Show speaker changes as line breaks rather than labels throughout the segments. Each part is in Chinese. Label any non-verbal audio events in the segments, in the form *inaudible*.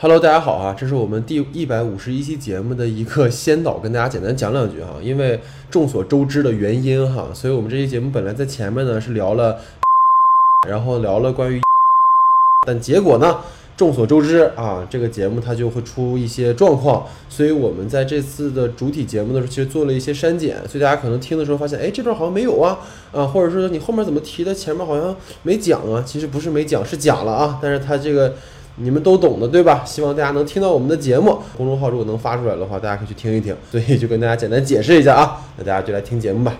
Hello，大家好啊！这是我们第一百五十一期节目的一个先导，跟大家简单讲两句哈。因为众所周知的原因哈，所以我们这期节目本来在前面呢是聊了，*laughs* 然后聊了关于，*laughs* 但结果呢，众所周知啊，这个节目它就会出一些状况，所以我们在这次的主体节目的时候，其实做了一些删减，所以大家可能听的时候发现，哎，这段好像没有啊，啊，或者说你后面怎么提的，前面好像没讲啊，其实不是没讲，是讲了啊，但是它这个。你们都懂的，对吧？希望大家能听到我们的节目。公众号如果能发出来的话，大家可以去听一听。*laughs* 所以就跟大家简单解释一下啊，那大家就来听节目吧。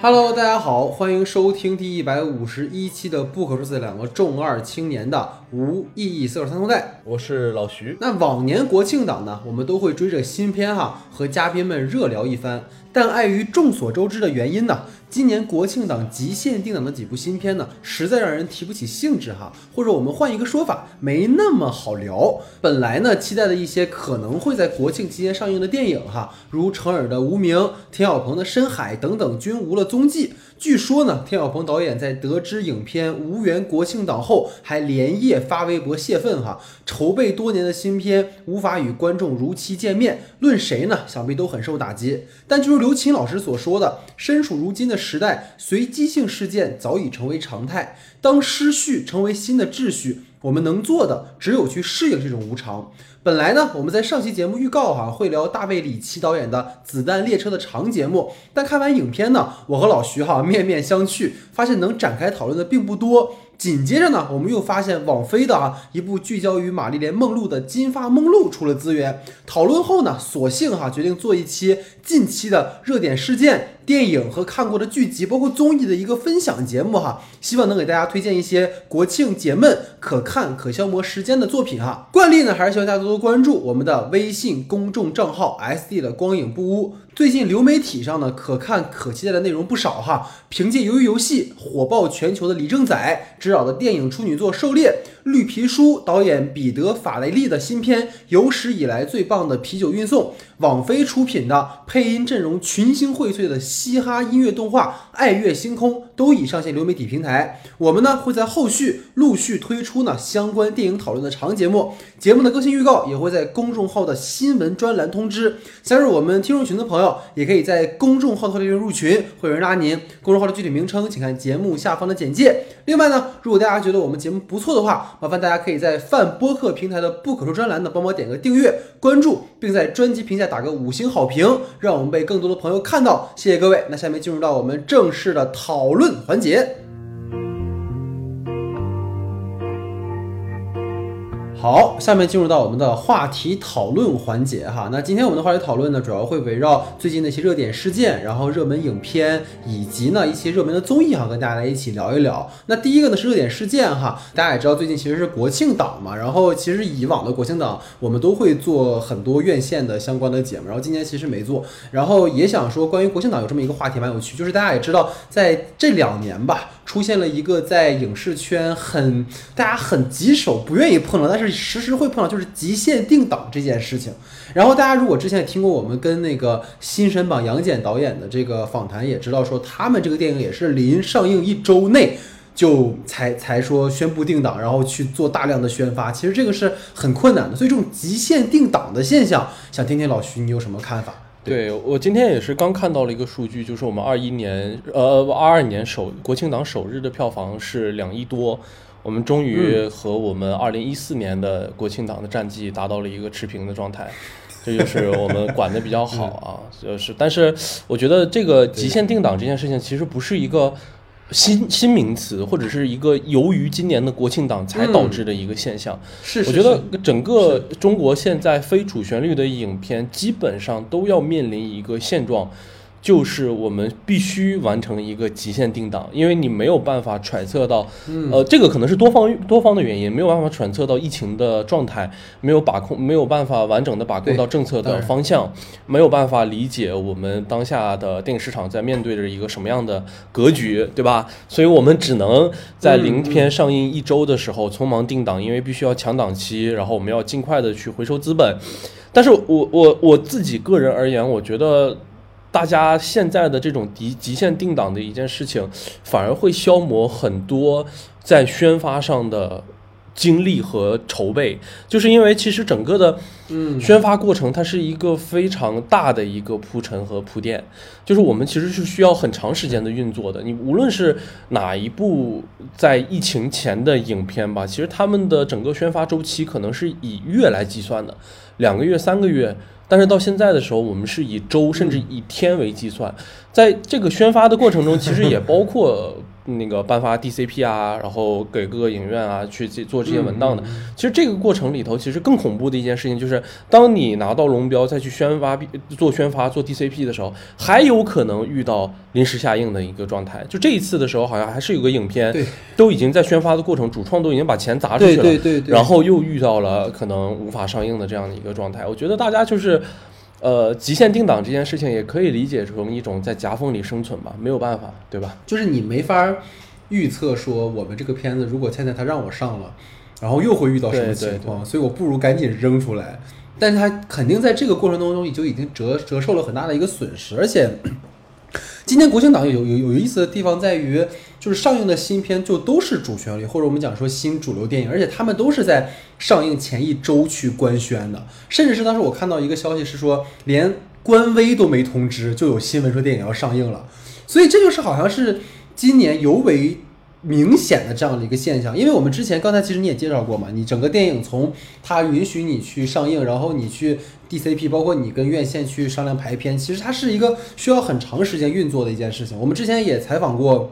Hello，大家好，欢迎收听第一百五十一期的不可说的两个重二青年的无意义四手三头带。
我是老徐。
那往年国庆档呢，我们都会追着新片哈和嘉宾们热聊一番，但碍于众所周知的原因呢，今年国庆档极限定档的几部新片呢，实在让人提不起兴致哈，或者我们换一个说法，没那么好聊。本来呢，期待的一些可能会在国庆期间上映的电影哈，如成尔的《无名》、田晓鹏的《深海》等等，均无了踪迹。据说呢，田晓鹏导演在得知影片无缘国庆档后，还连夜发微博泄愤哈，筹备多年的新片无法与观众如期见面，论谁呢？想必都很受打击。但就如刘琴老师所说的，身处如今的时代，随机性事件早已成为常态。当失序成为新的秩序，我们能做的只有去适应这种无常。本来呢，我们在上期节目预告哈会聊大卫李奇导演的《子弹列车》的长节目，但看完影片呢，我和老徐哈面面相觑，发现能展开讨论的并不多。紧接着呢，我们又发现网飞的啊一部聚焦于玛丽莲梦露的《金发梦露》出了资源，讨论后呢，索性哈决定做一期近期的热点事件。电影和看过的剧集，包括综艺的一个分享节目哈，希望能给大家推荐一些国庆解闷、可看、可消磨时间的作品哈。惯例呢，还是希望大家多多关注我们的微信公众账号 SD 的光影不污。最近流媒体上呢，可看可期待的内容不少哈。凭借《鱿鱼游戏》火爆全球的李正宰执导的电影处女作《狩猎》，绿皮书导演彼得法雷利的新片有史以来最棒的啤酒运送，网飞出品的配音阵容群星荟萃的嘻哈音乐动画《爱乐星空》都已上线流媒体平台。我们呢会在后续陆续推出呢相关电影讨论的长节目，节目的更新预告也会在公众号的新闻专栏通知。加入我们听众群的朋友，也可以在公众号的会员入群，会有人拉您。公众号的具体名称，请看节目下方的简介。另外呢，如果大家觉得我们节目不错的话，麻烦大家可以在泛播客平台的不可说专栏呢帮忙点个订阅、关注，并在专辑评价打个五星好评，让我们被更多的朋友看到。谢谢各位。那下面进入到我们正式的讨论环节。好，下面进入到我们的话题讨论环节哈。那今天我们的话题讨论呢，主要会围绕最近的一些热点事件，然后热门影片以及呢一些热门的综艺哈，跟大家来一起聊一聊。那第一个呢是热点事件哈，大家也知道最近其实是国庆档嘛，然后其实以往的国庆档我们都会做很多院线的相关的节目，然后今年其实没做，然后也想说关于国庆档有这么一个话题蛮有趣，就是大家也知道在这两年吧。出现了一个在影视圈很大家很棘手、不愿意碰到，但是时时会碰到，就是极限定档这件事情。然后大家如果之前也听过我们跟那个新神榜杨戬导演的这个访谈，也知道说他们这个电影也是临上映一周内就才才说宣布定档，然后去做大量的宣发。其实这个是很困难的，所以这种极限定档的现象，想听听老徐你有什么看法？
对我今天也是刚看到了一个数据，就是我们二一年呃二二年首国庆档首日的票房是两亿多，我们终于和我们二零一四年的国庆档的战绩达到了一个持平的状态，这就是我们管的比较好啊，*laughs* 就是但是我觉得这个极限定档这件事情其实不是一个。新新名词，或者是一个由于今年的国庆档才导致的一个现象。
是，
我觉得整个中国现在非主旋律的影片基本上都要面临一个现状。就是我们必须完成一个极限定档，因为你没有办法揣测到，呃，这个可能是多方多方的原因，没有办法揣测到疫情的状态，没有把控，没有办法完整的把控到政策的方向，没有办法理解我们当下的电影市场在面对着一个什么样的格局，对吧？所以我们只能在零片上映一周的时候匆忙定档，因为必须要抢档期，然后我们要尽快的去回收资本。但是我我我自己个人而言，我觉得。大家现在的这种极极限定档的一件事情，反而会消磨很多在宣发上的精力和筹备，就是因为其实整个的
嗯
宣发过程它是一个非常大的一个铺陈和铺垫，就是我们其实是需要很长时间的运作的。你无论是哪一部在疫情前的影片吧，其实他们的整个宣发周期可能是以月来计算的，两个月、三个月。但是到现在的时候，我们是以周甚至以天为计算，在这个宣发的过程中，其实也包括那个颁发 DCP 啊，然后给各个影院啊去做这些文档的。其实这个过程里头，其实更恐怖的一件事情就是，当你拿到龙标再去宣发、做宣发、做 DCP 的时候，还有可能遇到临时下映的一个状态。就这一次的时候，好像还是有个影片都已经在宣发的过程，主创都已经把钱砸出去
对
了，
对对对，
然后又遇到了可能无法上映的这样的一个状态。我觉得大家就是，呃，极限定档这件事情也可以理解成一种在夹缝里生存吧，没有办法，对吧？
就是你没法预测说我们这个片子如果现在他让我上了，然后又会遇到什么
对对
情况，所以我不如赶紧扔出来。但是他肯定在这个过程当中，就已经折折受了很大的一个损失，而且。今年国庆档有有有意思的地方在于，就是上映的新片就都是主旋律，或者我们讲说新主流电影，而且他们都是在上映前一周去官宣的，甚至是当时我看到一个消息是说，连官微都没通知，就有新闻说电影要上映了，所以这就是好像是今年尤为明显的这样的一个现象，因为我们之前刚才其实你也介绍过嘛，你整个电影从它允许你去上映，然后你去 DCP，包括你跟院线去商量排片，其实它是一个需要很长时间运作的一件事情。我们之前也采访过。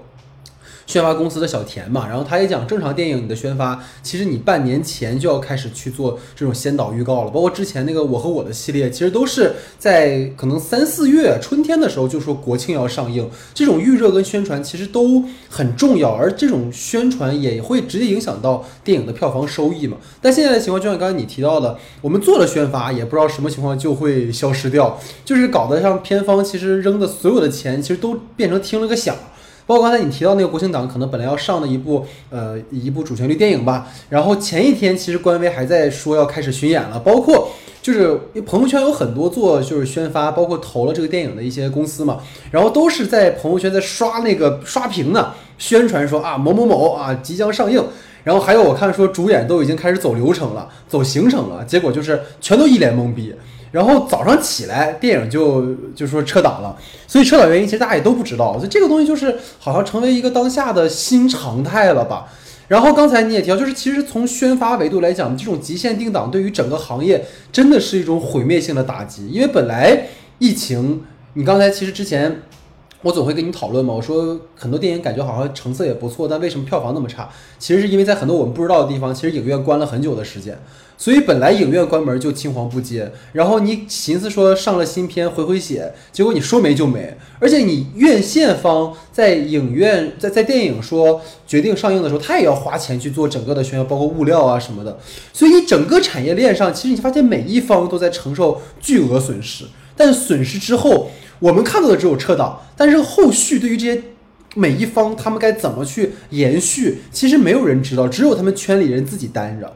宣发公司的小田嘛，然后他也讲，正常电影你的宣发，其实你半年前就要开始去做这种先导预告了，包括之前那个我和我的系列，其实都是在可能三四月春天的时候就说国庆要上映，这种预热跟宣传其实都很重要，而这种宣传也会直接影响到电影的票房收益嘛。但现在的情况就像刚才你提到的，我们做了宣发，也不知道什么情况就会消失掉，就是搞得像片方其实扔的所有的钱，其实都变成听了个响。包括刚才你提到那个国庆档，可能本来要上的一部呃一部主旋律电影吧，然后前一天其实官微还在说要开始巡演了，包括就是朋友圈有很多做就是宣发，包括投了这个电影的一些公司嘛，然后都是在朋友圈在刷那个刷屏呢，宣传说啊某某某啊即将上映，然后还有我看说主演都已经开始走流程了，走行程了，结果就是全都一脸懵逼。然后早上起来，电影就就说撤档了，所以撤档原因其实大家也都不知道，所以这个东西就是好像成为一个当下的新常态了吧。然后刚才你也提到，就是其实从宣发维度来讲，这种极限定档对于整个行业真的是一种毁灭性的打击，因为本来疫情，你刚才其实之前。我总会跟你讨论嘛，我说很多电影感觉好像成色也不错，但为什么票房那么差？其实是因为在很多我们不知道的地方，其实影院关了很久的时间，所以本来影院关门就青黄不接，然后你寻思说上了新片回回血，结果你说没就没，而且你院线方在影院在在电影说决定上映的时候，他也要花钱去做整个的宣传，包括物料啊什么的，所以你整个产业链上，其实你发现每一方都在承受巨额损失，但损失之后。我们看到的只有撤档，但是后续对于这些每一方他们该怎么去延续，其实没有人知道，只有他们圈里人自己担着。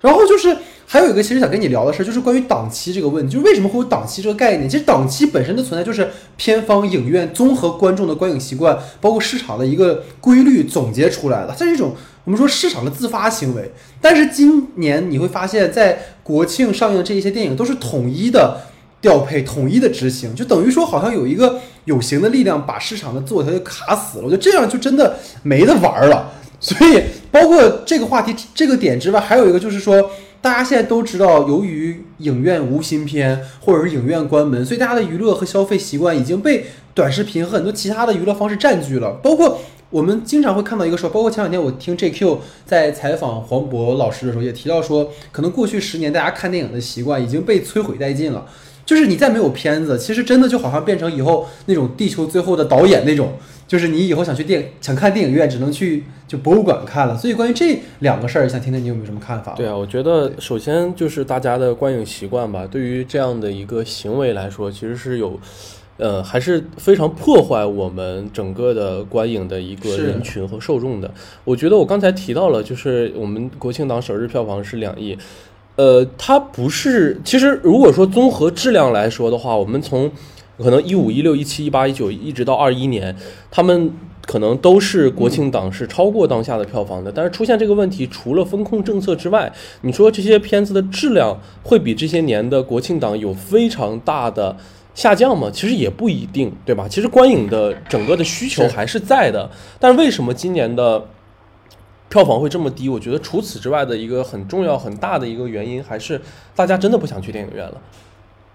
然后就是还有一个，其实想跟你聊的事，就是关于档期这个问题，就是为什么会有档期这个概念？其实档期本身的存在，就是片方、影院综合观众的观影习惯，包括市场的一个规律总结出来的，它是一种我们说市场的自发行为。但是今年你会发现，在国庆上映的这一些电影都是统一的。调配统一的执行，就等于说好像有一个有形的力量把市场的自我调节卡死了。我觉得这样就真的没得玩了。所以，包括这个话题这个点之外，还有一个就是说，大家现在都知道，由于影院无新片或者是影院关门，所以大家的娱乐和消费习惯已经被短视频和很多其他的娱乐方式占据了。包括我们经常会看到一个说，包括前两天我听 JQ 在采访黄渤老师的时候也提到说，可能过去十年大家看电影的习惯已经被摧毁殆尽了。就是你再没有片子，其实真的就好像变成以后那种地球最后的导演那种，就是你以后想去电想看电影院，只能去就博物馆看了。所以关于这两个事儿，想听听你有没有什么看法？
对啊，我觉得首先就是大家的观影习惯吧，对于这样的一个行为来说，其实是有，呃，还是非常破坏我们整个的观影的一个人群和受众的。我觉得我刚才提到了，就是我们国庆档首日票房是两亿。呃，它不是。其实，如果说综合质量来说的话，我们从可能一五、一六、一七、一八、一九，一直到二一年，他们可能都是国庆档是超过当下的票房的。但是出现这个问题，除了风控政策之外，你说这些片子的质量会比这些年的国庆档有非常大的下降吗？其实也不一定，对吧？其实观影的整个的需求还是在的，但是为什么今年的？票房会这么低，我觉得除此之外的一个很重要、很大的一个原因，还是大家真的不想去电影院了，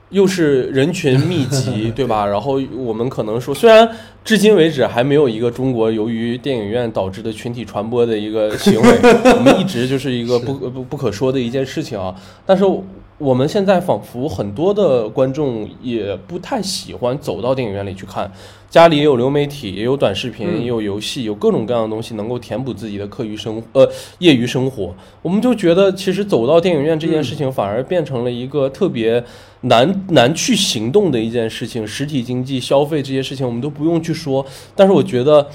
又是人群密集，*laughs* 对吧？然后我们可能说，虽然至今为止还没有一个中国由于电影院导致的群体传播的一个行为，*laughs* 我们一直就是一个不不不可说的一件事情啊，但是。我们现在仿佛很多的观众也不太喜欢走到电影院里去看，家里也有流媒体，也有短视频，也有游戏，有各种各样的东西能够填补自己的课余生呃业余生活。我们就觉得，其实走到电影院这件事情反而变成了一个特别难难去行动的一件事情。实体经济消费这些事情我们都不用去说，但是我觉得，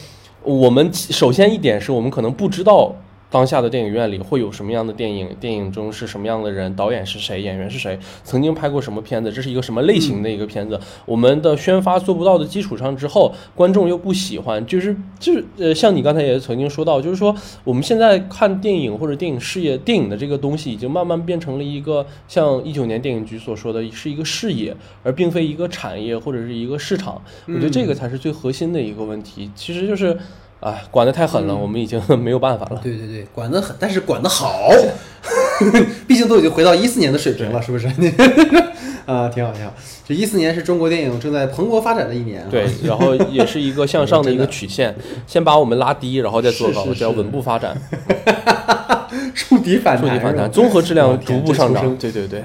我们首先一点是我们可能不知道。当下的电影院里会有什么样的电影？电影中是什么样的人？导演是谁？演员是谁？曾经拍过什么片子？这是一个什么类型的一个片子？我们的宣发做不到的基础上之后，观众又不喜欢，就是就是呃，像你刚才也曾经说到，就是说我们现在看电影或者电影事业，电影的这个东西已经慢慢变成了一个像一九年电影局所说的是一个事业，而并非一个产业或者是一个市场。我觉得这个才是最核心的一个问题。其实就是。哎，管得太狠了，我们已经 *laughs* 没有办法了。
对对对，管得狠，但是管得好，毕竟都已经回到一四年的水平了，是不是？*laughs* 啊，挺好挺好。这一四年是中国电影正在蓬勃发展的一年，
对，然后也是一个向上的一个曲线，*laughs* 先把我们拉低，然后再做高，叫稳步发展。
触底反弹，
触底反弹，综合质量逐步上涨。对对对。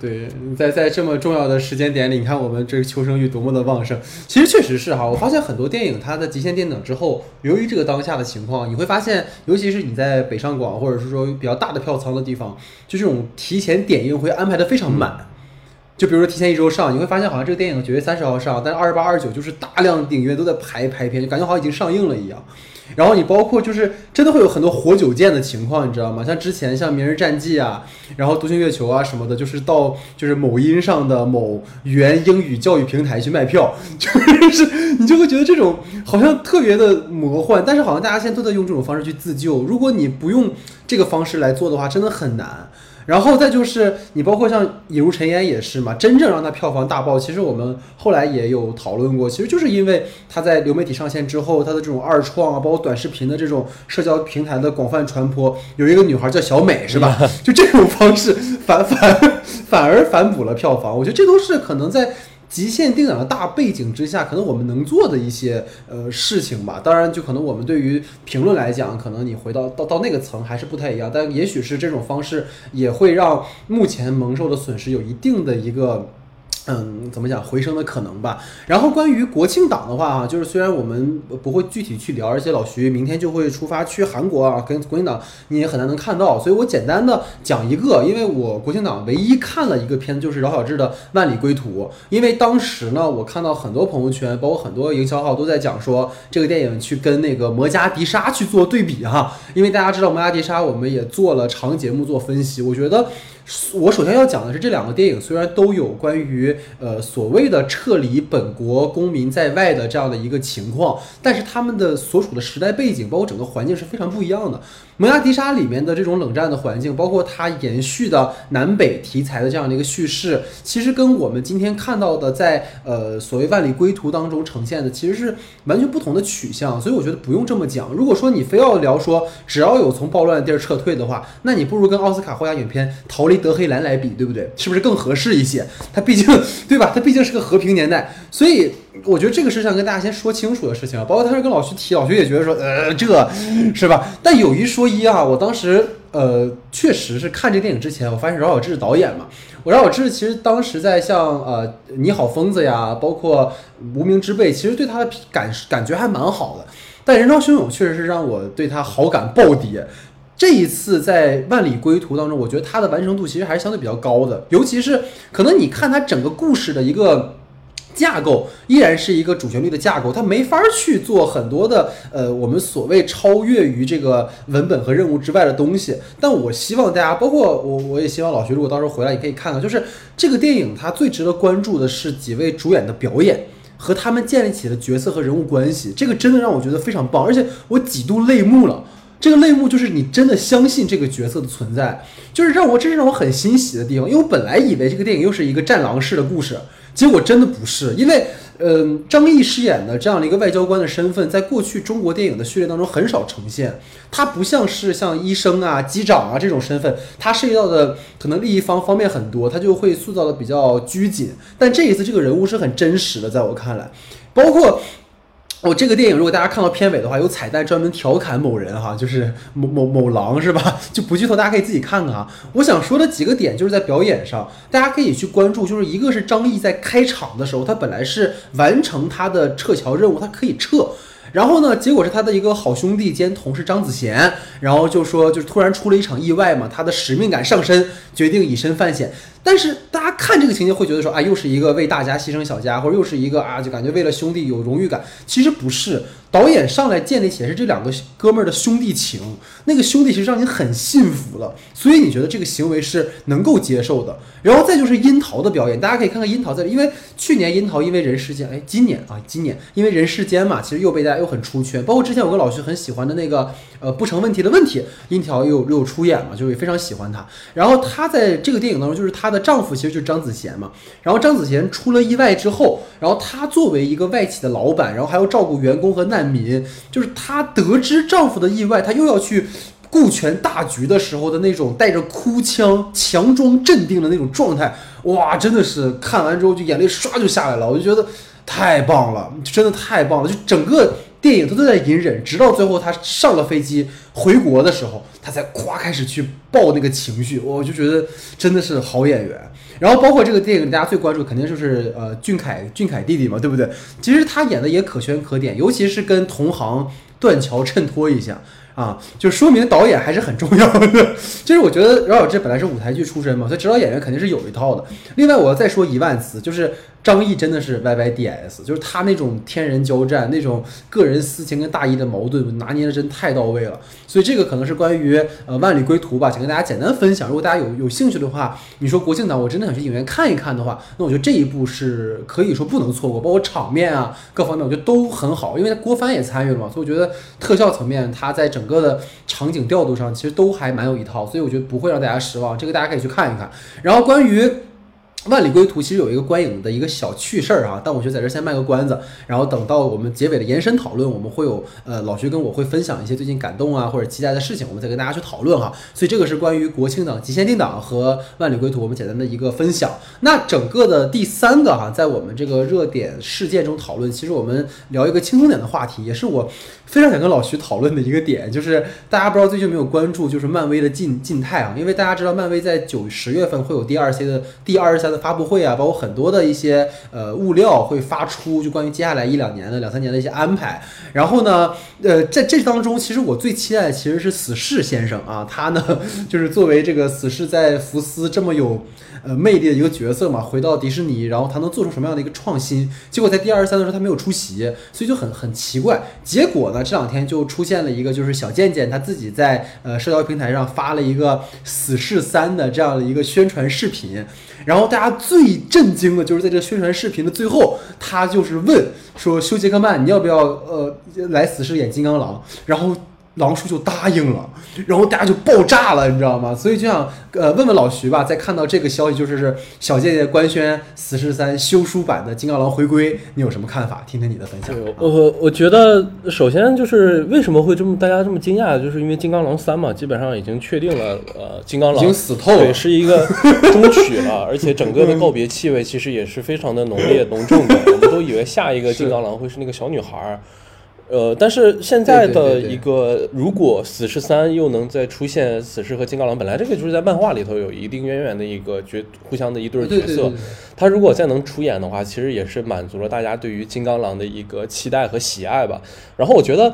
对你，在在这么重要的时间点里，你看我们这个求生欲多么的旺盛。其实确实是哈，我发现很多电影它的极限电等之后，由于这个当下的情况，你会发现，尤其是你在北上广或者是说比较大的票仓的地方，就这种提前点映会安排的非常满。就比如说提前一周上，你会发现好像这个电影九月三十号上，但是二十八、二十九就是大量影院都在排排片，就感觉好像已经上映了一样。然后你包括就是真的会有很多活久见的情况，你知道吗？像之前像《明日战记》啊，然后《独行月球》啊什么的，就是到就是某音上的某原英语教育平台去卖票，*laughs* 就是你就会觉得这种好像特别的魔幻，但是好像大家现在都在用这种方式去自救。如果你不用这个方式来做的话，真的很难。然后再就是你包括像《引入尘烟》也是嘛，真正让它票房大爆，其实我们后来也有讨论过，其实就是因为它在流媒体上线之后，它的这种二创啊，包括短视频的这种社交平台的广泛传播，有一个女孩叫小美是吧？就这种方式反反反而反哺了票房，我觉得这都是可能在。极限定档的大背景之下，可能我们能做的一些呃事情吧。当然，就可能我们对于评论来讲，可能你回到到到那个层还是不太一样。但也许是这种方式也会让目前蒙受的损失有一定的一个。嗯，怎么讲回升的可能吧？然后关于国庆档的话啊，就是虽然我们不会具体去聊，而且老徐明天就会出发去韩国啊，跟国庆档你也很难能看到，所以我简单的讲一个，因为我国庆档唯一看了一个片子就是饶晓志的《万里归途》，因为当时呢，我看到很多朋友圈，包括很多营销号都在讲说这个电影去跟那个《摩加迪沙》去做对比哈，因为大家知道《摩加迪沙》，我们也做了长节目做分析，我觉得。我首先要讲的是，这两个电影虽然都有关于呃所谓的撤离本国公民在外的这样的一个情况，但是他们的所处的时代背景，包括整个环境是非常不一样的。蒙亚迪沙里面的这种冷战的环境，包括它延续的南北题材的这样的一个叙事，其实跟我们今天看到的在呃所谓万里归途当中呈现的，其实是完全不同的取向。所以我觉得不用这么讲。如果说你非要聊说只要有从暴乱的地儿撤退的话，那你不如跟奥斯卡获奖影片《逃离德黑兰》来比，对不对？是不是更合适一些？它毕竟对吧？它毕竟是个和平年代，所以。我觉得这个是想跟大家先说清楚的事情啊，包括他是跟老徐提，老徐也觉得说，呃，这是吧？但有一说一啊，我当时呃，确实是看这电影之前，我发现饶晓志是导演嘛。我饶晓志其实当时在像呃《你好，疯子》呀，包括《无名之辈》，其实对他的感感觉还蛮好的。但《人潮汹涌》确实是让我对他好感暴跌。这一次在《万里归途》当中，我觉得他的完成度其实还是相对比较高的，尤其是可能你看他整个故事的一个。架构依然是一个主旋律的架构，它没法去做很多的呃我们所谓超越于这个文本和任务之外的东西。但我希望大家，包括我，我也希望老徐如果到时候回来，你可以看看，就是这个电影它最值得关注的是几位主演的表演和他们建立起的角色和人物关系，这个真的让我觉得非常棒，而且我几度泪目了。这个泪目就是你真的相信这个角色的存在，就是让我真是让我很欣喜的地方，因为我本来以为这个电影又是一个战狼式的故事。结果真的不是，因为，嗯，张译饰演的这样的一个外交官的身份，在过去中国电影的序列当中很少呈现。他不像是像医生啊、机长啊这种身份，他涉及到的可能利益方方面很多，他就会塑造的比较拘谨。但这一次这个人物是很真实的，在我看来，包括。哦，这个电影如果大家看到片尾的话，有彩蛋专门调侃某人哈，就是某某某狼是吧？*laughs* 就不剧透，大家可以自己看看啊。我想说的几个点就是在表演上，大家可以去关注。就是一个是张译在开场的时候，他本来是完成他的撤侨任务，他可以撤。然后呢？结果是他的一个好兄弟兼同事张子贤，然后就说，就是突然出了一场意外嘛，他的使命感上身，决定以身犯险。但是大家看这个情节会觉得说，啊，又是一个为大家牺牲小家，或者又是一个啊，就感觉为了兄弟有荣誉感。其实不是。导演上来建立起来是这两个哥们儿的兄弟情，那个兄弟其实让你很幸福了，所以你觉得这个行为是能够接受的。然后再就是樱桃的表演，大家可以看看樱桃在，因为去年樱桃因为人世间，哎，今年啊，今年因为人世间嘛，其实又被大家又很出圈。包括之前有个老徐很喜欢的那个呃不成问题的问题，樱桃又又出演嘛，就也非常喜欢他。然后他在这个电影当中，就是她的丈夫其实就是张子贤嘛。然后张子贤出了意外之后，然后她作为一个外企的老板，然后还要照顾员工和难。民就是她得知丈夫的意外，她又要去顾全大局的时候的那种带着哭腔、强装镇定的那种状态，哇，真的是看完之后就眼泪唰就下来了，我就觉得太棒了，真的太棒了，就整个电影他都在隐忍，直到最后他上了飞机回国的时候，他才咵开始去爆那个情绪，我就觉得真的是好演员。然后包括这个电影，大家最关注肯定就是呃俊凯俊凯弟弟嘛，对不对？其实他演的也可圈可点，尤其是跟同行断桥衬托一下。啊，就说明导演还是很重要的。*laughs* 就是我觉得饶晓志本来是舞台剧出身嘛，所以指导演员肯定是有一套的。另外，我要再说一万次，就是张译真的是 Y Y D S，就是他那种天人交战、那种个人私情跟大义的矛盾拿捏的真太到位了。所以这个可能是关于呃万里归途吧，想跟大家简单分享。如果大家有有兴趣的话，你说国庆档我真的想去影院看一看的话，那我觉得这一部是可以说不能错过，包括场面啊各方面，我觉得都很好，因为郭帆也参与了嘛，所以我觉得特效层面他在整。整个的场景调度上，其实都还蛮有一套，所以我觉得不会让大家失望。这个大家可以去看一看。然后关于。万里归途其实有一个观影的一个小趣事儿啊，但我觉得在这先卖个关子，然后等到我们结尾的延伸讨论，我们会有呃老徐跟我会分享一些最近感动啊或者期待的事情，我们再跟大家去讨论哈。所以这个是关于国庆档极限定档和万里归途我们简单的一个分享。那整个的第三个哈，在我们这个热点事件中讨论，其实我们聊一个轻松点的话题，也是我非常想跟老徐讨论的一个点，就是大家不知道最近没有关注，就是漫威的静静态啊，因为大家知道漫威在九十月份会有第二期的第二十三发布会啊，包括很多的一些呃物料会发出，就关于接下来一两年的两三年的一些安排。然后呢，呃，在这当中，其实我最期待的其实是死侍先生啊，他呢 *laughs* 就是作为这个死侍在福斯这么有。呃，魅力的一个角色嘛，回到迪士尼，然后他能做出什么样的一个创新？结果在第二十三的时候他没有出席，所以就很很奇怪。结果呢，这两天就出现了一个，就是小贱贱他自己在呃社交平台上发了一个《死侍三》的这样的一个宣传视频，然后大家最震惊的就是在这宣传视频的最后，他就是问说休杰克曼你要不要呃来死侍演金刚狼？然后。狼叔就答应了，然后大家就爆炸了，你知道吗？所以就想呃问问老徐吧，在看到这个消息，就是小姐姐官宣《死侍三》修书版的金刚狼回归，你有什么看法？听听你的分享。
我我觉得首先就是为什么会这么大家这么惊讶，就是因为金刚狼三嘛，基本上已经确定了，呃，金刚狼
已经死透了，
是一个终曲了，*laughs* 而且整个的告别气味其实也是非常的浓烈浓重的。我们都以为下一个金刚狼会是那个小女孩。呃，但是现在的一个，如果死侍三又能再出现死侍和金刚狼，本来这个就是在漫画里头有一定渊源的一个角，互相的一对角色。他如果再能出演的话，其实也是满足了大家对于金刚狼的一个期待和喜爱吧。然后我觉得，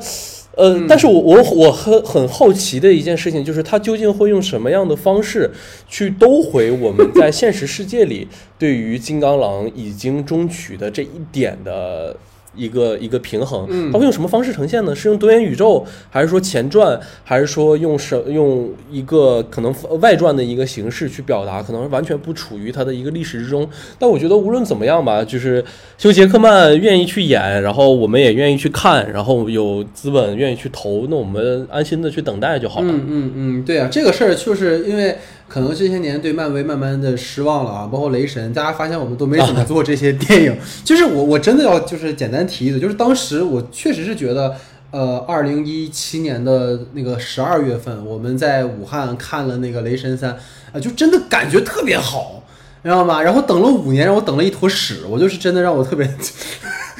呃，
嗯
但是我我我很很好奇的一件事情就是，他究竟会用什么样的方式去兜回我们在现实世界里对于金刚狼已经终取的这一点的。一个一个平衡，
嗯
他会用什么方式呈现呢？是用多元宇宙，还是说前传，还是说用什用一个可能外传的一个形式去表达？可能完全不处于它的一个历史之中。但我觉得无论怎么样吧，就是休杰克曼愿意去演，然后我们也愿意去看，然后有资本愿意去投，那我们安心的去等待就好了。
嗯嗯嗯，对啊，这个事儿就是因为可能这些年对漫威慢慢的失望了啊，包括雷神，大家发现我们都没怎么做这些电影。*laughs* 就是我我真的要就是简单提一嘴，就是当时我确实是觉得。呃，二零一七年的那个十二月份，我们在武汉看了那个《雷神三》，啊，就真的感觉特别好，你知道吗？然后等了五年，让我等了一坨屎，我就是真的让我特别，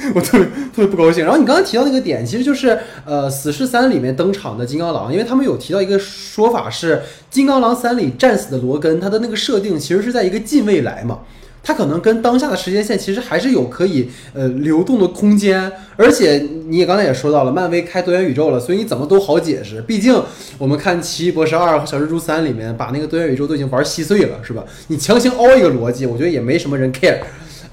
*laughs* 我特别特别不高兴。然后你刚刚提到那个点，其实就是呃，《死侍三》里面登场的金刚狼，因为他们有提到一个说法是，《金刚狼三》里战死的罗根，他的那个设定其实是在一个近未来嘛。他可能跟当下的时间线其实还是有可以呃流动的空间，而且你也刚才也说到了，漫威开多元宇宙了，所以你怎么都好解释。毕竟我们看《奇异博士二》和《小蜘蛛三》里面，把那个多元宇宙都已经玩稀碎了，是吧？你强行凹一个逻辑，我觉得也没什么人 care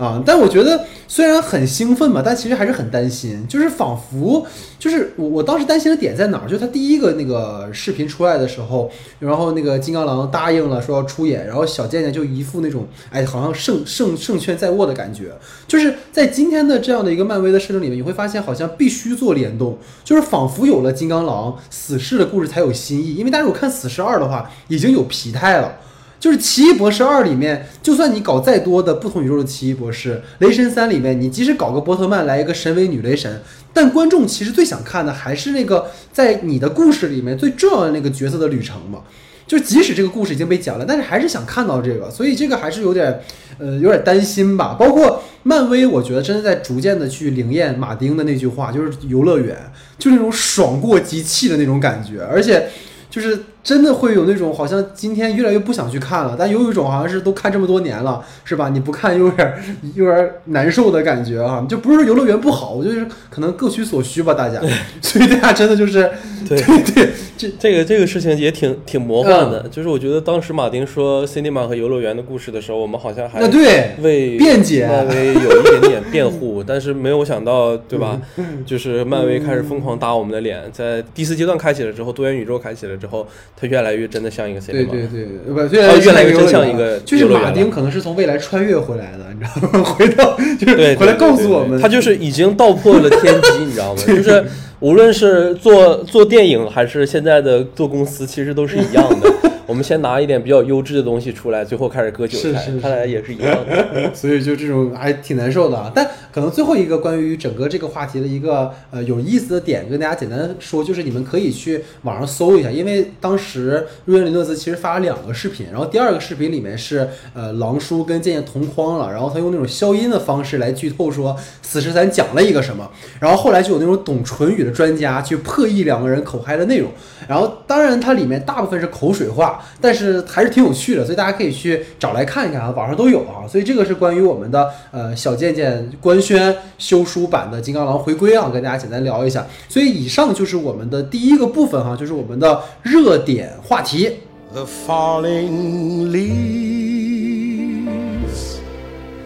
啊。但我觉得虽然很兴奋吧，但其实还是很担心，就是仿佛就是我我当时担心的点在哪儿？就他第一个那个视频出来的时候，然后那个金刚狼答应了说要出演，然后小贱贱就一副那种哎好像胜胜胜券在握的感觉。就是在今天的这样的一个漫威的设定里面，你会发现好像必须做联动，就是仿佛有了金刚狼死侍的故事才有新意。因为大家如果看死侍二的话，已经有疲态了。就是《奇异博士二》里面，就算你搞再多的不同宇宙的奇异博士，《雷神三》里面，你即使搞个波特曼来一个神威女雷神，但观众其实最想看的还是那个在你的故事里面最重要的那个角色的旅程嘛。就即使这个故事已经被讲了，但是还是想看到这个，所以这个还是有点，呃，有点担心吧。包括漫威，我觉得真的在逐渐的去灵验马丁的那句话，就是游乐园，就那种爽过机器的那种感觉，而且就是真的会有那种好像今天越来越不想去看了，但有一种好像是都看这么多年了，是吧？你不看又 *laughs* 有点有点难受的感觉啊。就不是说游乐园不好，我就是可能各取所需吧，大家。*laughs* 所以大家真的就是
对
对这
这个这个事情也挺挺魔幻的，就是我觉得当时马丁说 cinema 和游乐园的故事的时候，我们好像还
那对
为
辩解
漫威有一点点辩护，*laughs* 但是没有想到，对吧？
嗯
就是漫威开始疯狂打我们的脸，在第四阶段开启了之后，多元宇宙开启了之后，它越来越真的像一个 cinema。
对对对，不，
哦
越来
越真像一个
就是马丁可能是从未来穿越回来的，你知道吗？*laughs* 回到就是
对，
回来告诉我们，
他就是已经道破了天机，你知道吗？*laughs* 就是无论是做做电影还是现在的做公司，其实都是一样的。*laughs* 我们先拿一点比较优质的东西出来，最后开始割韭菜，
是是是
看来也是一样的。*laughs*
所以就这种还挺难受的啊。但可能最后一个关于整个这个话题的一个呃有意思的点，跟大家简单说，就是你们可以去网上搜一下，因为当时瑞恩·林诺兹其实发了两个视频，然后第二个视频里面是呃狼叔跟剑剑同框了，然后他用那种消音的方式来剧透说死侍三讲了一个什么，然后后来就有那种懂唇语的专家去破译两个人口嗨的内容，然后当然它里面大部分是口水话，但是还是挺有趣的，所以大家可以去找来看一看啊，网上都有啊。所以这个是关于我们的呃小贱贱官宣修书版的金刚狼回归啊，跟大家简单聊一下。所以以上就是我们的第一个部分哈、就是我们的热点话题。
The falling leaves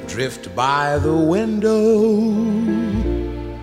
drift by the window.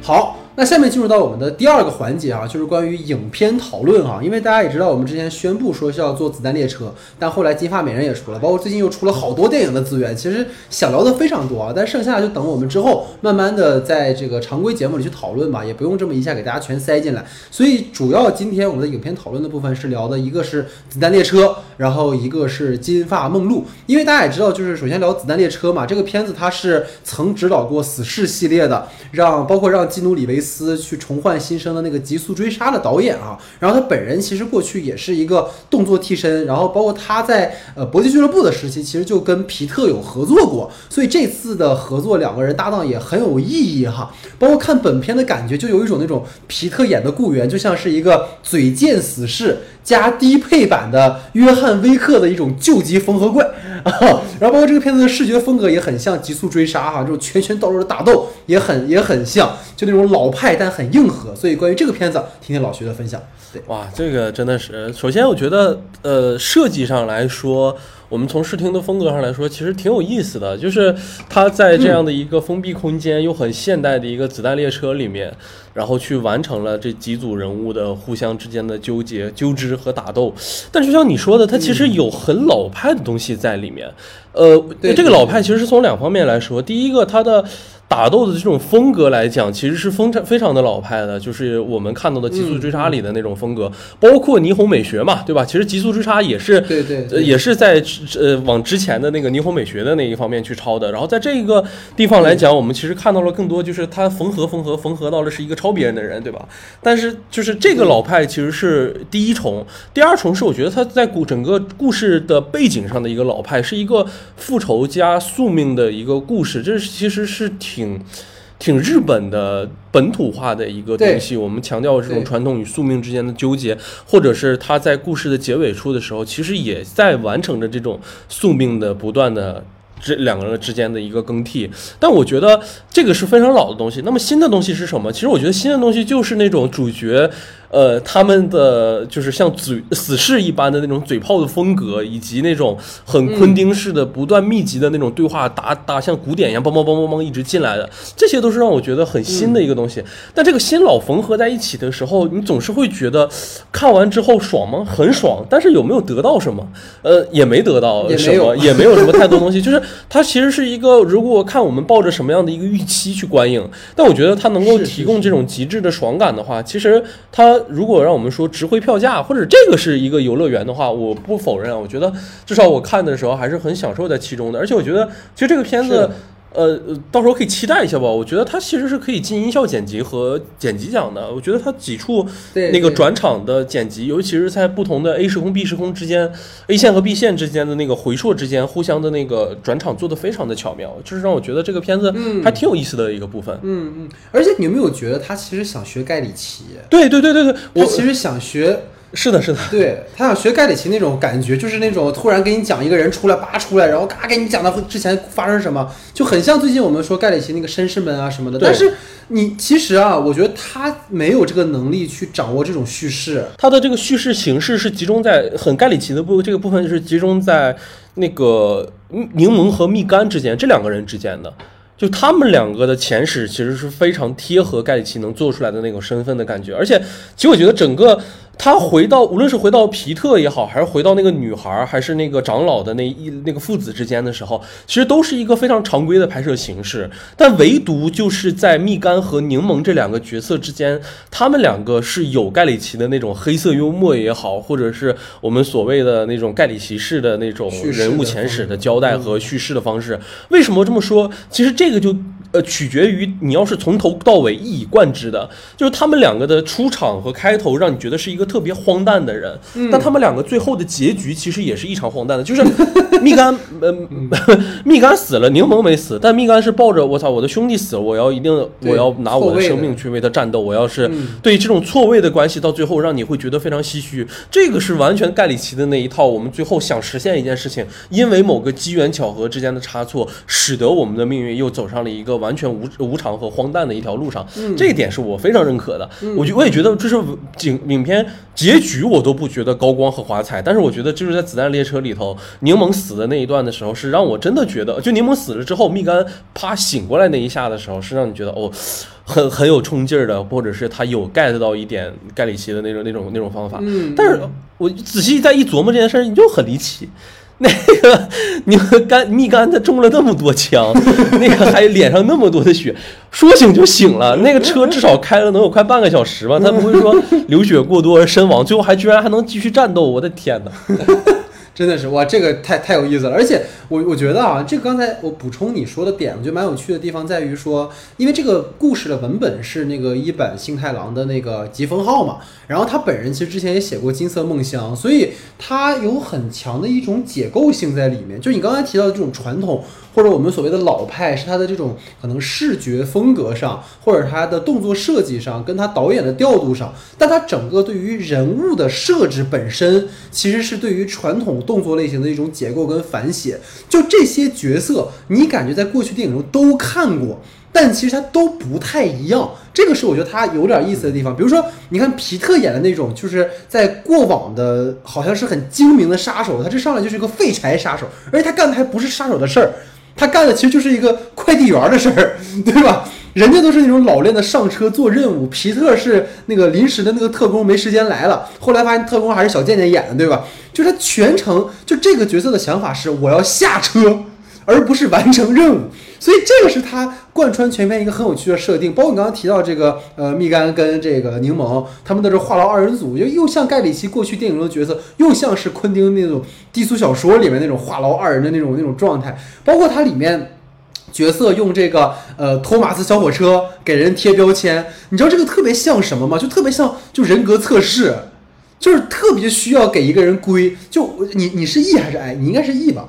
好，那下面进入到我们的第二个环节啊，就是关于影片讨论哈。因为大家也知道，我们之前宣布说是要做子弹列车，但后来金发美人也出了，包括最近又出了好多电影的资源，其实想聊的非常多啊。但剩下就等我们之后慢慢的在这个常规节目里去讨论吧，也不用这么一下给大家全塞进来。所以主要今天我们的影片讨论的部分是聊的一个是子弹列车，然后一个是金发梦露。因为大家也知道，就是首先聊子弹列车嘛，这个片子它是曾指导过死侍系列的，让包括让基努里维斯去重焕新生的那个《极速追杀》的导演啊。然后他本人其实过去也是一个动作替身，然后包括他在呃搏击俱乐部的时期，其实就跟皮特有合作过，所以这次的合作两个人搭档也很有意义哈。包括看本片的感觉，就有一种那种皮特演的雇员，就像是一个嘴贱死士加低配版的约翰威克的一种救急缝合怪啊。*laughs* 然后包括这个片子的视觉风格也很像《极速追杀》哈，这种拳拳到肉的打斗也很也很像，就那种老派但很硬核。所以关于这个片子，听听老徐的分享。对，
哇，这个真的是，首先我觉得，呃，设计上来说，我们从视听的风格上来说，其实挺有意思的。就是它在这样的一个封闭空间，又很现代的一个子弹列车里面，然后去完成了这几组人物的互相之间的纠结、纠织和打斗。但就像你说的，它其实有很老派的东西在里面。呃，这个老派其实是从两方面来说，第一个，它的。打斗的这种风格来讲，其实是非常非常的老派的，就是我们看到的《极速追杀》里的那种风格，包括霓虹美学嘛，对吧？其实《极速追杀》也是，
对对
呃，也是在呃往之前的那个霓虹美学的那一方面去抄的。然后在这个地方来讲，我们其实看到了更多，就是他缝合缝合缝合到了是一个抄别人的人，对吧？但是就是这个老派其实是第一重，第二重是我觉得他在故整个故事的背景上的一个老派，是一个复仇加宿命的一个故事，这其实是挺。挺挺日本的本土化的一个东西，我们强调这种传统与宿命之间的纠结，或者是他在故事的结尾处的时候，其实也在完成着这种宿命的不断的这两个人之间的一个更替。但我觉得这个是非常老的东西。那么新的东西是什么？其实我觉得新的东西就是那种主角。呃，他们的就是像嘴死士一般的那种嘴炮的风格，以及那种很昆汀式的不断密集的那种对话，打打像鼓点一样，梆梆梆梆梆一直进来的，这些都是让我觉得很新的一个东西。但这个新老缝合在一起的时候，你总是会觉得看完之后爽吗？很爽，但是有没有得到什么？呃，也没得到什么，
也没有
什么 *laughs* 太多东西。就是它其实是一个，如果看我们抱着什么样的一个预期去观影，但我觉得它能够提供这种极致的爽感的话，其实它如果让我们说值回票价，或者这个是一个游乐园的话，我不否认啊。我觉得至少我看的时候还是很享受在其中的，而且我觉得其实这个片子。呃，呃到时候可以期待一下吧。我觉得它其实是可以进音效剪辑和剪辑奖的。我觉得它几处那个转场的剪辑，尤其是在不同的 A 时空、B 时空之间，A 线和 B 线之间的那个回溯之间互相的那个转场做的非常的巧妙，就是让我觉得这个片子还挺有意思的一个部分。
嗯嗯，而且你有没有觉得他其实想学盖里奇？
对对对对对，我
他其实想学
是的，是的，
对他想学盖里奇那种感觉，就是那种突然给你讲一个人出来，叭出来，然后嘎给你讲到之前发生什么，就很像最近我们说盖里奇那个绅士们啊什么的。但是你其实啊，我觉得他没有这个能力去掌握这种叙事。
他的这个叙事形式是集中在很盖里奇的部这个部分是集中在那个柠檬和蜜柑之间这两个人之间的。就他们两个的前史其实是非常贴合盖里奇能做出来的那种身份的感觉，而且其实我觉得整个他回到无论是回到皮特也好，还是回到那个女孩，还是那个长老的那一那个父子之间的时候，其实都是一个非常常规的拍摄形式，但唯独就是在蜜柑和柠檬这两个角色之间，他们两个是有盖里奇的那种黑色幽默也好，或者是我们所谓的那种盖里奇式的那种人物前史的交代和叙事的方式。为什么这么说？其实这个就呃取决于你要是从头到尾一以贯之的，就是他们两个的出场和开头让你觉得是一个特别荒诞的人，但他们两个最后的结局其实也是异常荒诞的，就是蜜柑呃 *laughs* 蜜柑死了，柠檬没死，但蜜柑是抱着我操我的兄弟死了，我要一定我要拿我的生命去为他战斗，我要是
嗯
对这种错位的关系到最后让你会觉得非常唏嘘，这个是完全盖里奇的那一套。我们最后想实现一件事情，因为某个机缘巧合之间的差错，使得我们的命运又走上了一个完全无无常和荒诞的一条路上。这一点是我非常认可的。我觉我也觉得，这是影影片结局我都不觉得高光和华彩，但是我觉得就是在子弹列车里头，柠檬死的那一段的时候，是让我真的觉得，就柠檬死了之后，蜜柑啪醒过来那一下的时候，是让你觉得哦。很很有冲劲儿的，或者是他有 get 到一点盖里奇的那种那种那种方法，
嗯
但是我仔细再一琢磨这件事儿，你就很离奇。*laughs* 那个你们干蜜柑他中了那么多枪，*laughs* 那个还脸上那么多的血，说醒就醒了。那个车至少开了能有快半个小时吧，他不会说流血过多而身亡，最后还居然还能继续战斗。我的天哪！
真的是哇，这个太太有意思了。而且我我觉得啊，这个刚才我补充你说的点，我觉得蛮有趣的地方在于说，因为这个故事的文本是那个一本幸太郎的那个疾风号嘛，然后他本人其实之前也写过《金色梦乡》，所以他有很强的一种解构性在里面。就你刚才提到的这种传统。或者我们所谓的老派是他的这种可能视觉风格上，或者他的动作设计上，跟他导演的调度上，但他整个对于人物的设置本身，其实是对于传统动作类型的一种解构跟反写。就这些角色，你感觉在过去电影中都看过。但其实它都不太一样，这个是我觉得它有点意思的地方。比如说，你看皮特演的那种，就是在过往的，好像是很精明的杀手，他这上来就是一个废柴杀手，而且他干的还不是杀手的事儿，他干的其实就是一个快递员的事儿，对吧？人家都是那种老练的上车做任务，皮特是那个临时的那个特工，没时间来了。后来发现特工还是小贱贱演的，对吧？就是他全程就这个角色的想法是我要下车，而不是完成任务。所以这个是他贯穿全片一个很有趣的设定，包括你刚刚提到这个呃蜜柑跟这个柠檬，他们的这话痨二人组，就又像盖里奇过去电影中的角色，又像是昆汀那种低俗小说里面那种话痨二人的那种那种状态，包括它里面角色用这个呃托马斯小火车给人贴标签，你知道这个特别像什么吗？就特别像就人格测试，就是特别需要给一个人归，就你你是 E 还是 I？你应该是 E 吧？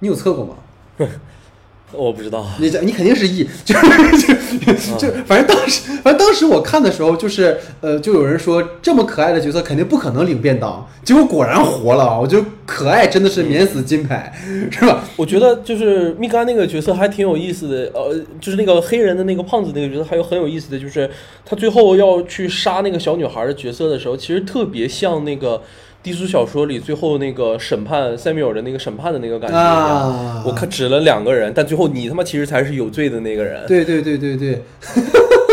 你有测过吗？*laughs*
我不知道，
你这你肯定是 E，*laughs* 就是就就反正当时反正当时我看的时候，就是呃，就有人说这么可爱的角色肯定不可能领便当，结果果然活了。我觉得可爱真的是免死金牌，是吧？
我觉得就是蜜柑那个角色还挺有意思的，呃，就是那个黑人的那个胖子那个角色，还有很有意思的就是他最后要去杀那个小女孩的角色的时候，其实特别像那个。低俗小说里最后那个审判塞缪尔的那个审判的那个感觉一样，我看指了两个人，但最后你他妈其实才是有罪的那个人。
对对对对对，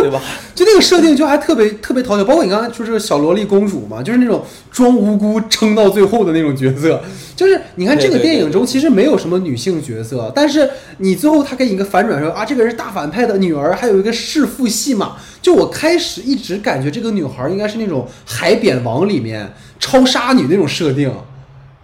对吧？
就那个设定就还特别特别讨巧，包括你刚才说这个小萝莉公主嘛，就是那种装无辜撑到最后的那种角色。就是你看这个电影中其实没有什么女性角色，但是你最后他给你一个反转说啊，这个人是大反派的女儿，还有一个弑父戏码。就我开始一直感觉这个女孩应该是那种海扁王里面。超杀女那种设定，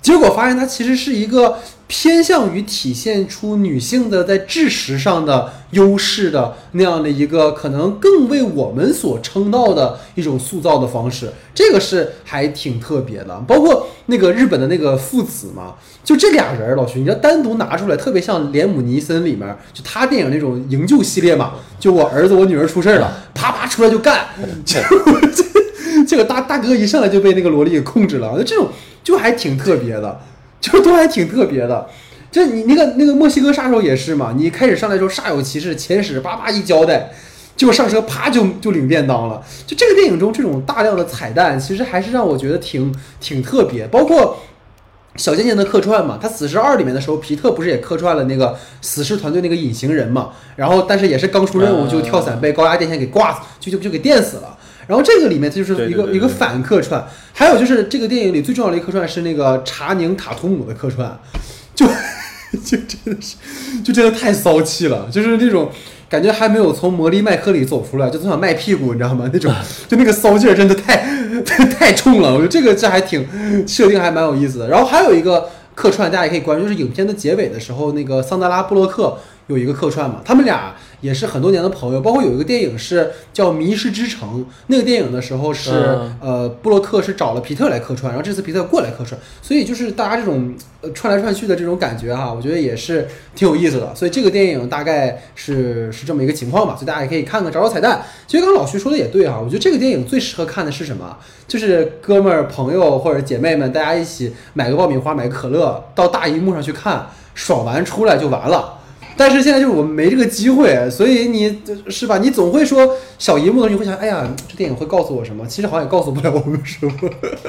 结果发现它其实是一个偏向于体现出女性的在知识上的优势的那样的一个可能更为我们所称道的一种塑造的方式，这个是还挺特别的。包括那个日本的那个父子嘛，就这俩人，老徐，你要单独拿出来，特别像连姆尼森里面就他电影那种营救系列嘛，就我儿子我女儿出事了，啪啪出来就干。*laughs* 这个大大哥一上来就被那个萝莉给控制了，我觉得这种就还挺特别的，就都还挺特别的。就你那个那个墨西哥杀手也是嘛，你开始上来时候煞有其事，前史叭叭一交代，结果上车啪就就领便当了。就这个电影中这种大量的彩蛋，其实还是让我觉得挺挺特别。包括小贱贱的客串嘛，他死侍二里面的时候，皮特不是也客串了那个死侍团队那个隐形人嘛？然后但是也是刚出任务就跳伞被高压电线给挂，就就就给电死了。然后这个里面它就是一个一个反客串，还有就是这个电影里最重要的一个客串是那个查宁塔图姆的客串，就 *laughs* 就真的是就真的太骚气了，就是那种感觉还没有从魔力麦克里走出来，就总想卖屁股，你知道吗？那种 *laughs* 就那个骚劲儿真的太太 *laughs* 太冲了，我觉得这个这还挺设定还蛮有意思的。然后还有一个客串，大家也可以关注，就是影片的结尾的时候，那个桑德拉布洛克有一个客串嘛，他们俩。也是很多年的朋友，包括有一个电影是叫《迷失之城》，那个电影的时候是呃布洛克是找了皮特来客串，然后这次皮特过来客串，所以就是大家这种呃串来串去的这种感觉哈，我觉得也是挺有意思的。所以这个电影大概是是这么一个情况吧，所以大家也可以看看找找彩蛋。其实刚刚老徐说的也对哈，我觉得这个电影最适合看的是什么？就是哥们儿、朋友或者姐妹们，大家一起买个爆米花、买个可乐，到大荧幕上去看，爽完出来就完了。但是现在就是我们没这个机会，所以你是吧？你总会说小荧幕的时候你会想，哎呀，这电影会告诉我什么？其实好像也告诉不了我们什么。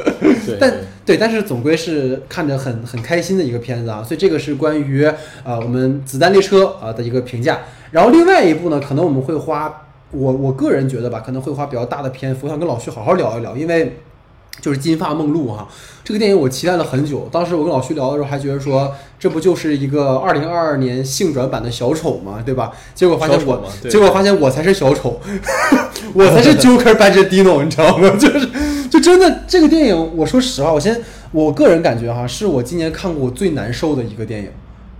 *laughs* 但对，但是总归是看着很很开心的一个片子啊。所以这个是关于啊我们子弹列车啊的一个评价。然后另外一部呢，可能我们会花我我个人觉得吧，可能会花比较大的篇幅，想跟老徐好好聊一聊，因为。就是金发梦露哈，这个电影我期待了很久。当时我跟老徐聊的时候，还觉得说这不就是一个二零二二年性转版的小丑嘛，对吧？结果发现我，结果发现我才是小丑，*laughs* 我才是 *laughs* Joker 扮成 Dino，你知道吗？*laughs* 就是就真的这个电影，我说实话，我先我个人感觉哈，是我今年看过最难受的一个电影，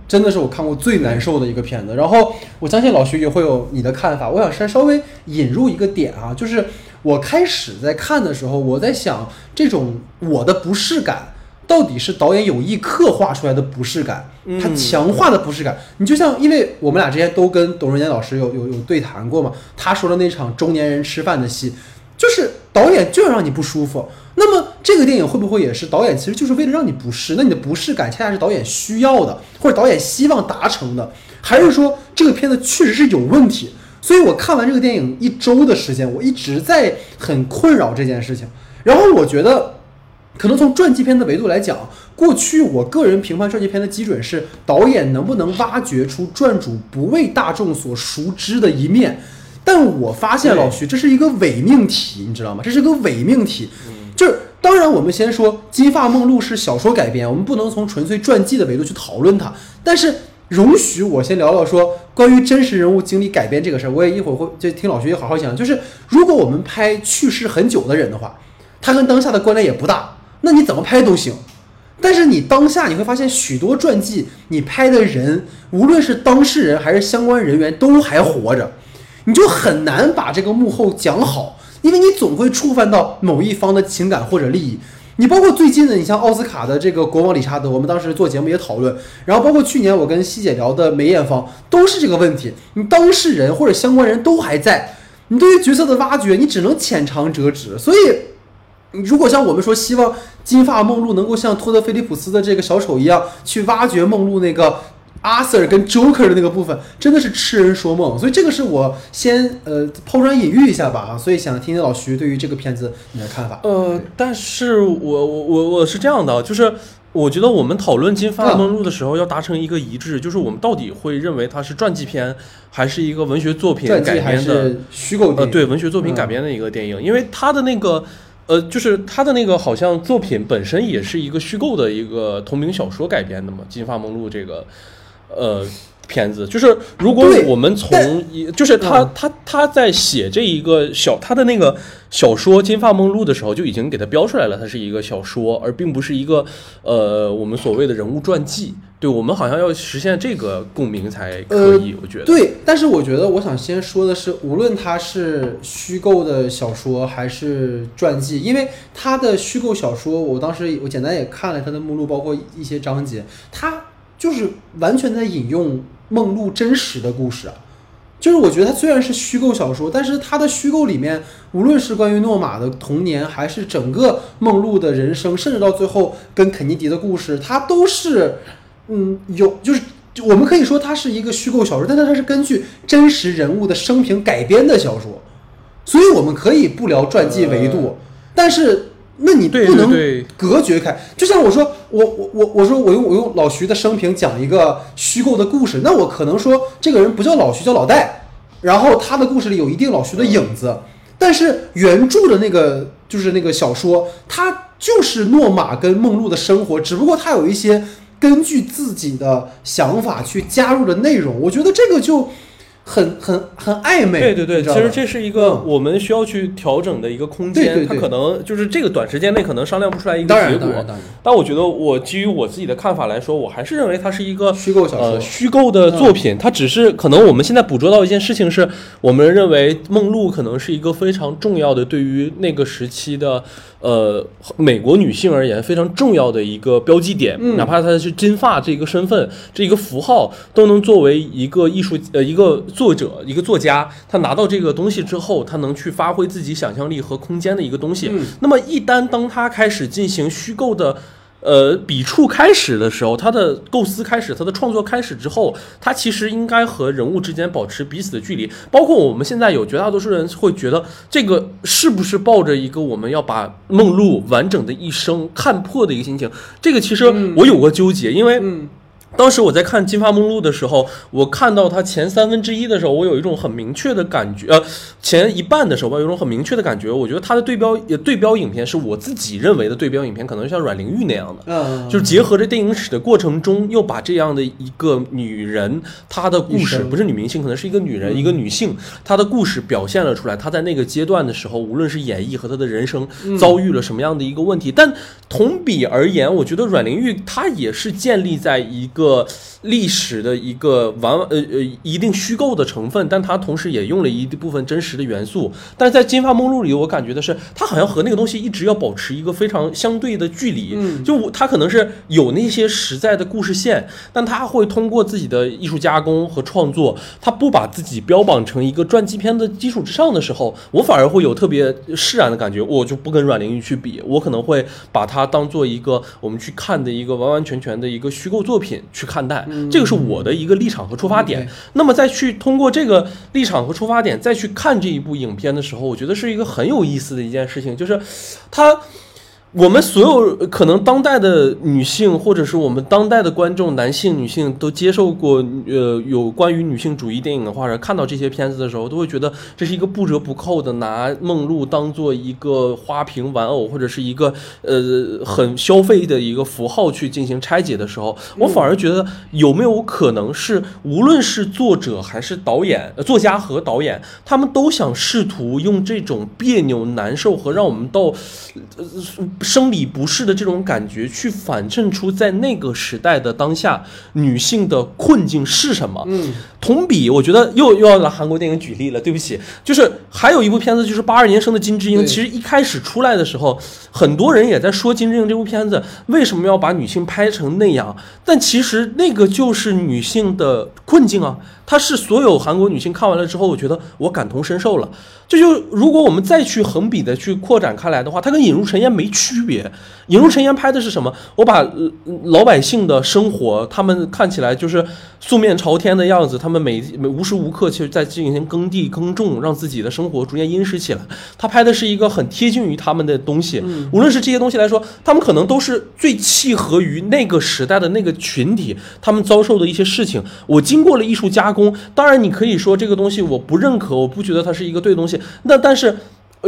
真的是我看过最难受的一个片子。然后我相信老徐也会有你的看法，我想先稍微引入一个点啊，就是我开始在看的时候，我在想这种我的不适感。到底是导演有意刻画出来的不适感，他强化的不适感。你就像，因为我们俩之前都跟董润年老师有有有对谈过嘛，他说的那场中年人吃饭的戏，就是导演就要让你不舒服。那么这个电影会不会也是导演其实就是为了让你不适？那你的不适感恰恰是导演需要的，或者导演希望达成的，还是说这个片子确实是有问题？所以我看完这个电影一周的时间，我一直在很困扰这件事情。然后我觉得。可能从传记片的维度来讲，过去我个人评判传记片的基准是导演能不能挖掘出传主不为大众所熟知的一面。但我发现老徐这是一个伪命题，你知道吗？这是个伪命题。就是当然，我们先说《金发梦露》是小说改编，我们不能从纯粹传记的维度去讨论它。但是容许我先聊聊说关于真实人物经历改编这个事儿，我也一会儿会就听老徐好好讲。就是如果我们拍去世很久的人的话，他跟当下的关联也不大。那你怎么拍都行，但是你当下你会发现许多传记，你拍的人无论是当事人还是相关人员都还活着，你就很难把这个幕后讲好，因为你总会触犯到某一方的情感或者利益。你包括最近的，你像奥斯卡的这个国王理查德，我们当时做节目也讨论，然后包括去年我跟西姐聊的梅艳芳，都是这个问题。你当事人或者相关人都还在，你对于角色的挖掘，你只能浅尝辄止，所以。如果像我们说，希望金发梦露能够像托德菲利普斯的这个小丑一样，去挖掘梦露那个阿 Sir 跟 Joker 的那个部分，真的是痴人说梦。所以这个是我先呃抛砖引玉一下吧啊，所以想听听老徐对于这个片子你的看法。
呃，但是我我我我是这样的，就是我觉得我们讨论金发梦露的时候要达成一个一致，就是我们到底会认为它是传记片，还是一个文学作品改编的
虚构
呃对文学作品改编的一个电影，因为它的那个。呃，就是他的那个好像作品本身也是一个虚构的一个同名小说改编的嘛，《金发梦露》这个，呃。片子就是，如果我们从一，就是他他他在写这一个小他的那个小说《金发梦露》的时候，就已经给他标出来了，它是一个小说，而并不是一个呃我们所谓的人物传记。对我们好像要实现这个共鸣才可以，我觉得。
对，但是我觉得我想先说的是，无论它是虚构的小说还是传记，因为它的虚构小说，我当时我简单也看了它的目录，包括一些章节，它就是完全在引用。梦露真实的故事啊，就是我觉得它虽然是虚构小说，但是它的虚构里面，无论是关于诺玛的童年，还是整个梦露的人生，甚至到最后跟肯尼迪的故事，它都是，嗯，有就是我们可以说它是一个虚构小说，但它是根据真实人物的生平改编的小说，所以我们可以不聊传记维度，但是。那你不能隔绝开，就像我说，我我我我说我用我用老徐的生平讲一个虚构的故事，那我可能说这个人不叫老徐，叫老戴，然后他的故事里有一定老徐的影子，但是原著的那个就是那个小说，它就是诺玛跟梦露的生活，只不过他有一些根据自己的想法去加入的内容，我觉得这个就。很很很暧昧，
对对对，其实这是一个我们需要去调整的一个空间，它可能就是这个短时间内可能商量不出来一个结果。但我觉得我基于我自己的看法来说，我还是认为它是一个
虚构小说，
虚构的作品。它只是可能我们现在捕捉到一件事情是，我们认为梦露可能是一个非常重要的对于那个时期的。呃，美国女性而言非常重要的一个标记点，哪怕她是金发这个身份，这一个符号，都能作为一个艺术呃一个作者一个作家，他拿到这个东西之后，他能去发挥自己想象力和空间的一个东西。那么一旦当他开始进行虚构的。呃，笔触开始的时候，他的构思开始，他的创作开始之后，他其实应该和人物之间保持彼此的距离。包括我们现在有绝大多数人会觉得，这个是不是抱着一个我们要把梦露完整的一生看破的一个心情？这个其实我有过纠结，因为当时我在看《金发梦露》的时候，我看到它前三分之一的时候，我有一种很明确的感觉，呃，前一半的时候吧，有一种很明确的感觉。我觉得它的对标也对标影片是我自己认为的对标影片，可能像阮玲玉那样的，
嗯，
就是结合着电影史的过程中，又把这样的一个女人，她的故事不是女明星，可能是一个女人，一个女性，她的故事表现了出来。她在那个阶段的时候，无论是演绎和她的人生遭遇了什么样的一个问题，但同比而言，我觉得阮玲玉她也是建立在一个历史的一个完呃呃一定虚构的成分，但它同时也用了一部分真实的元素。但是在《金发梦露》里，我感觉的是，它好像和那个东西一直要保持一个非常相对的距离。
嗯
就它可能是有那些实在的故事线，但它会通过自己的艺术加工和创作，它不把自己标榜成一个传记片的基础之上的时候，我反而会有特别释然的感觉。我就不跟阮玲玉去比，我可能会把它当做一个我们去看的一个完完全全的一个虚构作品去看待。这个是我的一个立场和出发点。那么再去通过这个立场和出发点再去看这一部影片的时候，我觉得是一个很有意思的一件事情，就是它。我们所有可能当代的女性，或者是我们当代的观众，男性、女性都接受过呃有关于女性主义电影的话者看到这些片子的时候，都会觉得这是一个不折不扣的拿梦露当做一个花瓶玩偶，或者是一个呃很消费的一个符号去进行拆解的时候，我反而觉得有没有可能是，无论是作者还是导演、呃作家和导演，他们都想试图用这种别扭、难受和让我们到呃生理不适的这种感觉，去反衬出在那个时代的当下女性的困境是什么。
嗯，
同比，我觉得又又要拿韩国电影举例了，对不起，就是还有一部片子，就是八二年生的金智英。其实一开始出来的时候，很多人也在说金智英这部片子为什么要把女性拍成那样，但其实那个就是女性的困境啊。它是所有韩国女性看完了之后，我觉得我感同身受了。这就如果我们再去横比的去扩展开来的话，它跟《引入尘烟》没区别。《引入尘烟》拍的是什么？我把、呃老百姓的生活，他们看起来就是素面朝天的样子，他们每每无时无刻其实在进行耕地耕种，让自己的生活逐渐殷实起来。他拍的是一个很贴近于他们的东西，无论是这些东西来说，他们可能都是最契合于那个时代的那个群体，他们遭受的一些事情。我经过了艺术加工，当然你可以说这个东西我不认可，我不觉得它是一个对东西，那但是。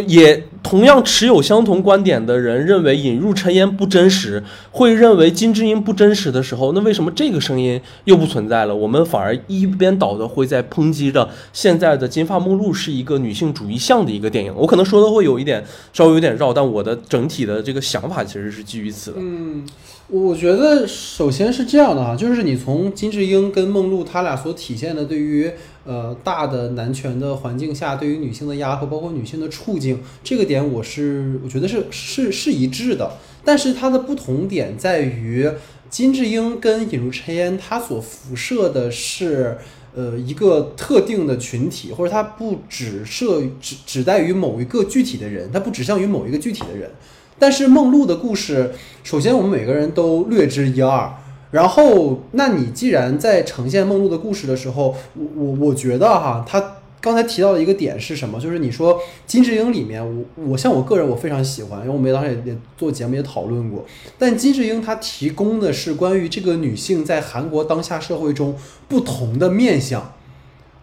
也同样持有相同观点的人认为引入尘烟不真实，会认为金智英不真实的时候，那为什么这个声音又不存在了？我们反而一边倒的会在抨击着现在的《金发梦露》是一个女性主义向的一个电影。我可能说的会有一点稍微有点绕，但我的整体的这个想法其实是基于此的。
嗯我觉得首先是这样的哈，就是你从金智英跟梦露他俩所体现的对于呃大的男权的环境下对于女性的压迫，包括女性的处境这个点，我是我觉得是是是一致的。但是它的不同点在于，金智英跟引入尘烟，它所辐射的是。呃，一个特定的群体，或者他不只设只只在于某一个具体的人，他不指向于某一个具体的人。但是梦露的故事，首先我们每个人都略知一二。然后，那你既然在呈现梦露的故事的时候，我我我觉得哈，他刚才提到的一个点是什么？就是你说金智英里面，我我像我个人我非常喜欢，因为我们当时也也做节目也讨论过。但金智英她提供的是关于这个女性在韩国当下社会中不同的面相。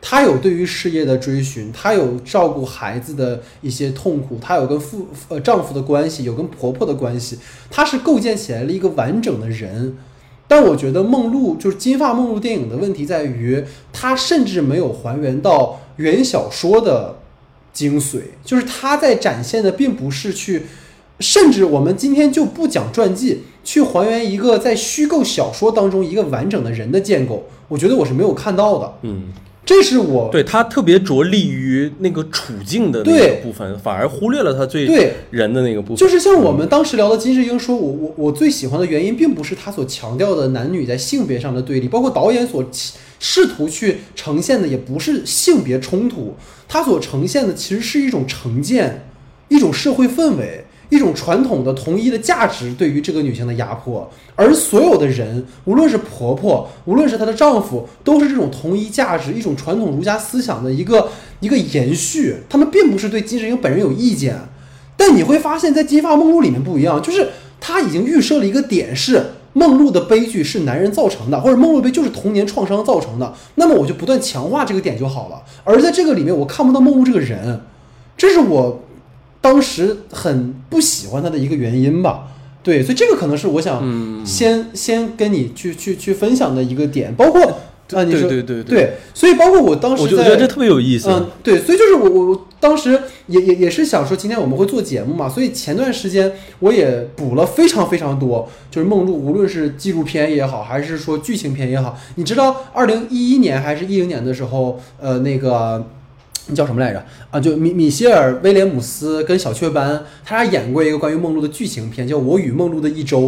她有对于事业的追寻，她有照顾孩子的一些痛苦，她有跟父呃丈夫的关系，有跟婆婆的关系，她是构建起来了一个完整的人。但我觉得梦露就是金发梦露电影的问题在于，它甚至没有还原到原小说的精髓，就是它在展现的并不是去，甚至我们今天就不讲传记，去还原一个在虚构小说当中一个完整的人的建构，我觉得我是没有看到的。
嗯，
这是我
对他特别着力于那个处境的那个
对
部分，反而忽略了他最
对
人的那个部分。
就是像我们当时聊的金智英说，我我我最喜欢的原因，并不是他所强调的男女在性别上的对立，包括导演所其试图去呈现的，也不是性别冲突，他所呈现的其实是一种成见，一种社会氛围。一种传统的统一的价值对于这个女性的压迫，而所有的人，无论是婆婆，无论是她的丈夫，都是这种统一价值、一种传统儒家思想的一个一个延续。他们并不是对金智英本人有意见，但你会发现在《金发梦露》里面不一样，就是他已经预设了一个点是，梦露的悲剧是男人造成的，或者梦露的悲就是童年创伤造成的，那么我就不断强化这个点就好了。而在这个里面，我看不到梦露这个人，这是我当时很不喜欢他的一个原因吧。对，所以这个可能是我想
嗯
先、先跟你去去去分享的一个点，包括啊，你说
对对对
对，所以包括我当时
我就觉得这特别有意思。
嗯，对，所以就是我我我当时也也也是想说，今天我们会做节目嘛，所以前段时间我也补了非常非常多，就是梦露，无论是纪录片也好，还是说剧情片也好，你知道，二零一一年还是一零年的时候，呃，那个。那叫什么来着？啊，就米米歇尔·威廉姆斯跟小雀斑，他俩演过一个关于梦露的剧情片，叫《我与梦露的一周》。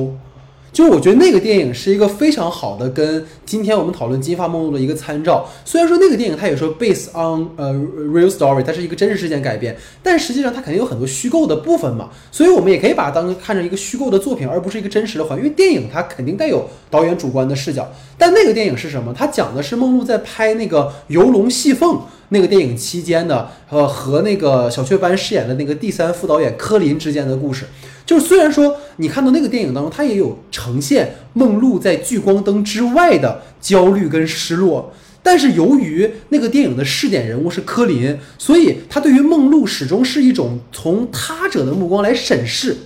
就是我觉得那个电影是一个非常好的跟今天我们讨论金发梦露的一个参照。虽然说那个电影它也说 based on 呃 real story，它是一个真实事件改编，但实际上它肯定有很多虚构的部分嘛，所以我们也可以把它当看成一个虚构的作品，而不是一个真实的还。因为电影它肯定带有导演主观的视角，但那个电影是什么？它讲的是梦露在拍那个《游龙戏凤》那个电影期间的，呃，和那个小雀斑饰演的那个第三副导演柯林之间的故事。就是虽然说你看到那个电影当中，它也有呈现梦露在聚光灯之外的焦虑跟失落，但是由于那个电影的试点人物是柯林，所以他对于梦露始终是一种从他者的目光来审视。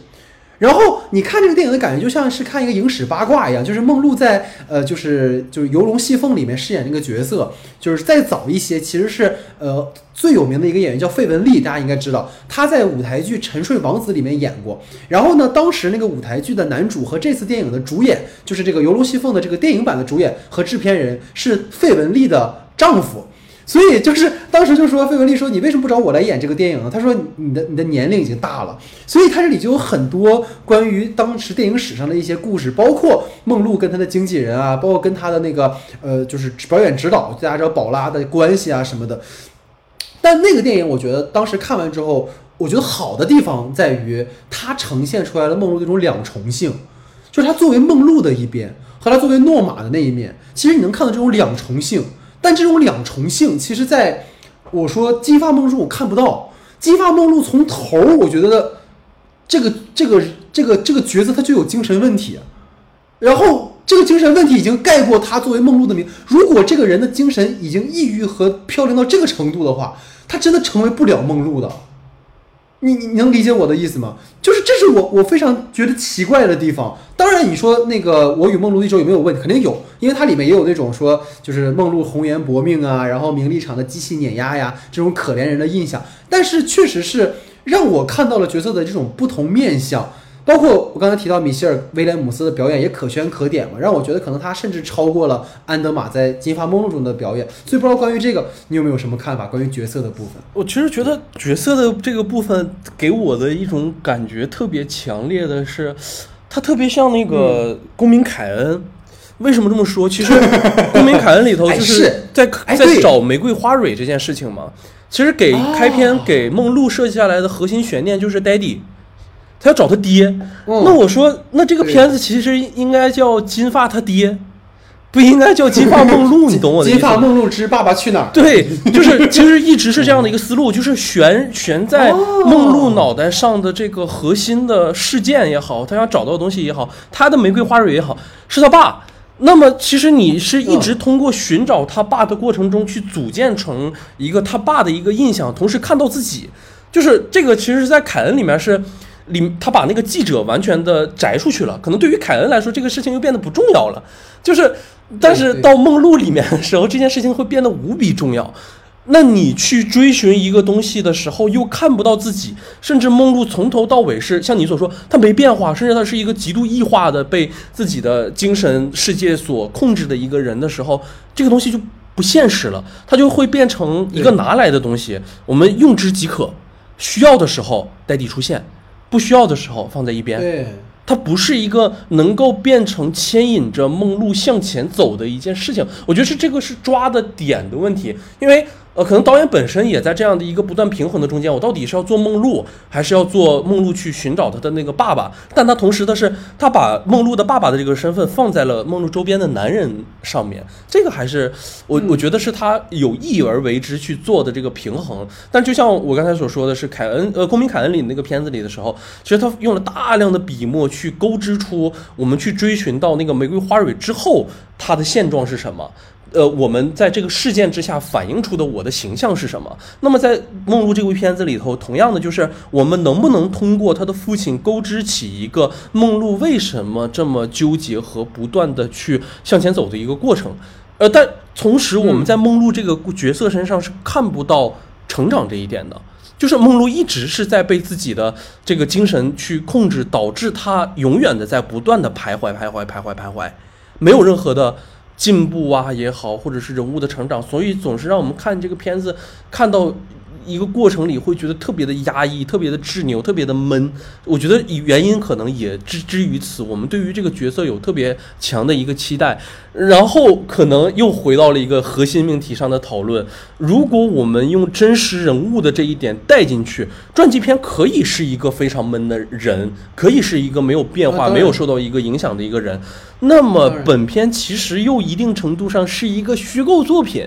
然后你看这个电影的感觉，就像是看一个影史八卦一样，就是梦露在呃，就是就是《游龙戏凤》里面饰演那个角色，就是再早一些，其实是呃最有名的一个演员叫费雯丽，大家应该知道，她在舞台剧《沉睡王子》里面演过。然后呢，当时那个舞台剧的男主和这次电影的主演，就是这个《游龙戏凤》的这个电影版的主演和制片人是费雯丽的丈夫。所以就是当时就说费雯丽说你为什么不找我来演这个电影呢？他说你的你的年龄已经大了，所以他这里就有很多关于当时电影史上的一些故事，包括梦露跟他的经纪人啊，包括跟他的那个呃就是表演指导大家知道宝拉的关系啊什么的。但那个电影我觉得当时看完之后，我觉得好的地方在于它呈现出来了梦露那种两重性，就是她作为梦露的一边和她作为诺玛的那一面，其实你能看到这种两重性。但这种两重性，其实在我说金发梦露我看不到。金发梦露从头，我觉得这个这个这个这个角色他就有精神问题，然后这个精神问题已经盖过他作为梦露的名。如果这个人的精神已经抑郁和飘零到这个程度的话，他真的成为不了梦露的。你你能理解我的意思吗？就是这是我我非常觉得奇怪的地方。当然，你说那个我与梦露的一周有没有问题？肯定有，因为它里面也有那种说就是梦露红颜薄命啊，然后名利场的机器碾压呀这种可怜人的印象。但是确实是让我看到了角色的这种不同面相。包括我刚才提到米歇尔·威廉姆斯的表演也可圈可点嘛，让我觉得可能他甚至超过了安德玛在《金发梦露》中的表演。所以不知道关于这个你有没有什么看法？关于角色的部分？
我其实觉得角色的这个部分给我的一种感觉特别强烈的是，他特别像那个公民凯恩。为什么这么说？其实公民凯恩里头
哎
就是 *laughs* 是在在找玫瑰花蕊这件事情嘛。其实给
哦
开篇给梦露设计下来的核心悬念就是 Daddy，他要找他爹。
嗯
那我说，那这个片子其实应该叫金发他爹，不应该叫金发梦露，*laughs* 你懂我的意思吗？
金发梦露之爸爸去哪儿？
对，就是其实一直是这样的一个思路，*laughs* 就是悬悬在梦露脑袋上的这个核心的事件也好，他想找到的东西也好，他的玫瑰花蕊也好，是他爸。那么其实你是一直通过寻找他爸的过程中去组建成一个他爸的一个印象，同时看到自己，就是这个其实是在凯恩里面是。里他把那个记者完全的摘出去了，可能对于凯恩来说，这个事情又变得不重要了。就是，但是到梦露里面的时候，这件事情会变得无比重要。那你去追寻一个东西的时候，又看不到自己，甚至梦露从头到尾是像你所说，她没变化，甚至她是一个极度异化的被自己的精神世界所控制的一个人的时候，这个东西就不现实了，它就会变成一个拿来的东西，我们用之即可，需要的时候代替出现，不需要的时候放在一边。
对，
它不是一个能够变成牵引着梦露向前走的一件事情。我觉得是这个是抓的点的问题，因为呃，可能导演本身也在这样的一个不断平衡的中间，我到底是要做梦露，还是要做梦露去寻找他的那个爸爸？但他同时的是，他把梦露的爸爸的这个身份放在了梦露周边的男人上面，这个还是我我觉得是他有意而为之去做的这个平衡。但就像我刚才所说的是，凯恩呃，公民凯恩里那个片子里的时候，其实他用了大量的笔墨去勾织出我们去追寻到那个玫瑰花蕊之后，他的现状是什么。呃，我们在这个事件之下反映出的我的形象是什么？那么在《梦露》这部片子里头，同样的就是我们能不能通过他的父亲勾织起一个梦露为什么这么纠结和不断的去向前走的一个过程？呃，但同时我们在梦露这个角色身上是看不到成长这一点的，就是梦露一直是在被自己的这个精神去控制，导致他永远的在不断的徘徊、徘徊、徘徊、徘徊，没有任何的。进步啊也好，或者是人物的成长，所以总是让我们看这个片子，看到一个过程里会觉得特别的压抑，特别的执拗，特别的闷。我觉得原因可能也之之于此，我们对于这个角色有特别强的一个期待，然后可能又回到了一个核心命题上的讨论。如果我们用真实人物的这一点带进去，传记片可以是一个非常闷的人，可以是一个没有变化、没有受到一个影响的一个人。那么本片其实又一定程度上是一个虚构作品，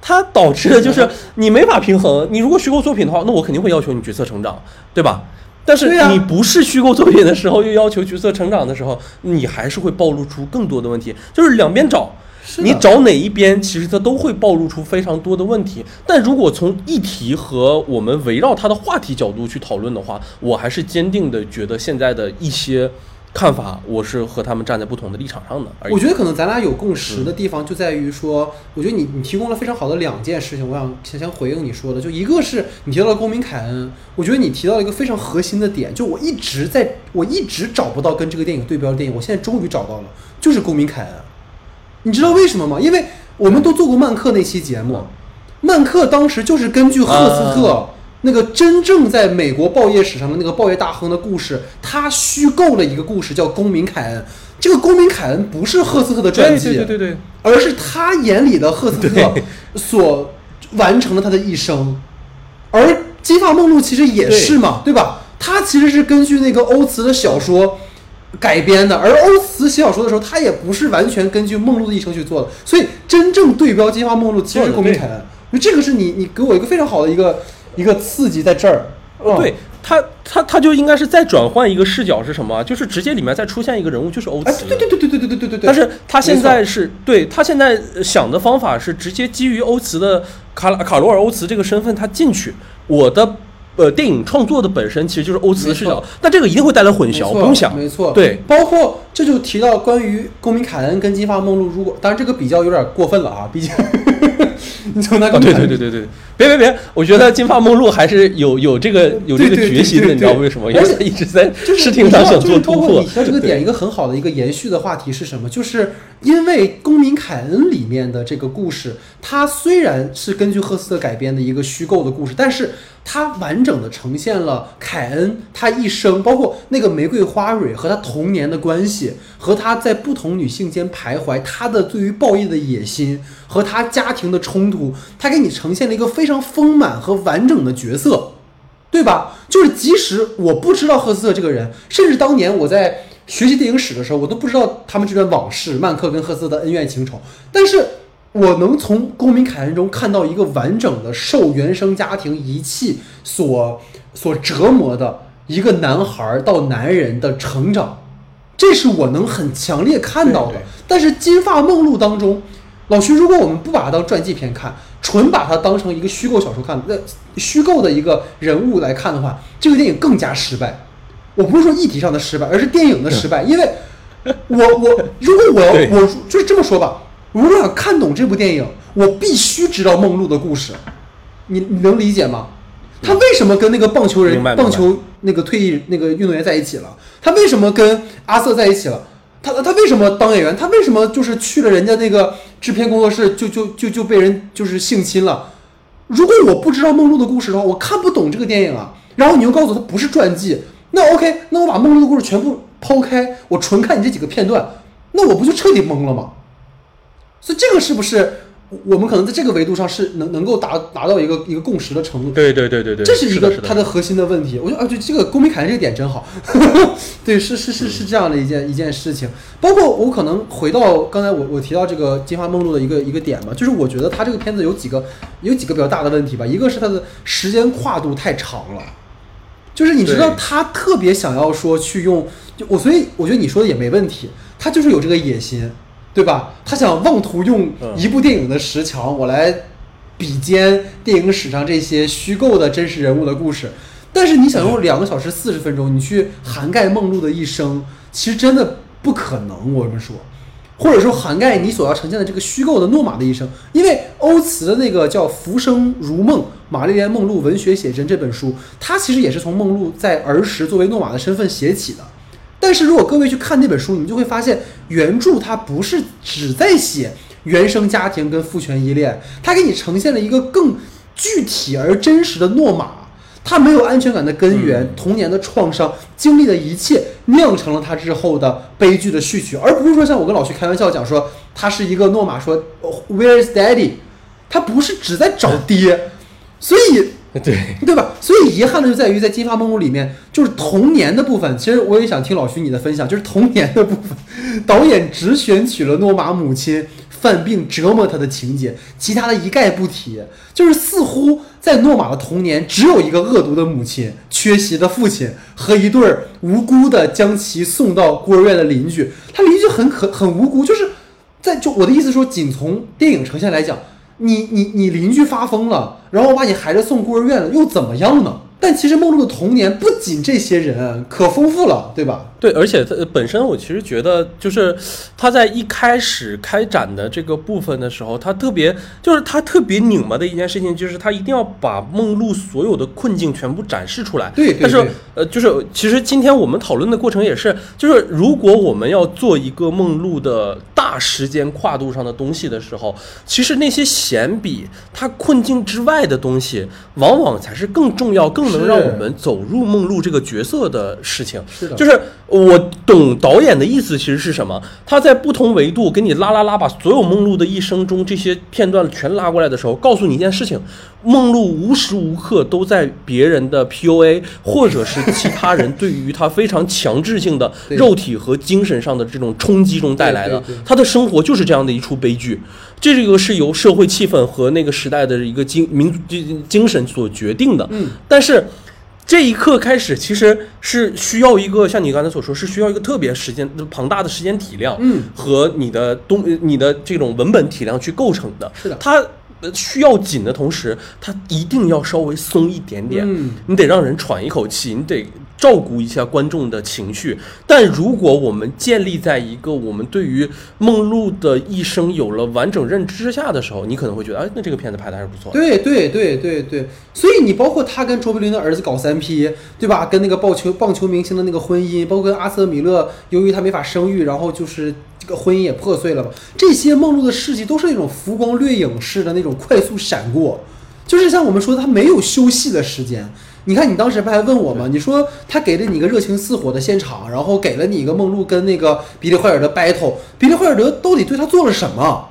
它导致的就是你没法平衡。你如果虚构作品的话，那我肯定会要求你角色成长，对吧？但是你不是虚构作品的时候，又要求角色成长的时候，你还是会暴露出更多的问题。就是两边找，你找哪一边，其实它都会暴露出非常多的问题。但如果从议题和我们围绕它的话题角度去讨论的话，我还是坚定的觉得现在的一些。看法，我是和他们站在不同的立场上的。
我觉得可能咱俩有共识的地方就在于说，我觉得你你提供了非常好的两件事情，我想先先回应你说的，就一个是你提到了公民凯恩，我觉得你提到了一个非常核心的点，就我一直在我一直找不到跟这个电影对标的电影，我现在终于找到了，就是公民凯恩。你知道为什么吗？因为我们都做过曼克那期节目，曼克当时就是根据赫斯特。那个真正在美国报业史上的那个报业大亨的故事，他虚构了一个故事，叫《公民凯恩》。这个《公民凯恩》不是赫斯特的传记，
对对对，
而是他眼里的赫斯特所完成了他的一生。而《金发梦露》其实也是嘛，对吧？他其实是根据那个欧茨的小说改编的，而欧茨写小说的时候，他也不是完全根据梦露的一生去做的。所以，真正对标《金发梦露》其实是《公民凯恩》。这个是你你给我一个非常好的一个。一个刺激在这儿，
对他，他他就应该是再转换一个视角是什么？就是直接里面再出现一个人物，就是欧
茨。对对对对对对对对对对。
但是他现在是对他现在想的方法是直接基于欧茨的卡卡罗尔欧茨这个身份，他进去。我的呃电影创作的本身其实就是欧茨的视角，但这个一定会带来混淆，不用想。
没错，
对，
包括这就提到关于公民凯恩跟金发梦露，如果当然这个比较有点过分了啊，毕竟。*laughs* 你从那个
对对对对对，别别别！我觉得金发梦露还是有有这个有这个决心的，你知道为什么？因为一直在视听上想做突破。
你像这个点一个很好的一个延续的话题是什么？就是因为《公民凯恩》里面的这个故事，它虽然是根据赫斯特改编的一个虚构的故事，但是。它完整的呈现了凯恩他一生，包括那个玫瑰花蕊和他童年的关系，和他在不同女性间徘徊，他的对于报业的野心和他家庭的冲突，他给你呈现了一个非常丰满和完整的角色，对吧？就是即使我不知道赫斯特这个人，甚至当年我在学习电影史的时候，我都不知道他们这段往事，曼克跟赫斯特的恩怨情仇，但是。我能从《公民凯恩》中看到一个完整的受原生家庭遗弃所所折磨的一个男孩到男人的成长，这是我能很强烈看到的。但是《金发梦露》当中，老徐，如果我们不把它当传记片看，纯把它当成一个虚构小说看，那虚构的一个人物来看的话，这个电影更加失败。我不是说议题上的失败，而是电影的失败。因为，我我如果我要我就是这么说吧。如果想看懂这部电影，我必须知道梦露的故事。你你能理解吗？他为什么跟那个棒球人、棒球那个退役那个运动员在一起了？他为什么跟阿瑟在一起了？他他为什么当演员？他为什么就是去了人家那个制片工作室就就就就被人就是性侵了？如果我不知道梦露的故事的话，我看不懂这个电影啊。然后你又告诉我它不是传记，那 OK，那我把梦露的故事全部抛开，我纯看你这几个片段，那我不就彻底懵了吗？所以这个是不是我们可能在这个维度上是能能够达达到一个一个共识的程度。
对对对对对，
这是一个它的核心的问题。我觉得啊，对这个公民凯恩这个点真好，*laughs* 对，是是是是这样的一件一件事情。包括我可能回到刚才我我提到这个《金发梦露》的一个一个点嘛，就是我觉得它这个片子有几个有几个比较大的问题吧。一个是它的时间跨度太长了，就是你知道他特别想要说去用，就我所以我觉得你说的也没问题，他就是有这个野心，对吧？他想妄图用
嗯
一部电影的十强，我来比肩电影史上这些虚构的真实人物的故事。但是你想用两个小时四十分钟，你去涵盖梦露的一生，其实真的不可能。我这么说，或者说涵盖你所要呈现的这个虚构的诺玛的一生，因为欧茨的那个叫《浮生如梦：玛丽莲·梦露文学写真》这本书，它其实也是从梦露在儿时作为诺玛的身份写起的。但是如果各位去看那本书，你们就会发现，原著它不是只在写原生家庭跟父权依恋，它给你呈现了一个更具体而真实的诺玛。他没有安全感的根源，
嗯
童年的创伤，经历的一切酿成了他之后的悲剧的序曲，而不是说像我跟老徐开玩笑讲说他是一个诺玛说哦 Where is Daddy，他不是只在找爹，所以 *laughs*
对，
对吧？所以遗憾的就在于在《金发梦露》里面，就是童年的部分。其实我也想听老徐你的分享，就是童年的部分，导演只选取了诺玛母亲犯病折磨他的情节，其他的一概不提。就是似乎在诺玛的童年，只有一个恶毒的母亲、缺席的父亲和一对无辜的将其送到孤儿院的邻居。他邻居很可很无辜，就是在就我的意思说，仅从电影呈现来讲，你你你邻居发疯了，然后我把你孩子送孤儿院了，又怎么样呢？但其实梦露的童年不仅这些人，可丰富了，对吧？
对，而且它本身我其实觉得，就是他在一开始开展的这个部分的时候，他特别就是他特别拧巴的一件事情，就是他一定要把梦露所有的困境全部展示出来。
对对
但是呃，就是其实今天我们讨论的过程也是，就是如果我们要做一个梦露的大时间跨度上的东西的时候，其实那些显比它困境之外的东西，往往才是更重要、更能让我们走入梦露这个角色的事情。
是的
就是我懂导演的意思，其实是什么？他在不同维度给你拉拉拉，把所有梦露的一生中这些片段全拉过来的时候，告诉你一件事情：梦露无时无刻都在别人的 PUA 或者是其他人对于他非常强制性的肉体和精神上的这种冲击中带来的。他的生活就是这样的一出悲剧。这个是由社会气氛和那个时代的一个精民族精精神所决定的。
嗯，
但是这一刻开始，其实是需要一个像你刚才所说，是需要一个特别时间庞大的时间体量，
嗯，
和你的东你的这种文本体量去构成的。
是的
它呃需要紧的同时，它一定要稍微松一点点。
嗯
你得让人喘一口气，你得照顾一下观众的情绪。但如果我们建立在一个我们对于梦露的一生有了完整认知之下的时候，你可能会觉得，哎，那这个片子拍的还是不错。
对对对对对，所以你包括他跟卓别林的儿子搞三 P，对吧？跟那个棒球棒球明星的那个婚姻，包括跟阿瑟米勒，由于他没法生育，然后就是这个婚姻也破碎了吧？这些梦露的事迹都是那种浮光掠影式的那种快速闪过，就是像我们说的，他没有休息的时间。你看，你当时不还问我吗？你说他给了你一个热情似火的现场，然后给了你一个梦露跟那个比利怀尔德 battle，比利怀尔德到底对他做了什么，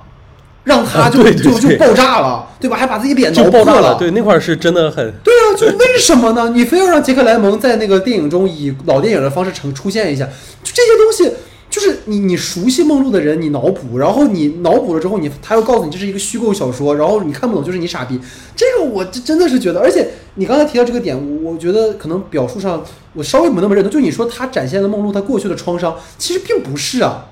让他
啊
就、就就爆炸了，对吧？还把自己脸
就
挠破
爆炸了，对，那块儿是真的很。
对啊，就为什么呢？你非要让杰克莱蒙在那个电影中以老电影的方式呈出现一下，就这些东西，就是你你熟悉梦露的人，你脑补，然后你脑补了之后，你他又告诉你这是一个虚构小说，然后你看不懂就是你傻逼。这个我真的是觉得，而且你刚才提到这个点，我我觉得可能表述上我稍微不那么认同，就你说他展现了梦露她过去的创伤，其实并不是啊。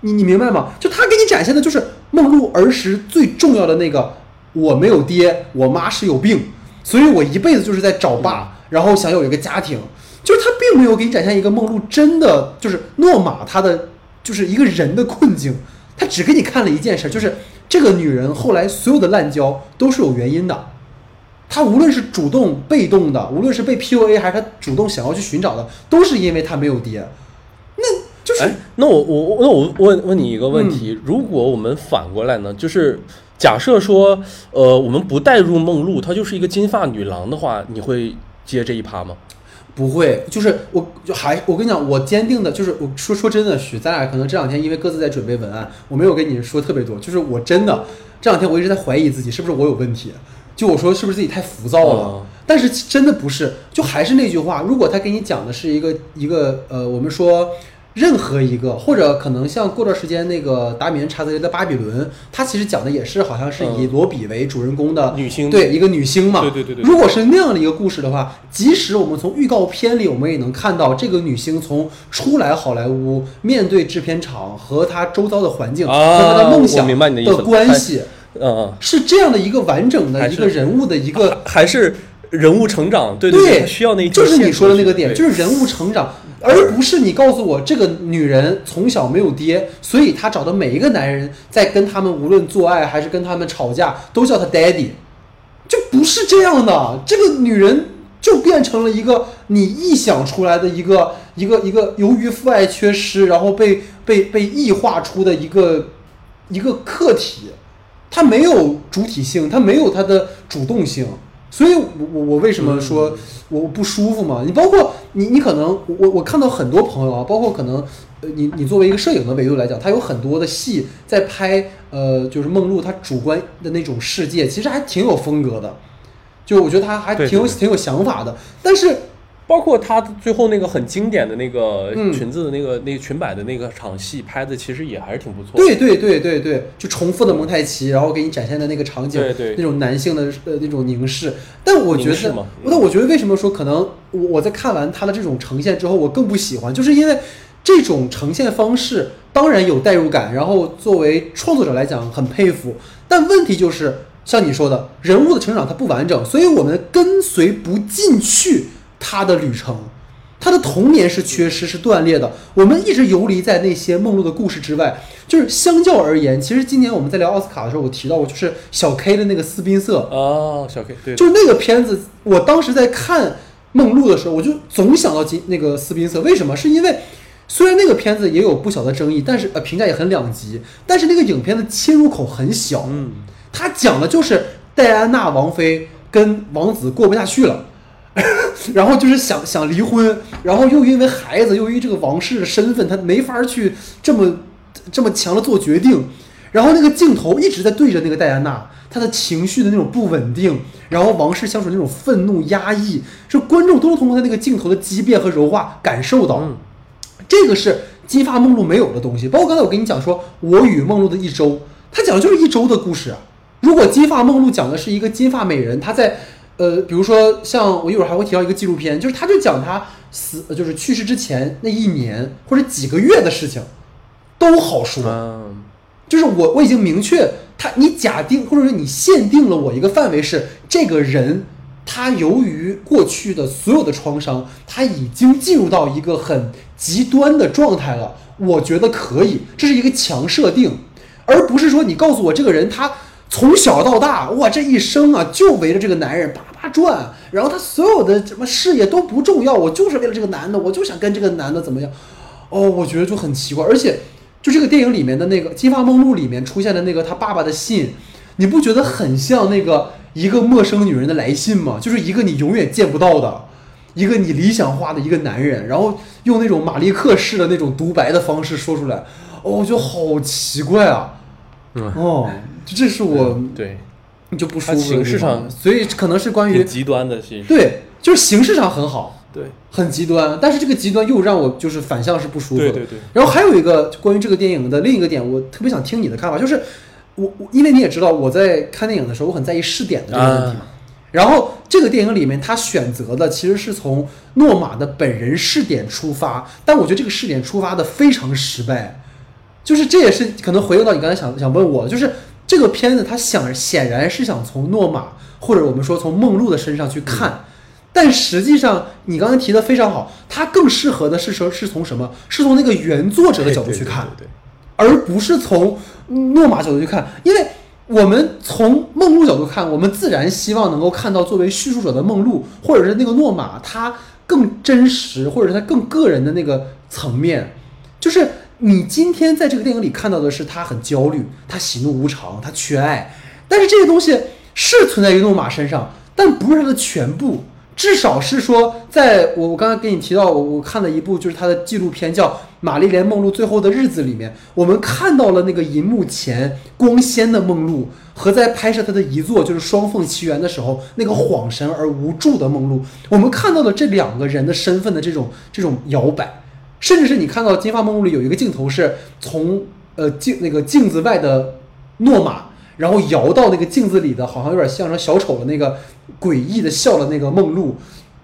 你你明白吗？就他给你展现的就是梦露儿时最重要的那个，我没有爹，我妈是有病，所以我一辈子就是在找爸，然后想有一个家庭。就是他并没有给你展现一个梦露真的就是诺玛她的就是一个人的困境，他只给你看了一件事，就是这个女人后来所有的滥交都是有原因的。她无论是主动被动的，无论是被 PUA 还是她主动想要去寻找的，都是因为她没有爹。那就是
哎，那我我我那我问问你一个问
嗯
题：如果我们反过来呢，就是假设说，呃，我们不带入梦露，她就是一个金发女郎的话，你会接这一趴吗？
不会，就是我就还我跟你讲，我坚定的就是我说说真的，许咱俩可能这两天因为各自在准备文案，我没有跟你说特别多，就是我真的这两天我一直在怀疑自己是不是我有问题，就我说是不是自己太浮躁了。
嗯
但是真的不是，就还是那句话，如果他给你讲的是一个一个呃，我们说任何一个，或者可能像过段时间那个达米恩查泽雷的《巴比伦》，他其实讲的也是好像是以
嗯
罗比为主人公的
女星。
对一个女星嘛。
对对对对
如果是那样的一个故事的话，即使我们从预告片里，我们也能看到这个女星从出来好莱坞，面对制片厂和她周遭的环境、
啊
和她的梦想
的
关系，
嗯嗯，
是这样的一个完整的一个人物的一个
还是人物成长，对
对，
他需要那
就是你说的那个点，就是人物成长，而不是你告诉我这个女人从小没有爹，所以她找的每一个男人在跟他们无论做爱还是跟他们吵架，都叫他 daddy，就不是这样的。这个女人就变成了一个你臆想出来的一个一个一个由于父爱缺失，然后被被被异化出的一个一个客体，她没有主体性，她没有她的主动性。所以我，我我为什么说我不舒服嘛？你包括你，你可能我我看到很多朋友啊，包括可能呃，你你作为一个摄影的维度来讲，他有很多的戏在拍，呃，就是梦露她主观的那种世界，其实还挺有风格的，就我觉得他还挺有挺有想法的。但是
包括他最后那个很经典的那个
嗯
裙子的那个、那个裙摆的那个场戏拍的，其实也还是挺不错的。
对对对对对，就重复的蒙太奇，然后给你展现的那个场景，
对对
那种男性的呃那种凝视。但我觉得
凝视嘛，
但我觉得为什么说可能我我在看完他的这种呈现之后，我更不喜欢，就是因为这种呈现方式当然有代入感，然后作为创作者来讲很佩服，但问题就是像你说的，人物的成长它不完整，所以我们跟随不进去他的旅程。他的童年是缺失、是断裂的。我们一直游离在那些梦露的故事之外。就是相较而言，其实今年我们在聊奥斯卡的时候，我提到过，就是小 K 的那个《斯宾塞》，
哦，小 K 对，
就那个片子，我当时在看梦露的时候，我就总想到今那个斯宾塞。为什么？是因为虽然那个片子也有不小的争议，但是呃评价也很两极，但是那个影片的切入口很小。
嗯，
他讲的就是戴安娜王妃跟王子过不下去了。*laughs* 然后就是想想离婚，然后又因为孩子，又因为这个王室的身份，他没法去这么这么强的做决定。然后那个镜头一直在对着那个戴安娜，她的情绪的那种不稳定，然后王室相处的那种愤怒压抑，是观众都是通过他那个镜头的畸变和柔化感受到。
嗯
这个是金发梦露没有的东西。包括刚才我跟你讲说，我与梦露的一周，他讲的就是一周的故事啊。如果金发梦露讲的是一个金发美人，她在呃，比如说像我一会儿还会提到一个纪录片，就是他就讲他死，呃就是去世之前那一年或者几个月的事情，都好说。
嗯，
就是我我已经明确他，你假定或者说你限定了我一个范围是这个人，他由于过去的所有的创伤，他已经进入到一个很极端的状态了。我觉得可以，这是一个强设定，而不是说你告诉我这个人他从小到大，哇，这一生啊就围着这个男人叭叭转，然后他所有的什么事业都不重要，我就是为了这个男的，我就想跟这个男的怎么样。哦，我觉得就很奇怪，而且就这个电影里面的那个《金发梦露》里面出现的那个他爸爸的信，你不觉得很像那个一个陌生女人的来信吗？就是一个你永远见不到的，一个你理想化的一个男人，然后用那种马利克式的那种独白的方式说出来，哦，我觉得好奇怪啊！
嗯
哦，就这是我
对，
就不舒服
形式上
所以可能是关于
极端的，其实
对，就是形式上很好，
对
很极端，但是这个极端又让我就是反向是不舒服的。
对对对
然后还有一个关于这个电影的另一个点，我特别想听你的看法，就是我我因为你也知道我在看电影的时候，我很在意试点的这个问题嘛。
啊
然后这个电影里面，他选择的其实是从诺玛的本人试点出发，但我觉得这个试点出发的非常失败。就是这也是可能回应到你刚才想想问我，就是这个片子它想显然是想从诺玛或者我们说从梦露的身上去看，但实际上你刚才提的非常好，它更适合的是说是从什么？是从那个原作者的角度去看，而不是从诺玛角度去看，因为我们从梦露角度看，我们自然希望能够看到作为叙述者的梦露，或者是那个诺玛，他更真实，或者是他更个人的那个层面。就是你今天在这个电影里看到的是他很焦虑，他喜怒无常，他缺爱，但是这个东西是存在于诺玛身上，但不是他的全部。至少是说，在我我刚才给你提到，我我看了一部就是他的纪录片叫《玛丽莲梦露最后的日子里面，我们看到了那个银幕前光鲜的梦露，和在拍摄他的遗作就是《双凤奇缘》的时候那个恍神而无助的梦露，我们看到了这两个人的身份的这种这种摇摆，甚至是你看到《金发梦露》里有一个镜头是从呃镜那个镜子外的诺玛，然后摇到那个镜子里的，好像有点像成小丑的那个诡异的笑的那个梦露，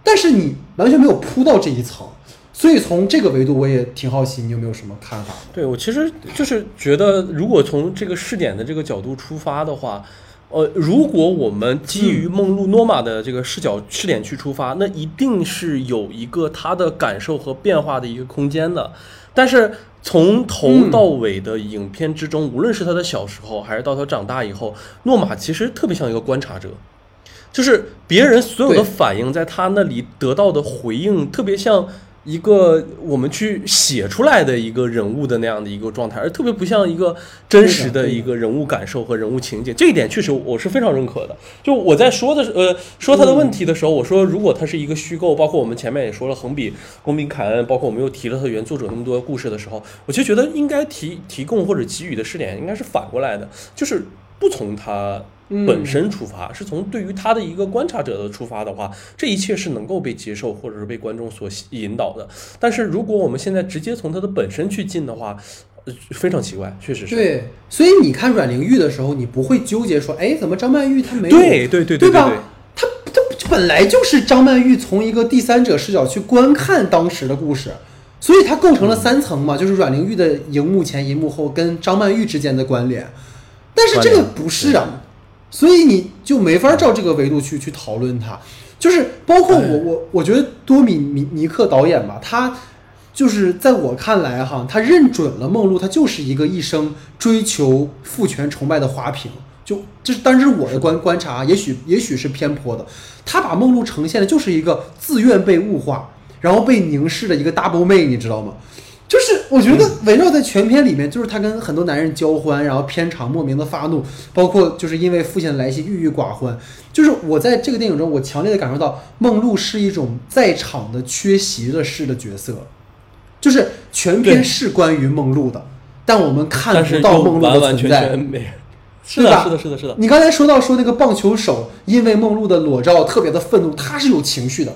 但是你完全没有铺到这一层，所以从这个维度我也挺好奇，你有没有什么看法？
对我其实就是觉得，如果从这个试点的这个角度出发的话，呃，如果我们基于梦露诺玛的这个视角试点去出发，那一定是有一个他的感受和变化的一个空间的。但是从头到尾的影片之中，无论是他的小时候，还是到他长大以后，诺玛其实特别像一个观察者。就是别人所有的反应，在他那里得到的回应，特别像一个我们去写出来的一个人物的那样的一个状态，而特别不像一个真实的一个人物感受和人物情景。这一点确实我是非常认可的。就我在说的呃说他的问题的时候，我说如果他是一个虚构，包括我们前面也说了横比、公民凯恩，包括我们又提了他原作者那么多故事的时候，我就觉得应该提提供或者给予的试点应该是反过来的，就是不从他本身出发，是从对于他的一个观察者的出发的话，这一切是能够被接受或者是被观众所引导的。但是如果我们现在直接从他的本身去进的话，呃非常奇怪，确实是。
对，所以你看阮玲玉的时候，你不会纠结说，哎，怎么张曼玉她没有？
对对对对
对吧？她她本来就是张曼玉从一个第三者视角去观看当时的故事，所以它构成了三层嘛，就是阮玲玉的荧幕前、荧幕后跟张曼玉之间的关联。但是这个不是啊，所以你就没法照这个维度去去讨论它。就是包括我我我觉得多米尼尼克导演吧，他就是在我看来哈，他认准了梦露，他就是一个一生追求父权崇拜的花瓶。就这是，但是我的观观察，也许也许是偏颇的。他把梦露呈现的就是一个自愿被物化，然后被凝视的一个 double 妹，你知道吗？就是我觉得围绕在全片里面，就是他跟很多男人交欢，然后片场莫名的发怒，包括就是因为父亲的来袭郁郁寡欢。就是我在这个电影中，我强烈的感受到梦露是一种在场的缺席的式的角色，就是全片是关于梦露的，但我们看不到梦露的
完完全
存在。
全没。是的，是的，是的，是的。
你刚才说到说那个棒球手因为梦露的裸照特别的愤怒，他是有情绪的，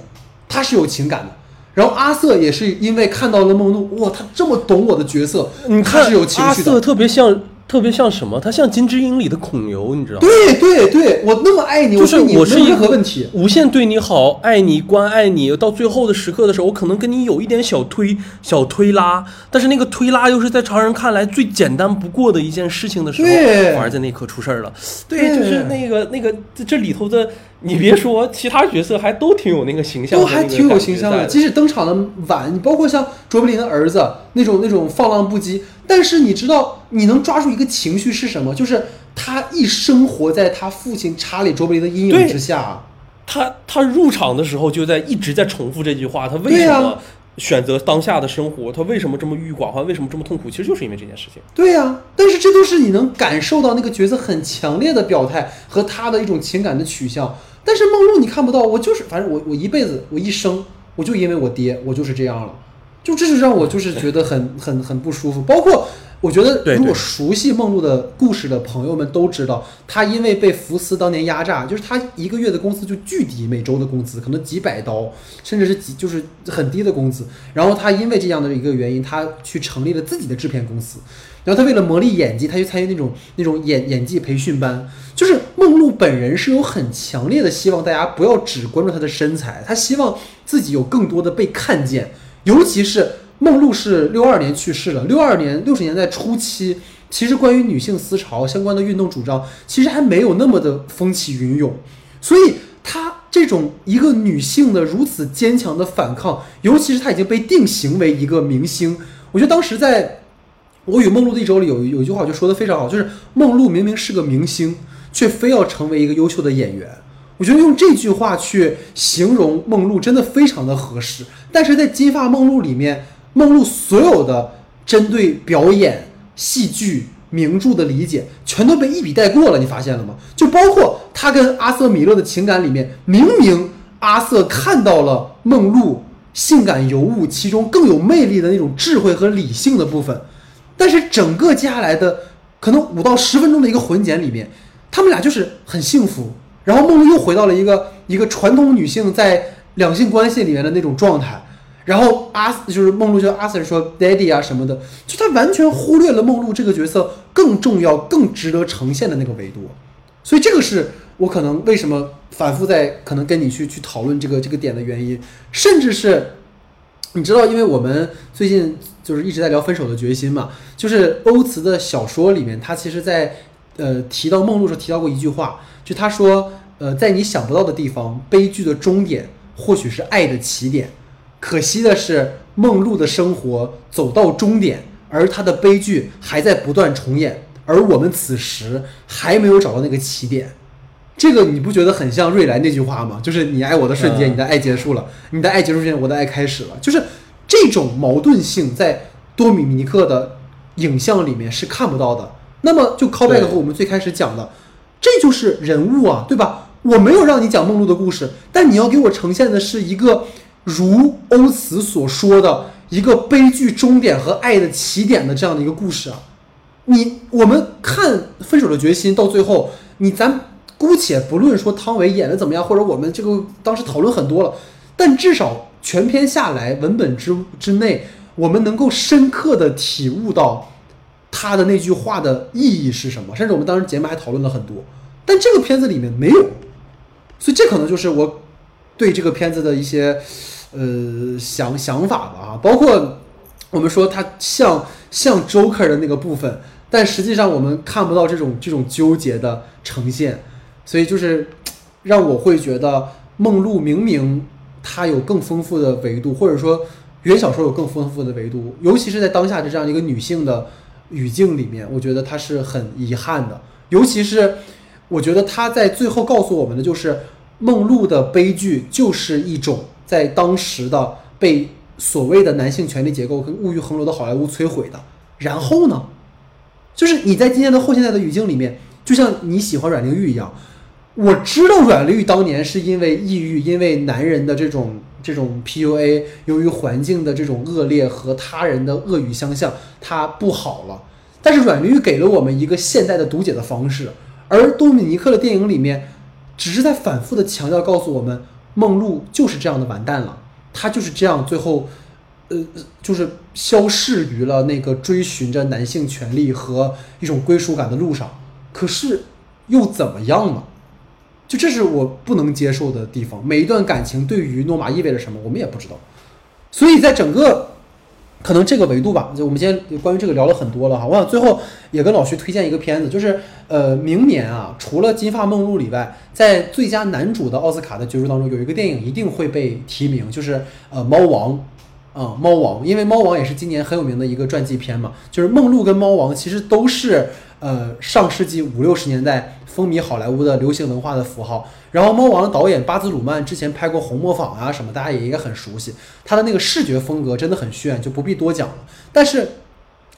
他是有情感的。然后阿瑟也是因为看到了梦露，哇，他这么懂我的角色，
你看
他是有情
阿瑟。特别像，特别像什么？他像《金枝英》里的孔刘，你知道吗？
对对对，我那么爱你，
就是我是一个
任何问题。
无限对你好，爱你，关爱你，到最后的时刻的时候，我可能跟你有一点小推小推拉，但是那个推拉又是在常人看来最简单不过的一件事情的时候，反而在那一刻出事儿了。对，
对
就是那个那个这这里头的，你别说，其他角色还都挺有那个形象，
都还挺有形象的，即使登场的晚，你包括像卓别林的儿子那种那种放浪不羁，但是你知道你能抓住一个情绪是什么？就是他一生活在他父亲查理卓别林的阴影之下。
他他入场的时候就在一直在重复这句话，他为什么选择当下的生活？他为什么这么郁郁寡欢？为什么这么痛苦？其实就是因为这件事情。
对呀、但是这都是你能感受到那个角色很强烈的表态和他的一种情感的取向。但是梦露你看不到，我就是反正我我一辈子我一生我就因为我爹我就是这样了，就这就让我就是觉得很 *laughs* 很很不舒服。包括我觉得
对
如果熟悉梦露的故事的朋友们都知道，他因为被福斯当年压榨，就是他一个月的工资就巨低，每周的工资可能几百刀，甚至是几就是很低的工资。然后他因为这样的一个原因，他去成立了自己的制片公司。然后他为了磨砺演技，他去参与那种那种演演技培训班。就是梦露本人是有很强烈的希望，大家不要只关注她的身材，她希望自己有更多的被看见。尤其是梦露是六二年去世了，六二年六十年代初期，其实关于女性思潮相关的运动主张，其实还没有那么的风起云涌，所以她这种一个女性的如此坚强的反抗，尤其是她已经被定型为一个明星，我觉得当时在。我与梦露的一周里有有一句话就说的非常好，就是梦露明明是个明星，却非要成为一个优秀的演员。我觉得用这句话去形容梦露真的非常的合适。但是在《金发梦露》里面，梦露所有的针对表演、戏剧、名著的理解，全都被一笔带过了。你发现了吗？就包括他跟阿瑟米勒的情感里面，明明阿瑟看到了梦露性感尤物，其中更有魅力的那种智慧和理性的部分。但是整个接下来的可能五到十分钟的一个混剪里面，他们俩就是很幸福。然后梦露又回到了一个一个传统女性在两性关系里面的那种状态。然后阿就是梦露就阿 Sir 说 Daddy 啊什么的，就他完全忽略了梦露这个角色更重要、更值得呈现的那个维度。所以这个是我可能为什么反复在可能跟你去去讨论这个这个点的原因，甚至是你知道，因为我们最近就是一直在聊分手的决心嘛，就是欧茨的小说里面，他其实在呃提到梦露时候提到过一句话，就他说呃在你想不到的地方，悲剧的终点或许是爱的起点。可惜的是，梦露的生活走到终点，而她的悲剧还在不断重演，而我们此时还没有找到那个起点。这个你不觉得很像瑞莱那句话吗？就是你爱我的瞬间，
嗯
你的爱结束了；你的爱结束之前，我的爱开始了。就是这种矛盾性在多米尼克的影像里面是看不到的。那么就 call back 和我们最开始讲的，这就是人物啊，对吧？我没有让你讲梦露的故事，但你要给我呈现的是一个如欧茨所说的一个悲剧终点和爱的起点的这样的一个故事啊。你我们看《分手的决心》到最后，你咱姑且不论说汤唯演的怎么样，或者我们这个当时讨论很多了，但至少全篇下来，文本之之内，我们能够深刻的体悟到他的那句话的意义是什么，甚至我们当时节目还讨论了很多，但这个片子里面没有，所以这可能就是我对这个片子的一些呃想想法吧啊，包括我们说它像像 Joker 的那个部分，但实际上我们看不到这种这种纠结的呈现，所以就是让我会觉得梦露明明它有更丰富的维度，或者说原小说有更丰富的维度，尤其是在当下的这样一个女性的语境里面，我觉得它是很遗憾的。尤其是我觉得他在最后告诉我们的就是，梦露的悲剧就是一种在当时的被所谓的男性权力结构跟物欲横流的好莱坞摧毁的。然后呢，就是你在今天的后现代的语境里面，就像你喜欢阮玲玉一样，我知道阮玲玉当年是因为抑郁，因为男人的这种这种 PUA，由于环境的这种恶劣和他人的恶语相向，她不好了。但是阮玲玉给了我们一个现代的读解的方式，而多米尼克的电影里面，只是在反复的强调告诉我们，梦露就是这样的完蛋了，她就是这样最后，呃，就是消逝于了那个追寻着男性权利和一种归属感的路上。可是又怎么样呢？就这是我不能接受的地方。每一段感情对于诺玛意味着什么，我们也不知道。所以在整个可能这个维度吧，就我们今天关于这个聊了很多了哈。我想最后也跟老徐推荐一个片子，就是呃，明年啊，除了《金发梦露》以外，在最佳男主的奥斯卡的角逐当中，有一个电影一定会被提名，就是呃《猫王》啊，《猫王》，因为《猫王》也是今年很有名的一个传记片嘛。就是梦露跟猫王其实都是呃上世纪五六十年代风靡好莱坞的流行文化的符号。然后《猫王》的导演巴兹鲁曼之前拍过《红磨坊》啊什么，大家也应该很熟悉。他的那个视觉风格真的很炫，就不必多讲了。但是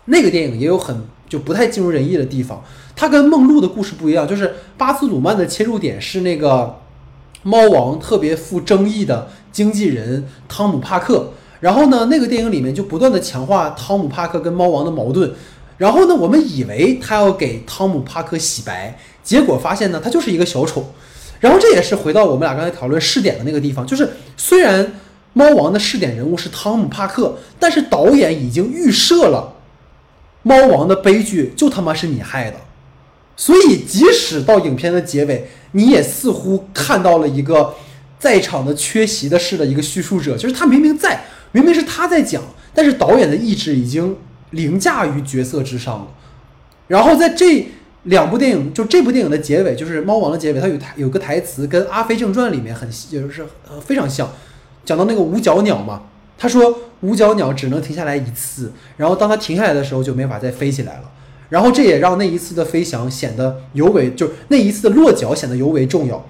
那个电影也有很就不太尽如人意的地方。它跟梦露的故事不一样，就是巴兹鲁曼的切入点是那个猫王特别富争议的经纪人汤姆帕克。然后呢，那个电影里面就不断的强化汤姆帕克跟猫王的矛盾。然后呢，我们以为他要给汤姆帕克洗白，结果发现呢，他就是一个小丑。然后这也是回到我们俩刚才讨论试点的那个地方，就是虽然猫王的试点人物是汤姆帕克，但是导演已经预设了猫王的悲剧就他妈是你害的，所以即使到影片的结尾，你也似乎看到了一个在场的缺席的式的一个叙述者，就是他明明在，明明是他在讲，但是导演的意志已经凌驾于角色之上了。然后在这两部电影，就这部电影的结尾，就是《猫王》的结尾，它有台有个台词跟《阿飞正传》里面很就是呃非常像，讲到那个五角鸟嘛，他说五角鸟只能停下来一次，然后当它停下来的时候就没法再飞起来了，然后这也让那一次的飞翔显得尤为，就是那一次的落脚显得尤为重要。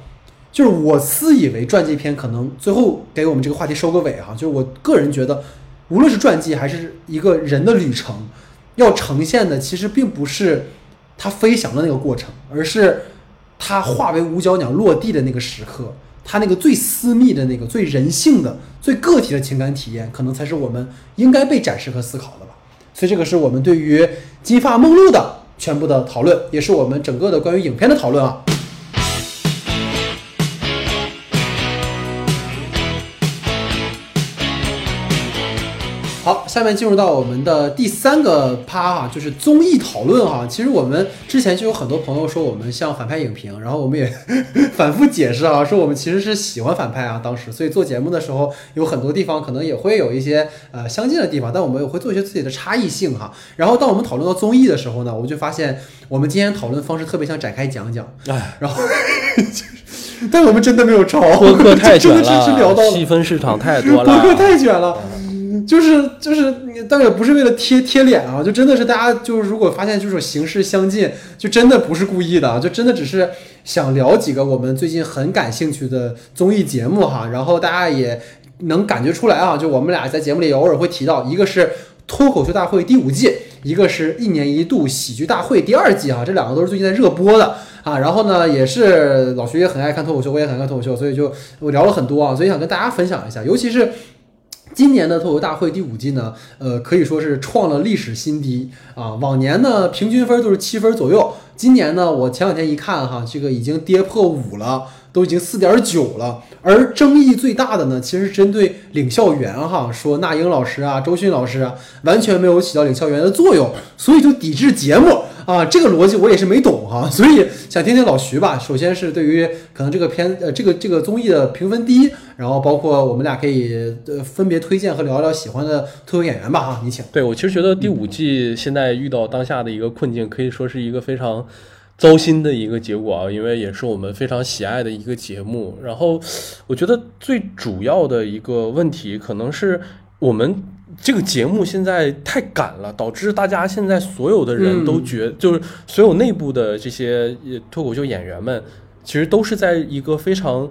就是我私以为传记片可能最后给我们这个话题收个尾哈，就是我个人觉得，无论是传记还是一个人的旅程，要呈现的其实并不是它飞翔的那个过程，而是它化为五角鸟落地的那个时刻。它那个最私密的那个、最人性的、最个体的情感体验，可能才是我们应该被展示和思考的吧。所以这个是我们对于《金发梦露》的全部的讨论，也是我们整个的关于影片的讨论啊。好，下面进入到我们的第三个趴哈，就是综艺讨论哈。其实我们之前就有很多朋友说我们像反派影评，然后我们也 *laughs* 反复解释啊，说我们其实是喜欢反派啊。当时所以做节目的时候，有很多地方可能也会有一些呃相近的地方，但我们也会做一些自己的差异性哈。然后当我们讨论到综艺的时候呢，我就发现我们今天讨论方式特别像展开讲讲，
哎，
然后。*laughs* 但我们真的没有抄，
播客太 *laughs* 卷了细分市场太多了，
播客太卷了，就是就是你，但也不是为了贴贴脸啊，就真的是大家就是如果发现这种形式相近，就真的不是故意的，就真的只是想聊几个我们最近很感兴趣的综艺节目哈，然后大家也能感觉出来啊，就我们俩在节目里偶尔会提到，一个是脱口秀大会第五季，一个是一年一度喜剧大会第二季啊，这两个都是最近在热播的。啊，然后呢，也是老徐也很爱看脱口秀，我也很爱看脱口秀，所以就我聊了很多啊，所以想跟大家分享一下，尤其是今年的脱口大会第五季呢，呃，可以说是创了历史新低啊。往年呢，平均分都是七分左右，今年呢，我前两天一看哈，这个已经跌破五了，都已经四点九了。而争议最大的呢，其实针对领校园哈，说那英老师啊、周迅老师啊，完全没有起到领校园的作用，所以就抵制节目。啊，这个逻辑我也是没懂哈，*laughs* 所以想听听老徐吧。首先是对于可能这个片呃这个这个综艺的评分低，然后包括我们俩可以呃分别推荐和聊聊喜欢的脱口演员吧哈，你请。
对我其实觉得第五季现在遇到当下的一个困境，可以说是一个非常糟心的一个结果啊，因为也是我们非常喜爱的一个节目。然后我觉得最主要的一个问题，可能是我们这个节目现在太赶了，导致大家现在所有的人都觉，就是所有内部的这些呃脱口秀演员们，其实都是在一个非常。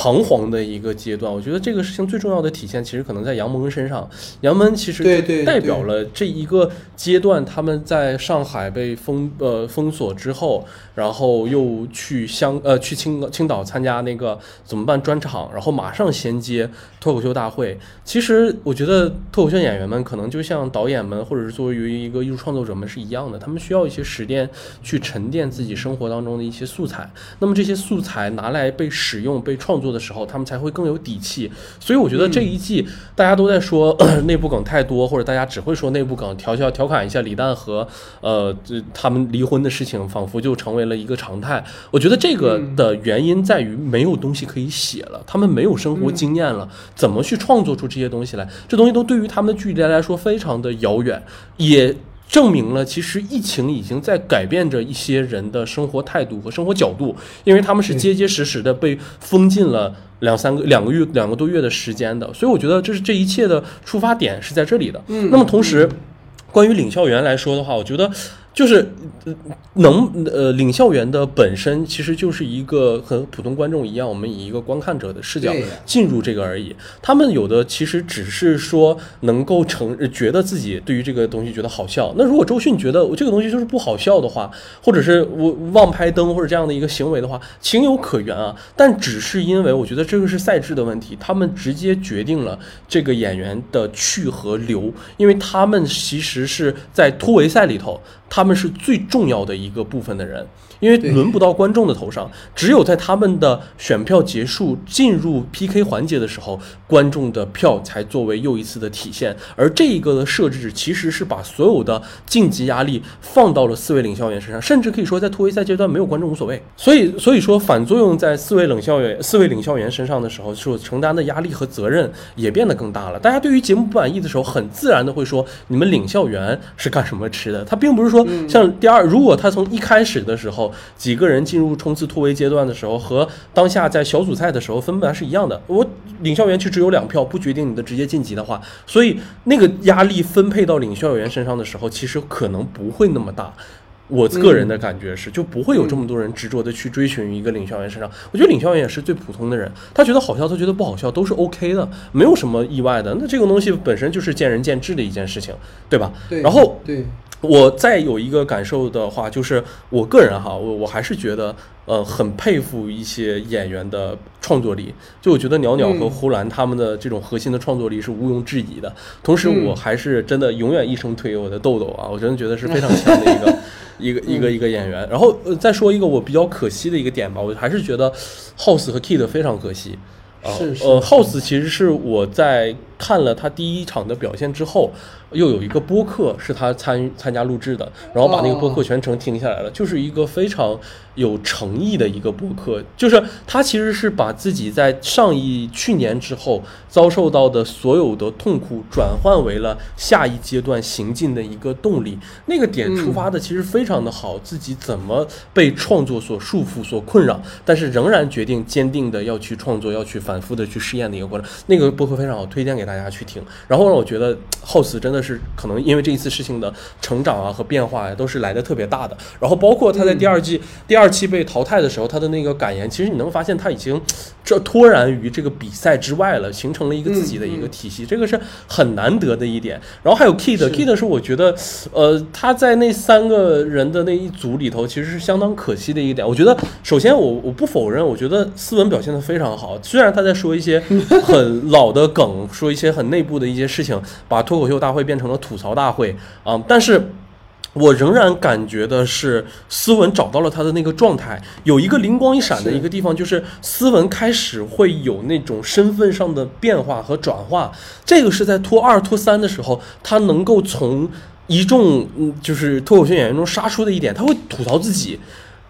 彷徨的一个阶段，我觉得这个事情最重要的体现，其实可能在杨蒙身上。杨蒙其实代表了这一个阶段，他们在上海被封呃封锁之后，然后又去香呃去青青岛参加那个怎么办专场，然后马上衔接脱口秀大会。其实我觉得脱口秀演员们可能就像导演们或者是作为一个艺术创作者们是一样的，他们需要一些时间去沉淀自己生活当中的一些素材。那么这些素材拿来被使用、被创作的时候，他们才会更有底气。所以我觉得这一季大家都在说、*clears throat* 内部梗太多，或者大家只会说内部梗，调笑调侃一下李诞和呃这他们离婚的事情，仿佛就成为了一个常态。我觉得这个的原因在于没有东西可以写了，他们没有生活经验了，怎么去创作出这些东西来？这东西都对于他们的距离来说非常的遥远，也。证明了，其实疫情已经在改变着一些人的生活态度和生活角度，因为他们是结结实实的被封禁了两三个、两个月、两个多月的时间的，所以我觉得这是这一切的出发点是在这里的。
嗯
那么同时，关于领校园来说的话，我觉得就是呃能呃领校园的本身其实就是一个和普通观众一样，我们以一个观看者的视角进入这个而已。他们有的其实只是说能够承觉得自己对于这个东西觉得好笑。那如果周迅觉得我这个东西就是不好笑的话，或者是我忘拍灯或者这样的一个行为的话，情有可原啊。但只是因为我觉得这个是赛制的问题，他们直接决定了这个演员的去和留，因为他们其实是在突围赛里头，他们是最重要的一个部分的人。因为轮不到观众的头上，只有在他们的选票结束进入 PK 环节的时候，观众的票才作为又一次的体现。而这一个的设置其实是把所有的晋级压力放到了四位领校员身上，甚至可以说在突围赛阶段没有观众无所谓。所以，所以说反作用在四位领校员、四位领校员身上的时候，所承担的压力和责任也变得更大了。大家对于节目不满意的时候，很自然的会说：“你们领校员是干什么吃的？”他并不是说像第二，如果他从一开始的时候几个人进入冲刺突围阶段的时候，和当下在小组赛的时候分别是一样的。我领校员区只有两票，不决定你的直接晋级的话，所以那个压力分配到领校员身上的时候，其实可能不会那么大。我个人的感觉是，就不会有这么多人执着的去追寻一个领校员身上。我觉得领校员也是最普通的人，他觉得好笑，他觉得不好笑，都是 OK 的，没有什么意外的。那这个东西本身就是见仁见智的一件事情，对吧？
对，
然后
对，
我再有一个感受的话，就是我个人哈，我我还是觉得，呃，很佩服一些演员的创作力。就我觉得袅袅和呼兰他们的这种核心的创作力是毋庸置疑的。同时，我还是真的永远一生推我的豆豆啊，我真的觉得是非常强的一个 *laughs* 一个一个一个演员。然后呃再说一个我比较可惜的一个点吧，我还是觉得 House 和 Kid 非常可惜。啊，
是是
呃，House 其实是我在看了他第一场的表现之后，又有一个播客是他参参加录制的，然后把那个播客全程听下来了，就是一个非常有诚意的一个播客，就是他其实是把自己在上一去年之后遭受到的所有的痛苦转换为了下一阶段行进的一个动力，那个点出发的其实非常的好，自己怎么被创作所束缚、所困扰，但是仍然决定坚定的要去创作、要去反复的去试验的一个过程。那个播客非常好，推荐给大家去听。然后让我觉得 House 真的是可能因为这一次事情的成长啊和变化呀、都是来的特别大的。然后包括他在第二季、第二期被淘汰的时候，他的那个感言，其实你能发现他已经这脱然于这个比赛之外了，形成了一个自己的一个体系，这个是很难得的一点。然后还有 Kid，Kid 是我觉得，呃，他在那三个人的那一组里头，其实是相当可惜的一点。我觉得，首先我我不否认，我觉得斯文表现的非常好，虽然他在说一些很老的梗，说一些很内部的一些事情，把脱口秀大会变成了吐槽大会啊、但是。我仍然感觉的是，斯文找到了他的那个状态。有一个灵光一闪的一个地方，就是斯文开始会有那种身份上的变化和转化。这个是在脱二、脱三的时候，他能够从一众嗯，就是脱口秀演员中杀出的一点，他会吐槽自己。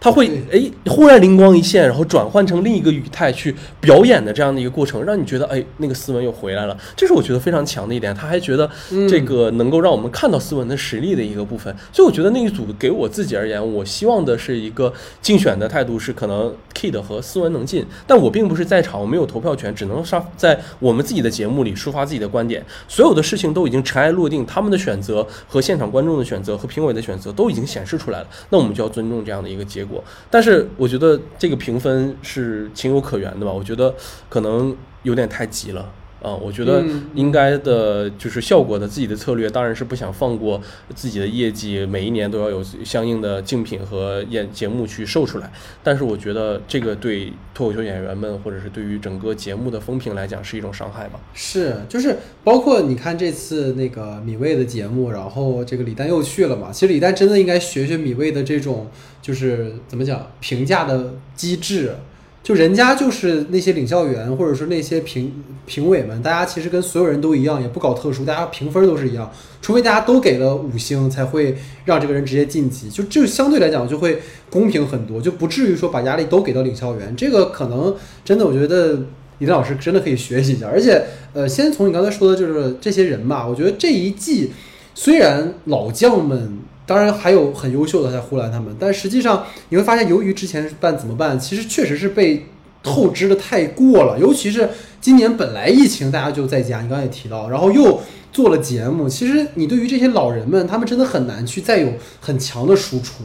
他会哎，忽然灵光一现，然后转换成另一个语态去表演的这样的一个过程，让你觉得哎，那个斯文又回来了。这是我觉得非常强的一点。他还觉得这个能够让我们看到斯文的实力的一个部分。所以我觉得那一组给我自己而言，我希望的是一个竞选的态度是可能 Kid 和斯文能进，但我并不是在场，我没有投票权，只能上在我们自己的节目里抒发自己的观点。所有的事情都已经尘埃落定，他们的选择和现场观众的选择和评委的选择都已经显示出来了，那我们就要尊重这样的一个结果。但是我觉得这个评分是情有可原的吧？我觉得可能有点太急了。啊，我觉得
嗯
应该的就是效果的自己的策略，当然是不想放过自己的业绩，每一年都要有相应的竞品和演节目去售出来。但是我觉得这个对脱口秀演员们，或者是对于整个节目的风评来讲，是一种伤害吧。
是，就是包括你看这次那个米未的节目，然后这个李诞又去了嘛。其实李诞真的应该学学米未的这种，就是怎么讲评价的机制。就人家就是那些领校员，或者说那些评评委们，大家其实跟所有人都一样，也不搞特殊，大家评分都是一样，除非大家都给了五星，才会让这个人直接晋级。就就相对来讲就会公平很多，就不至于说把压力都给到领校员。这个可能真的，我觉得李老师真的可以学习一下。而且，呃，先从你刚才说的，就是这些人吧，我觉得这一季虽然老将们。当然还有很优秀的，像呼兰他们，但实际上你会发现，由于之前办怎么办，其实确实是被透支的太过了。尤其是今年本来疫情大家就在家，你刚才也提到，然后又做了节目，其实你对于这些老人们，他们真的很难去再有很强的输出。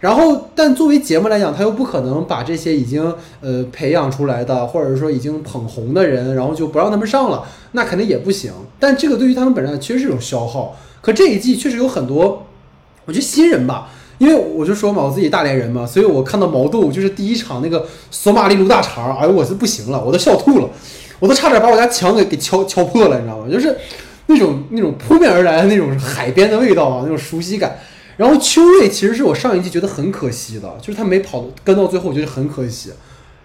然后，但作为节目来讲，他又不可能把这些已经呃培养出来的，或者说已经捧红的人，然后就不让他们上了，那肯定也不行。但这个对于他们本身其实是一种消耗。可这一季确实有很多。我觉得新人吧，因为我就说嘛，我自己大连人嘛，所以我看到毛豆就是第一场那个索马里卤大肠，哎呦，我是不行了，我都笑吐了，我都差点把我家墙给给敲敲破了，你知道吗？就是那种那种扑面而来的那种海边的味道啊，那种熟悉感。然后秋瑞其实是我上一季觉得很可惜的，就是他没跑跟到最后，我觉得很可惜。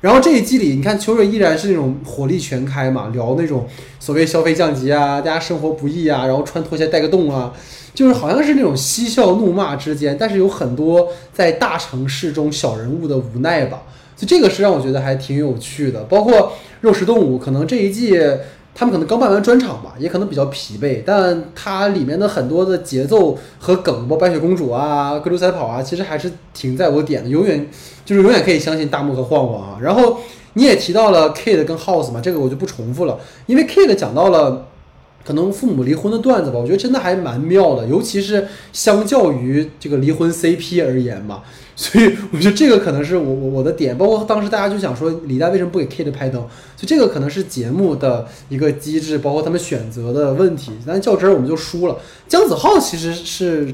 然后这一季里，你看秋瑞依然是那种火力全开嘛，聊那种所谓消费降级啊，大家生活不易啊，然后穿拖鞋带个洞啊，就是好像是那种嬉笑怒骂之间，但是有很多在大城市中小人物的无奈吧，所以这个是让我觉得还挺有趣的。包括肉食动物，可能这一季他们可能刚办完专场吧，也可能比较疲惫，但它里面的很多的节奏和梗，包括白雪公主啊、格鲁赛跑啊，其实还是挺在我点的，永远就是永远可以相信大木和晃晃啊。然后你也提到了 Kid 跟 House 嘛，这个我就不重复了，因为 Kid 讲到了。可能父母离婚的段子吧，我觉得真的还蛮妙的，尤其是相较于这个离婚 CP 而言吧，所以我觉得这个可能是我我我的点，包括当时大家就想说李诞为什么不给 Kate 拍灯，所以这个可能是节目的一个机制，包括他们选择的问题。但较真儿我们就输了。姜子浩其实是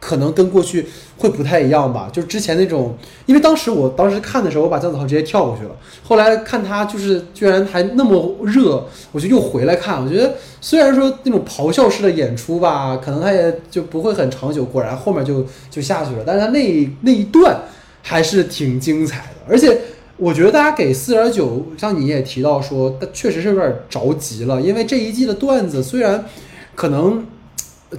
可能跟过去会不太一样吧。就是之前那种，因为当时我当时看的时候，我把姜子豪直接跳过去了。后来看他就是居然还那么热，我就又回来看。我觉得虽然说那种咆哮式的演出吧，可能他也就不会很长久，果然后面就就下去了。但是他那那一段还是挺精彩的，而且。我觉得大家给四点九，像你也提到说，确实是有点着急了，因为这一季的段子虽然可能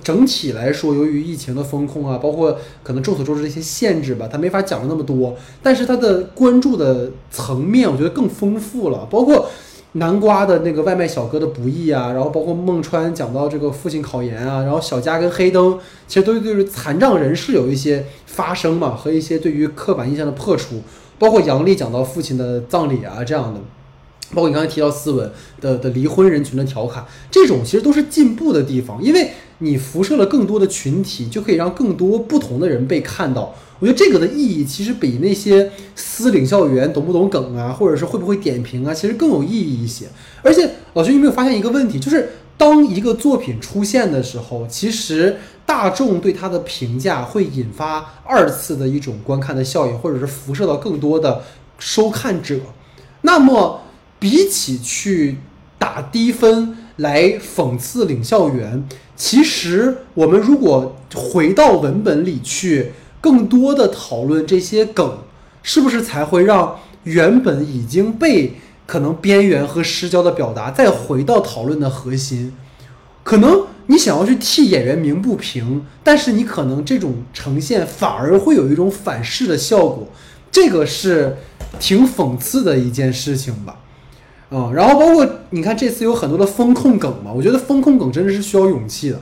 整体来说，由于疫情的风控啊，包括可能众所周知的一些限制吧，他没法讲的那么多，但是他的关注的层面，我觉得更丰富了，包括南瓜的那个外卖小哥的不易啊，然后包括孟川讲到这个父亲考研啊，然后小佳跟黑灯其实都对于残障人士有一些发声嘛，和一些对于刻板印象的破除。包括杨笠讲到父亲的葬礼啊，这样的，包括你刚才提到斯文的的离婚人群的调侃，这种其实都是进步的地方，因为你辐射了更多的群体，就可以让更多不同的人被看到。我觉得这个的意义其实比那些私领校园懂不懂梗啊，或者是会不会点评啊，其实更有意义一些。而且老师，你有没有发现一个问题，就是当一个作品出现的时候，其实。大众对他的评价会引发二次的一种观看的效应，或者是辐射到更多的收看者。那么，比起去打低分来讽刺领校园，其实我们如果回到文本里去，更多的讨论这些梗，是不是才会让原本已经被可能边缘和失焦的表达再回到讨论的核心？可能。你想要去替演员鸣不平，但是你可能这种呈现反而会有一种反噬的效果，这个是挺讽刺的一件事情吧？嗯，然后包括你看这次有很多的风控梗嘛，我觉得风控梗真的是需要勇气的，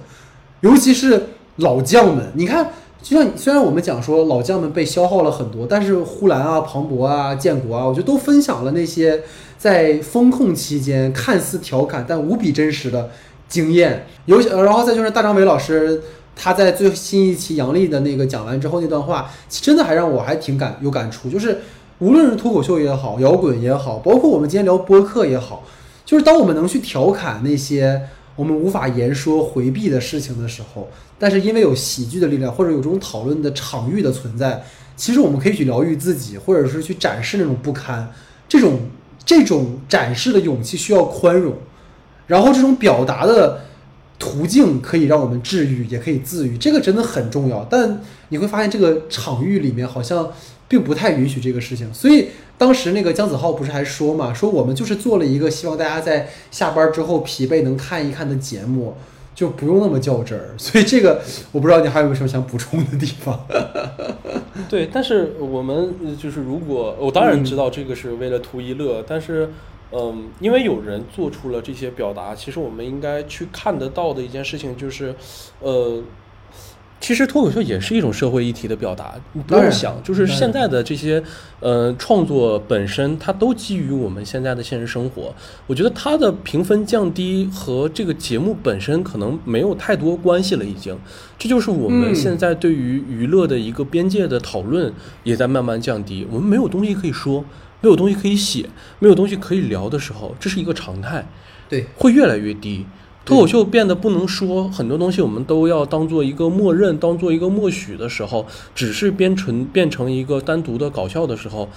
尤其是老将们。你看，就像虽然我们讲说老将们被消耗了很多，但是呼兰啊、庞博啊、建国啊，我觉得都分享了那些在风控期间看似调侃但无比真实的。经验，尤其然后再就是大张伟老师，他在最新一期杨笠的那个讲完之后那段话，真的还让我还挺感有感触。就是无论是脱口秀也好，摇滚也好，包括我们今天聊播客也好，就是当我们能去调侃那些我们无法言说回避的事情的时候，但是因为有喜剧的力量，或者有这种讨论的场域的存在，其实我们可以去疗愈自己，或者是去展示那种不堪。这种这种展示的勇气需要宽容。然后这种表达的途径可以让我们治愈，也可以自愈，这个真的很重要。但你会发现这个场域里面好像并不太允许这个事情。所以当时那个姜子浩不是还说嘛，说我们就是做了一个希望大家在下班之后疲惫能看一看的节目，就不用那么较真儿。*laughs* 所以这个我不知道你还有没有什么想补充的地方。*laughs*
对，但是我们就是如果我当然知道这个是为了图一乐，但是。嗯，因为有人做出了这些表达，其实我们应该去看得到的一件事情就是，呃，其实脱口秀也是一种社会议题的表达。你不用想，就是现在的这些呃创作本身，它都基于我们现在的现实生活。我觉得它的评分降低和这个节目本身可能没有太多关系了，已经。这就是我们现在对于娱乐的一个边界的讨论也在慢慢降低。我们没有东西可以说。没有东西可以写，没有东西可以聊的时候，这是一个常态，
对，
会越来越低。脱口秀变得不能说很多东西，我们都要当做一个默认，当做一个默许的时候，只是变成变成一个单独的搞笑的时候，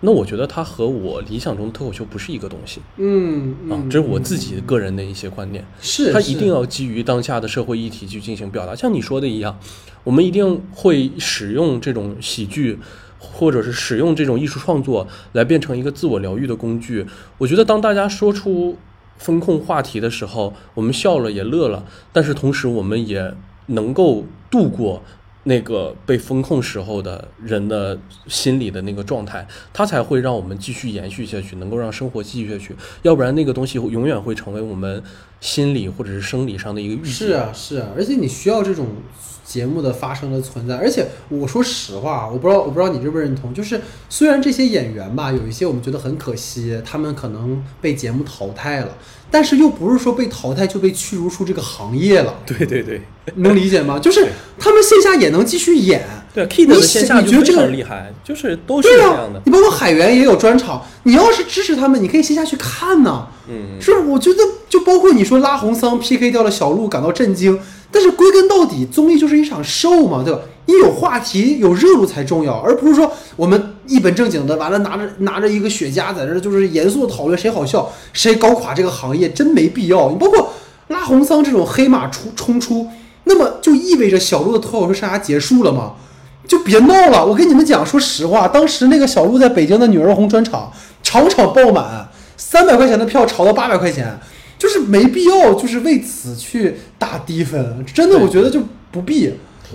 那我觉得它和我理想中的脱口秀不是一个东西。
嗯
啊，这是我自己个人的一些观念。
是，
它一定要基于当下的社会议题去进行表达，像你说的一样，我们一定会使用这种喜剧。或者是使用这种艺术创作来变成一个自我疗愈的工具，我觉得当大家说出风控话题的时候，我们笑了也乐了，但是同时我们也能够度过那个被风控时候的人的心理的那个状态，它才会让我们继续延续下去，能够让生活继续下去。要不然那个东西永远会成为我们心理或者是生理上的一个预警。
是啊，是啊，而且你需要这种。节目的发生的存在，而且我说实话，我不知道我不知道你认不认同，就是虽然这些演员吧，有一些我们觉得很可惜，他们可能被节目淘汰了，但是又不是说被淘汰就被驱逐出这个行业了。*laughs*
对对对，
能理解吗？就是他们线下也能继续演，
对 Kid
你
的线下就非
你觉得这个
常厉害，就是都是这样的，。
你包括海源也有专场，你要是支持他们，你可以线下去看呐。
嗯，
是？我觉得就包括你说拉红桑 PK 掉了小鹿，感到震惊，但是归根到底，综艺就是一场 show 嘛，对吧？你有话题、有热度才重要，而不是说我们一本正经的完了拿着拿着一个雪茄在这就是严肃的讨论谁好笑，谁搞垮这个行业，真没必要。你包括拉红桑这种黑马出冲出，那么就意味着小鹿的脱口秀生涯结束了吗？就别闹了！我跟你们讲，说实话，当时那个小鹿在北京的女儿红专场，场场爆满，三百块钱的票炒到八百块钱，就是没必要，就是为此去打低分。真的，我觉得就不必，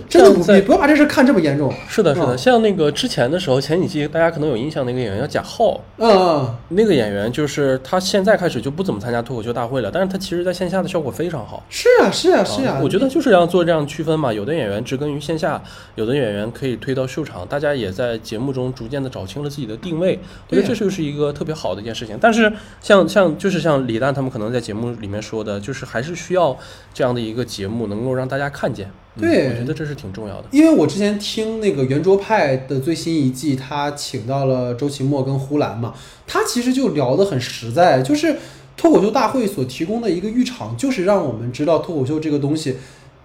真的不必，要把这事看这么严重。
是的，是的，
嗯
像那个之前的时候，前几季大家可能有印象，那个演员叫贾浩，
嗯嗯，
那个演员就是他现在开始就不怎么参加脱口秀大会了，但是他其实在线下的效果非常好。
是啊，是啊，是啊。
我觉得就是要做这样区分嘛，有的演员植根于线下，有的演员可以推到秀场，大家也在节目中逐渐的找清了自己的定位，我觉得这就是一个特别好的一件事情。但是像像就是像李诞他们可能在节目里面说的，就是还是需要这样的一个节目能够让大家看见，嗯
对
我觉得这是挺重要的。
因为我之前听那个圆桌派的最新一季，他请到了周奇墨跟呼兰嘛，他其实就聊得很实在，就是脱口秀大会所提供的一个浴场，就是让我们知道脱口秀这个东西，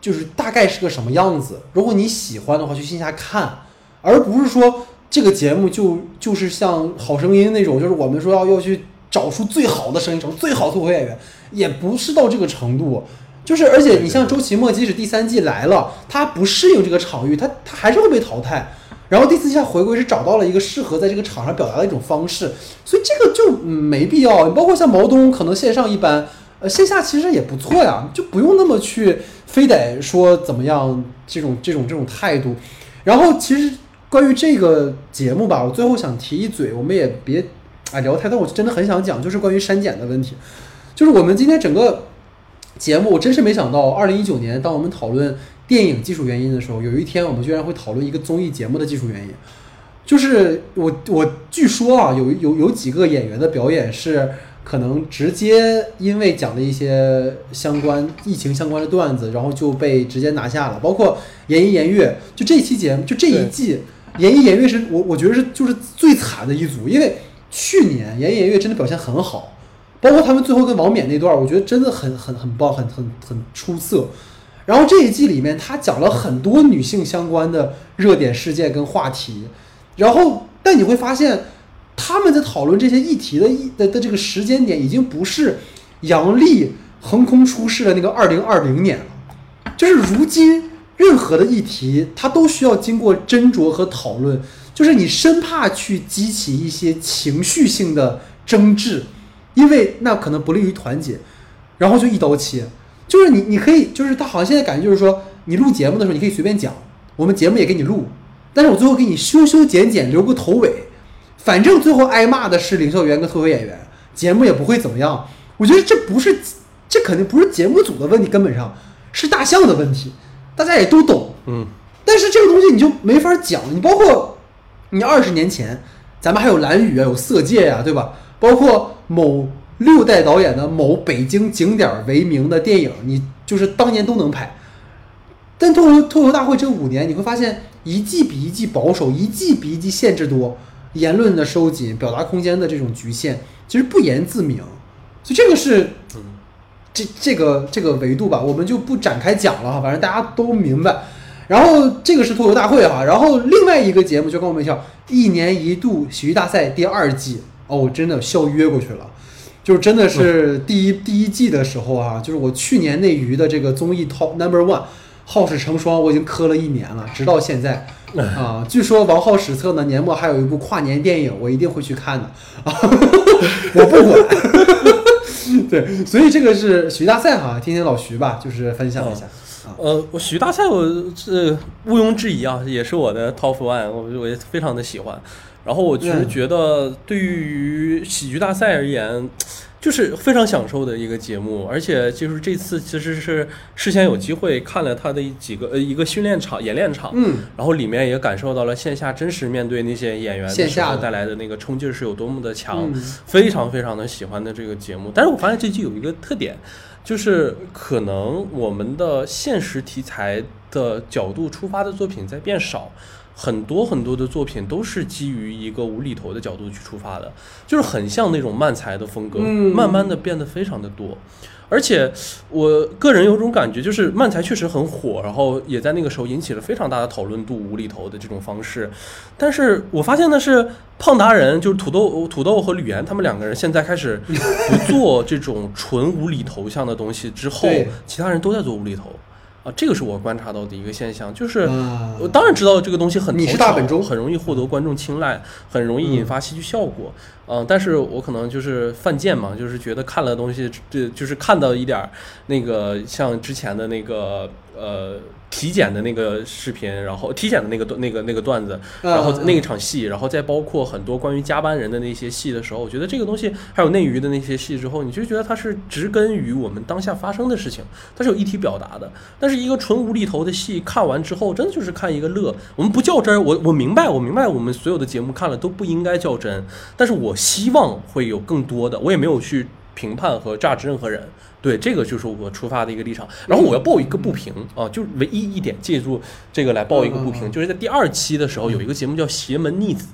就是大概是个什么样子。如果你喜欢的话，去线下看，而不是说这个节目就就是像好声音那种，就是我们说要要去找出最好的声音，找出最好的脱口演员，也不是到这个程度。就是，而且你像周奇墨，即使第三季来了，他不适应这个场域，他他还是会被淘汰。然后第四季他回归是找到了一个适合在这个场上表达的一种方式，所以这个就没必要。你包括像毛东，可能线上一般，呃线下其实也不错呀，就不用那么去非得说怎么样这种这种这种态度。然后其实关于这个节目吧，我最后想提一嘴，我们也别啊聊太多，我真的很想讲，就是关于删减的问题。就是我们今天整个节目，我真是没想到，二零一九年当我们讨论电影技术原因的时候，有一天我们居然会讨论一个综艺节目的技术原因。就是我我据说啊，有有有几个演员的表演是可能直接因为讲了一些相关疫情相关的段子，然后就被直接拿下了。包括严一严月，就这期节目，就这一季，严一严月是我我觉得是就是最惨的一组，因为去年严一严月真的表现很好，包括他们最后跟王冕那段，我觉得真的很很很棒，很很很出色。然后这一季里面，他讲了很多女性相关的热点事件跟话题，然后但你会发现，他们在讨论这些议题的议的的这个时间点，已经不是杨笠横空出世的那个二零二零年了，就是如今任何的议题，它都需要经过斟酌和讨论，就是你生怕去激起一些情绪性的争执，因为那可能不利于团结，然后就一刀切。就是你，你可以，就是他好像现在感觉就是说，你录节目的时候你可以随便讲，我们节目也给你录，但是我最后给你修修剪剪，留个头尾，反正最后挨骂的是领笑员跟脱口演员，节目也不会怎么样。我觉得这不是，这肯定不是节目组的问题，根本上是大象的问题，大家也都懂。
嗯，
但是这个东西你就没法讲，你包括你二十年前，咱们还有蓝宇啊，有色戒呀、对吧？包括某六代导演的某北京景点为名的电影，你就是当年都能拍。但脱口脱口大会这五年，你会发现一季比一季保守，一季比一季限制多，言论的收紧，表达空间的这种局限，其实不言自明。所以这个是，这这个这个维度吧，我们就不展开讲了哈，反正大家都明白。然后这个是脱口大会哈，然后另外一个节目就跟我们讲，一年一度喜剧大赛第二季哦，真的笑约过去了。就是真的是第一、第一季的时候啊，就是我去年内娱的这个综艺 top number one，好事成双，我已经磕了一年了，直到现在啊。据说王浩史册呢年末还有一部跨年电影，我一定会去看的啊，*laughs* 我不管。*laughs* 对，所以这个是喜剧大赛哈，听听老徐吧，就是分享一下。
呃，我徐大赛我是毋庸置疑啊，也是我的 top one，我我也非常的喜欢。然后我其实
嗯。
觉得，对于喜剧大赛而言，就是非常享受的一个节目，而且就是这次其实是事先有机会看了他的几个呃一个训练场、演练场，
嗯，
然后里面也感受到了线下真实面对那些演员
线下
带来的那个冲劲是有多么的强，
嗯。
非常非常的喜欢的这个节目。但是我发现这季有一个特点，就是可能我们的现实题材的角度出发的作品在变少，很多很多的作品都是基于一个无厘头的角度去出发的，就是很像那种漫才的风格，
嗯
慢慢的变得非常的多。而且我个人有种感觉，就是漫才确实很火，然后也在那个时候引起了非常大的讨论度，无厘头的这种方式。但是我发现的是，胖达人就是土豆、土豆和吕岩他们两个人现在开始不 *laughs* 做这种纯无厘头像的东西之后，其他人都在做无厘头啊，这个是我观察到的一个现象，就是
啊
我当然知道这个东西很
你是
头
大本钟
很容易获得观众青睐，很容易引发戏剧效果。嗯、但是我可能就是犯贱嘛，就是觉得看了东西，这就是看到一点儿那个像之前的那个呃体检的那个视频，然后体检的那个段那个那个段子，然后
嗯
那一场戏，然后再包括很多关于加班人的那些戏的时候，我觉得这个东西还有内娱的那些戏之后，你就觉得它是植根于我们当下发生的事情，它是有一体表达的。但是一个纯无厘头的戏看完之后，真的就是看一个乐。我们不较真儿，我我明白，我明白我们所有的节目看了都不应该较真，但是我希望会有更多的，我也没有去评判和榨汁任何人。对，这个就是我出发的一个立场。然后我要报一个不平啊，就是唯一一点，借助这个来报一个不平，就是在第二期的时候有一个节目叫《邪门逆子》，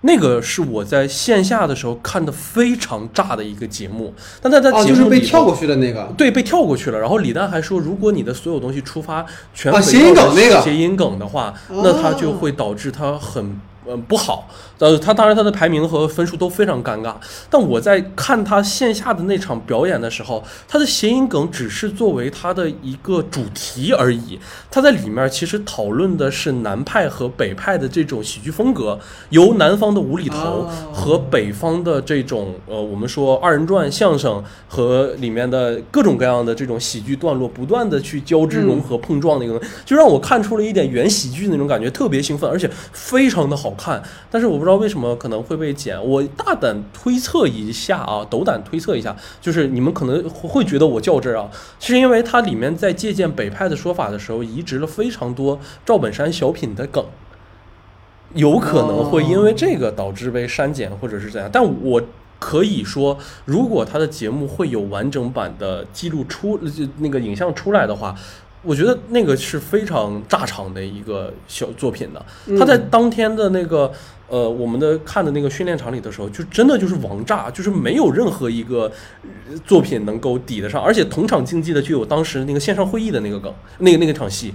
那个是我在线下的时候看的非常炸的一个节目，但在在
哦，
节
就是
目里头
被跳过去的那个，
对，被跳过去了。然后李诞还说，如果你的所有东西出发全
谐音梗那个
谐音梗的话，那它就会导致它很呃不好。呃，他当然他的排名和分数都非常尴尬。但我在看他线下的那场表演的时候，他的谐音梗只是作为他的一个主题而已。他在里面其实讨论的是南派和北派的这种喜剧风格，由南方的无厘头
哦
和北方的这种呃，我们说二人转相声和里面的各种各样的这种喜剧段落不断的去交织融合碰撞的一个，就让我看出了一点原喜剧那种感觉，特别兴奋，而且非常的好看。但是我不知道为什么可能会被剪，我大胆推测一下啊，斗胆推测一下，就是你们可能会觉得我较真儿啊，是因为它里面在借鉴北派的说法的时候，移植了非常多赵本山小品的梗。有可能会因为这个导致被删减或者是怎样，但我可以说，如果他的节目会有完整版的记录出就那个影像出来的话，我觉得那个是非常炸场的一个小作品的。他在当天的那个呃我们的看的那个训练场里的时候，就真的就是王炸，就是没有任何一个呃作品能够抵得上，而且同场竞技的就有当时那个线上会议的那个梗，那个那个场戏。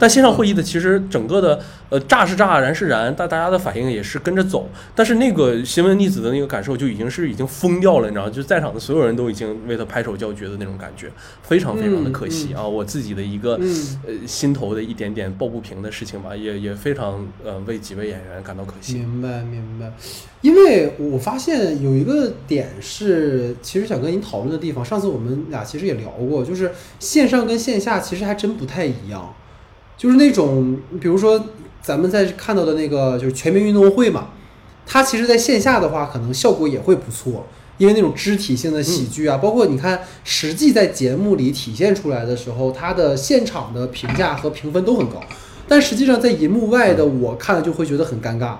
但线上会议的其实整个的呃炸是炸，燃是燃，但大家的反应也是跟着走。但是那个新闻逆子的那个感受就已经是已经疯掉了，你知道，就在场的所有人都已经为他拍手叫绝的那种感觉，非常非常的可惜啊！我自己的一个
嗯
呃心头的一点点抱不平的事情吧，也也非常呃为几位演员感到可惜。
明白明白，因为我发现有一个点是，其实想跟您讨论的地方，上次我们俩其实也聊过，就是线上跟线下其实还真不太一样，就是那种比如说咱们在看到的那个就是全民运动会嘛，它其实在线下的话可能效果也会不错。因为那种肢体性的喜剧啊，包括你看，实际在节目里体现出来的时候，它的现场的评价和评分都很高，但实际上在银幕外的我看了就会觉得很尴尬。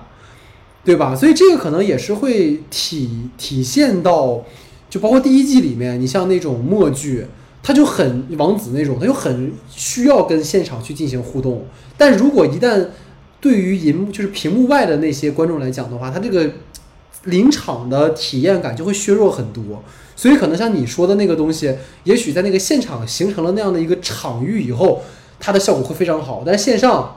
对吧？所以这个可能也是会体体现到，就包括第一季里面，你像那种默剧，它就很王子那种，它就很需要跟现场去进行互动。但如果一旦对于银幕就是屏幕外的那些观众来讲的话，它这个临场的体验感就会削弱很多。所以可能像你说的那个东西，也许在那个现场形成了那样的一个场域以后，它的效果会非常好，但线上。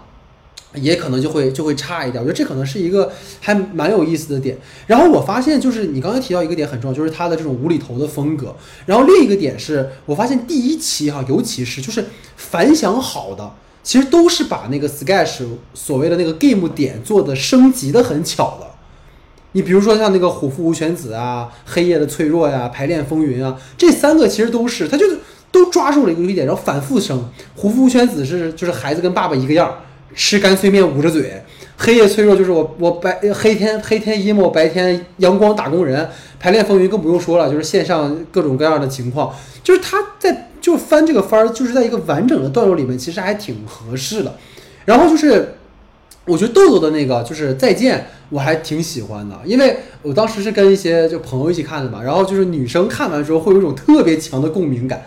也可能就会就会差一点，我觉得这可能是一个还蛮有意思的点。然后我发现，就是你刚才提到一个点很重要，就是他的这种无厘头的风格。然后另一个点是我发现第一期哈，尤其是就是反响好的，其实都是把那个 Sketch 所谓的那个 game 点做的升级的很巧的。你比如说像那个虎父无犬子啊、黑夜的脆弱呀、排练风云啊，这三个其实都是，他就是都抓住了一个优点，然后反复升。虎父无犬子是就是孩子跟爸爸一个样儿。吃干脆面捂着嘴，黑夜脆弱就是我我白黑天黑天 emo 白天阳光打工人，排练风云更不用说了，就是线上各种各样的情况，就是他在就翻这个番儿，就是在一个完整的段落里面，其实还挺合适的。然后就是我觉得豆豆的那个就是再见，我还挺喜欢的，因为我当时是跟一些就朋友一起看的嘛，然后就是女生看完之后会有一种特别强的共鸣感。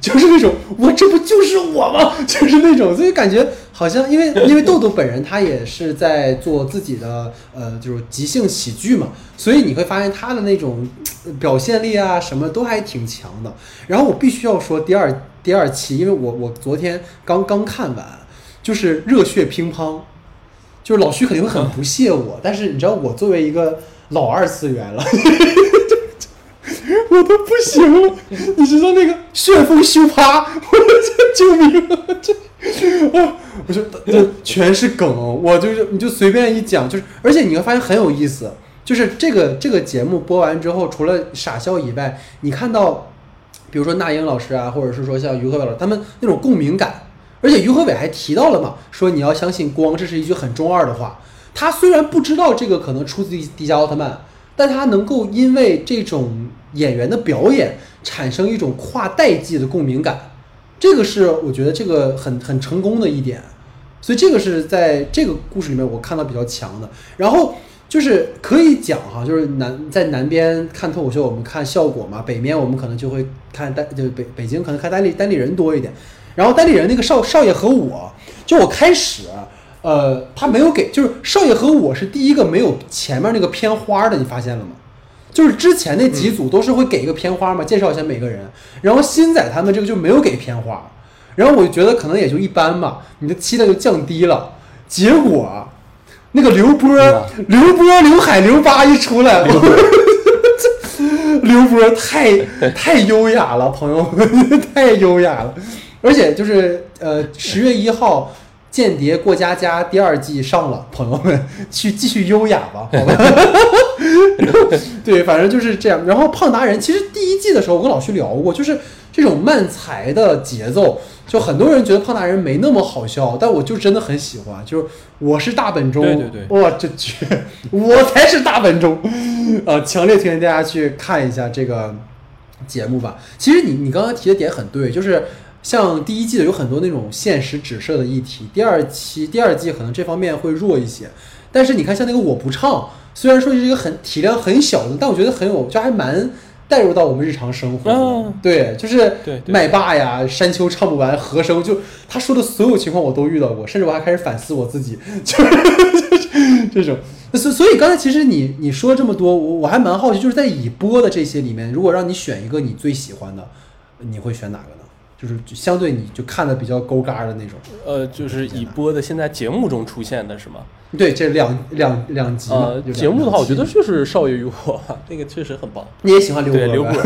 就是那种我这不就是我吗？*laughs* 就是那种，所以感觉好像因为因为豆豆本人他也是在做自己的呃就是即兴喜剧嘛，所以你会发现他的那种表现力啊什么都还挺强的。然后我必须要说第二第二期，因为我我昨天刚刚看完，就是热血乒乓。就是老徐肯定会很不屑我，但是你知道我作为一个老二次元了，我都不行了。你知道那个旋风修趴，我这救命啊！这啊，我说这全是梗，我就是你就随便一讲，就是而且你会发现很有意思，就是这个这个节目播完之后，除了傻笑以外，你看到比如说那英老师啊，或者是说像于和伟老师，他们那种共鸣感。而且于和伟还提到了嘛，说你要相信光，这是一句很中二的话。他虽然不知道这个可能出自于迪迦奥特曼，但他能够因为这种演员的表演产生一种跨代际的共鸣感，这个是我觉得这个很很成功的一点。所以这个是在这个故事里面我看到比较强的。然后就是可以讲哈，就是南在南边看脱口秀，我们看效果嘛；北面我们可能就会看单，就北北京可能看单立单立人多一点。然后单立人那个少少爷和我，就我开始，呃，他没有给，就是少爷和我是第一个没有前面那个片花的，你发现了吗？就是之前那几组都是会给一个片花嘛，介绍一下每个人。然后新仔他们这个就没有给片花，然后我就觉得可能也就一般吧，你的期待就降低了。结果 *laughs* 那个刘波、刘波、刘海、刘八一出来，刘波太太优雅了，朋友们，*laughs* 太优雅了。而且就是呃，十月一号，《间谍过家家》第二季上了，朋友们去继续优雅吧，*laughs* 好吧。对，反正就是这样。然后胖达人其实第一季的时候，我跟老徐聊过，就是这种慢才的节奏，就很多人觉得胖达人没那么好笑，但我就真的很喜欢。就是我是大本钟，
对对对，
哇，这绝，我才是大本钟啊！强烈推荐大家去看一下这个节目吧。其实你你刚刚提的点很对，就是。像第一季的有很多那种现实指涉的议题，第二期第二季可能这方面会弱一些，但是你看像那个我不唱，虽然说是一个很体量很小的，但我觉得很有，就还蛮带入到我们日常生活。
嗯，
对，就是麦霸呀，山丘唱不完，和声就他说的所有情况我都遇到过，甚至我还开始反思我自己，*laughs* 就是这种。所所以刚才其实你你说这么多，我我还蛮好奇，就是在已播的这些里面，如果让你选一个你最喜欢的，你会选哪个呢？就是相对你就看的比较勾嘎的那种，
呃，就是已播的现在节目中出现的是吗？
对，这两两两集
呃，节目的话，我觉得就是《少爷与我》，那个确实很棒。
你也喜欢刘
对刘波？*laughs*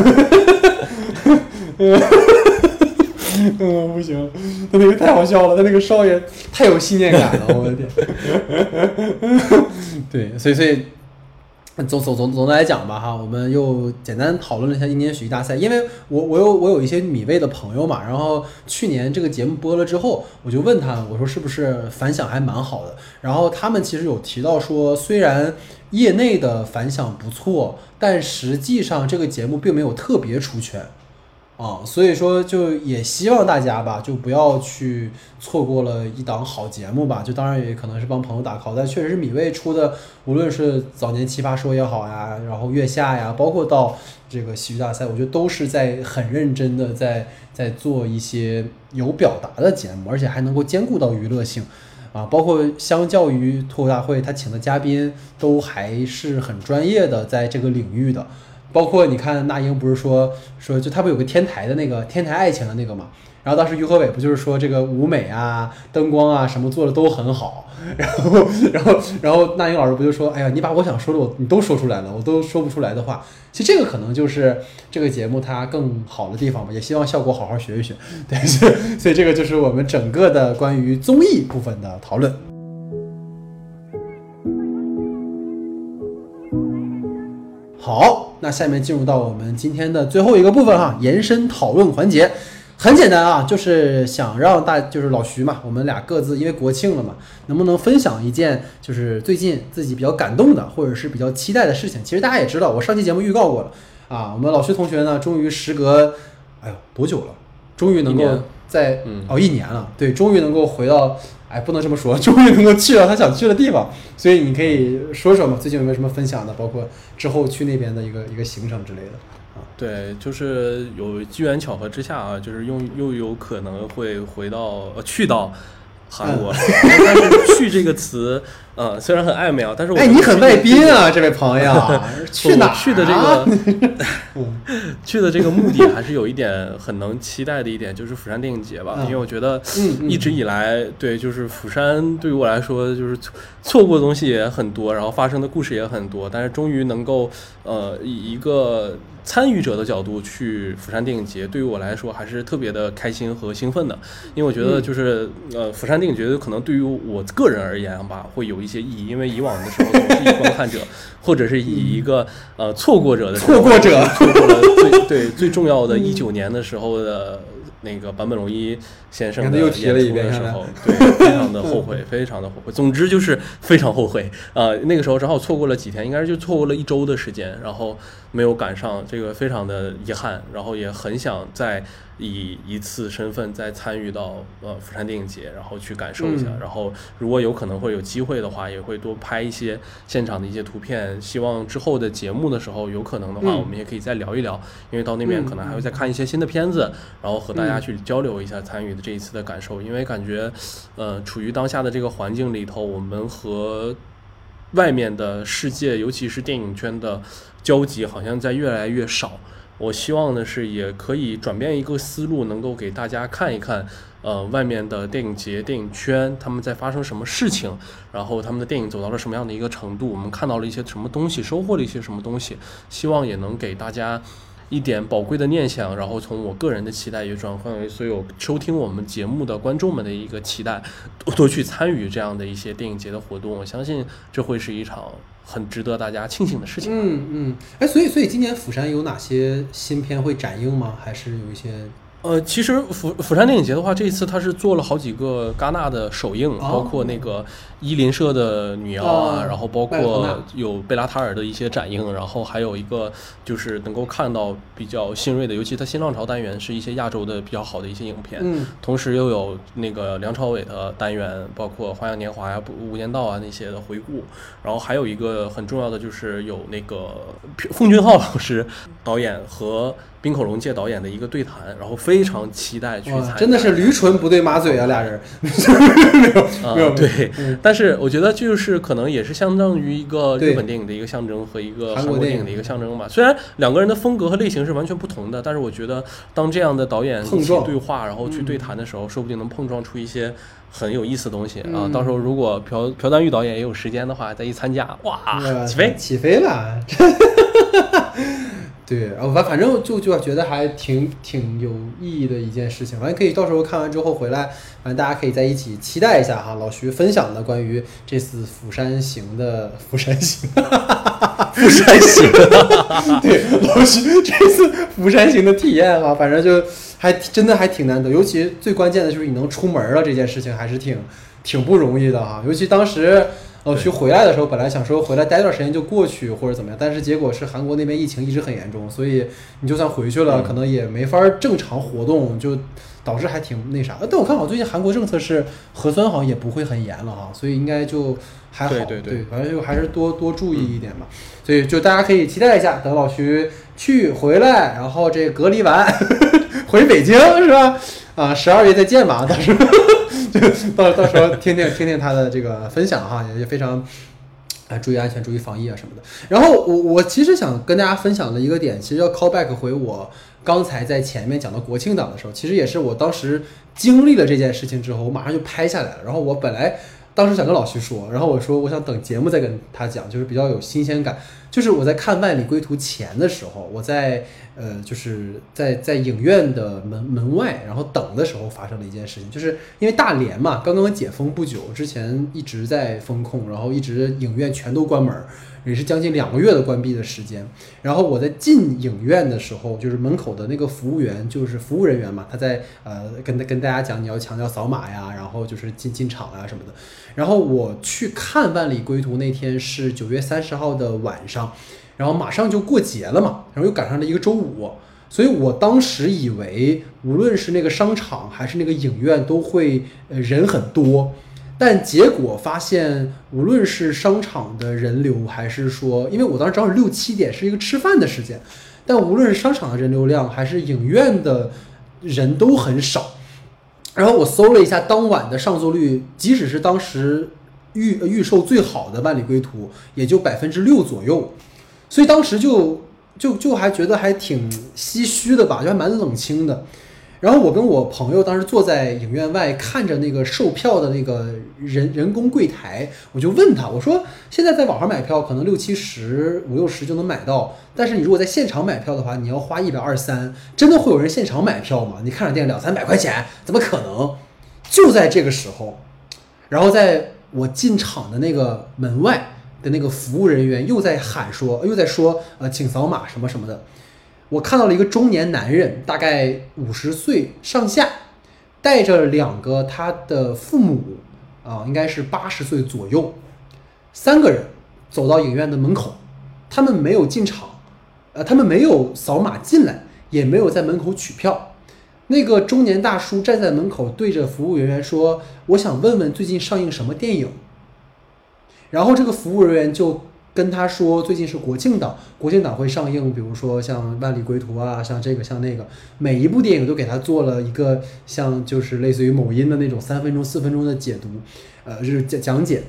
嗯，不行，他那个太好笑了，他那个少爷太有信念感了，我的天。*laughs* 对，所以所以。总总总总的来讲吧，哈，我们又简单讨论了一下一年喜剧大赛，因为我我有我有一些米味的朋友嘛，然后去年这个节目播了之后，我就问他，我说是不是反响还蛮好的，然后他们其实有提到说，虽然业内的反响不错，但实际上这个节目并没有特别出圈。啊，所以说就也希望大家吧，就不要去错过了一档好节目吧。就当然也可能是帮朋友打 call，但确实是米未出的，无论是早年奇葩说也好呀，然后月下呀，包括到这个喜剧大赛，我觉得都是在很认真的在在做一些有表达的节目，而且还能够兼顾到娱乐性啊。包括相较于脱口大会，他请的嘉宾都还是很专业的，在这个领域的。包括你看，那英不是说说就他不有个天台的那个天台爱情的那个嘛？然后当时于和伟不就是说这个舞美啊、灯光啊什么做的都很好，*laughs* 然后然后然后那英老师不就说，哎呀，你把我想说的我你都说出来了，我都说不出来的话，其实这个可能就是这个节目它更好的地方吧。也希望效果好好学一学，对，所以这个就是我们整个的关于综艺部分的讨论。好，那下面进入到我们今天的最后一个部分哈，延伸讨论环节。很简单啊，就是想让大，就是老徐嘛，我们俩各自因为国庆了嘛，能不能分享一件就是最近自己比较感动的，或者是比较期待的事情？其实大家也知道，我上期节目预告过了啊。我们老徐同学呢，终于时隔，哎呦多久了？终于能够在哦一年了，对，终于能够回到。哎，不能这么说，*laughs* 终于能够去到他想去的地方，所以你可以说说嘛，最近有没有什么分享的？包括之后去那边的一个一个行程之类的。
对，就是有机缘巧合之下啊，就是用又有可能会回到呃去到韩国。*laughs* 但是“去”这个词，呃，虽然很暧昧啊，但是我
哎，你很外宾啊，这位朋友，*laughs* 去哪啊
去的这个 *laughs* 去的这个目的还是有一点很能期待的一点，就是釜山电影节吧，
嗯。
因为我觉得一直以来，对，就是釜山对于我来说，就是错错过的东西也很多，然后发生的故事也很多，但是终于能够呃以一个参与者的角度去釜山电影节，对于我来说还是特别的开心和兴奋的，因为我觉得就是、呃釜山电影节可能对于我个人而言吧，会有一些意义，因为以往的时候总是以观看者或者是以一个呃错过者的
错过者。*laughs*
错过了最对最重要的一九年的时候的。那个坂本龙一先生的演出的时候，*laughs* 对，非常的后悔，非常的后悔。总之就是非常后悔。呃，那个时候正好错过了几天，应该是就错过了一周的时间，然后没有赶上，这个非常的遗憾。然后也很想再以一次身份再参与到呃釜山电影节，然后去感受一下。
嗯
然后如果有可能会有机会的话，也会多拍一些现场的一些图片。希望之后的节目的时候，有可能的话，
嗯
我们也可以再聊一聊，因为到那边
嗯
可能还会再看一些新的片子，然后和大家
嗯
去交流一下参与的这一次的感受。因为感觉，呃，处于当下的这个环境里头，我们和外面的世界，尤其是电影圈的交集，好像在越来越少。我希望的是，也可以转变一个思路，能够给大家看一看，呃，外面的电影节、电影圈他们在发生什么事情，然后他们的电影走到了什么样的一个程度，我们看到了一些什么东西，收获了一些什么东西，希望也能给大家一点宝贵的念想，然后从我个人的期待也转换为所有收听我们节目的观众们的一个期待，多多去参与这样的一些电影节的活动。我相信这会是一场很值得大家庆幸的事情。
嗯嗯，哎，所以所以今年釜山有哪些新片会展映吗？还是有一些
呃，其实釜釜山电影节的话，这一次它是做了好几个戛纳的首映，包括那个伊林社的女妖啊，
哦
然后包括有贝拉塔尔的一些展映，然后还有一个就是能够看到比较新锐的，尤其它新浪潮单元是一些亚洲的比较好的一些影片，
嗯。
同时又有那个梁朝伟的单元，包括《花样年华》呀、《无间道》啊那些的回顾，然后还有一个很重要的就是有那个奉俊昊老师导演和滨口龙介导演的一个对谈，然后非常期待去参
哇，
加。
真的是驴唇不对马嘴啊，俩人。*laughs*
啊
没有，
对
嗯，
但是我觉得就是可能也是相当于一个日本电影的一个象征和一个韩
韩国电影
的一个象征吧。虽然两个人的风格和类型是完全不同的，但是我觉得当这样的导演一起对话，然后去
嗯
对谈的时候，说不定能碰撞出一些很有意思的东西啊
嗯。
到时候如果朴朴赞玉导演也有时间的话，再一参加，哇，
呃
起飞！
起飞了。对，然后反反正就就觉得还挺挺有意义的一件事情，反正可以到时候看完之后回来，反正大家可以在一起期待一下哈，老徐分享的关于这次釜山行的釜山行，
釜山行，*laughs*
对，老徐这次釜山行的体验哈，反正就还真的还挺难得，尤其最关键的就是你能出门了这件事情还是挺挺不容易的哈，尤其当时。老徐回来的时候，本来想说回来待段时间就过去或者怎么样，但是结果是韩国那边疫情一直很严重，所以你就算回去了，
嗯
可能也没法正常活动，就导致还挺那啥。呃但我看好最近韩国政策是核酸好像也不会很严了哈，所以应该就还好。
对对对
反正就还是多多注意一点吧。所以就大家可以期待一下，等老徐去回来，然后这隔离完 *laughs* 回北京是吧？啊，十二月再见吧，到时候 *laughs* 到到时候听听听听他的这个分享哈，也非常。啊，注意安全，注意防疫啊什么的。然后我我其实想跟大家分享的一个点，其实要 call back 回我刚才在前面讲到国庆档的时候，其实也是我当时经历了这件事情之后，我马上就拍下来了。然后我本来当时想跟老徐说，然后我说我想等节目再跟他讲，就是比较有新鲜感。就是我在看《万里归途》前的时候，我在呃，就是在在影院的门门外，然后等的时候发生了一件事情，就是因为大连嘛，刚刚解封不久，之前一直在封控，然后一直影院全都关门，也是将近两个月的关闭的时间。然后我在进影院的时候，就是门口的那个服务员，就是服务人员嘛，他在呃跟跟大家讲你要强调扫码呀，然后就是进进场啊什么的。然后我去看《万里归途》那天是九月三十号的晚上，然后马上就过节了嘛，然后又赶上了一个周五，所以我当时以为无论是那个商场还是那个影院都会呃人很多。但结果发现，无论是商场的人流，还是说，因为我当时正好六七点是一个吃饭的时间，但无论是商场的人流量，还是影院的人都很少。然后我搜了一下当晚的上座率，即使是当时预预售最好的《万里归途》，也就百分之六左右，所以当时就就就还觉得还挺唏嘘的吧，就还蛮冷清的。然后我跟我朋友当时坐在影院外，看着那个售票的那个人人工柜台，我就问他，我说现在在网上买票可能六七十、五六十就能买到，但是你如果在现场买票的话，你要花一百二三，真的会有人现场买票吗？你看场电影两三百块钱，怎么可能？就在这个时候，然后在我进场的那个门外的那个服务人员又在喊说，又在说，呃，请扫码什么什么的。我看到了一个中年男人，大概五十岁上下，带着两个他的父母，啊，应该是八十岁左右，三个人走到影院的门口，他们没有进场，呃，他们没有扫码进来，也没有在门口取票。那个中年大叔站在门口，对着服务人员说：“我想问问最近上映什么电影。”然后这个服务人员就。跟他说，最近是国庆档，国庆档会上映，比如说像《万里归途》啊，像这个像那个，每一部电影都给他做了一个像就是类似于某音的那种三分钟、四分钟的解读，呃，就是讲讲解。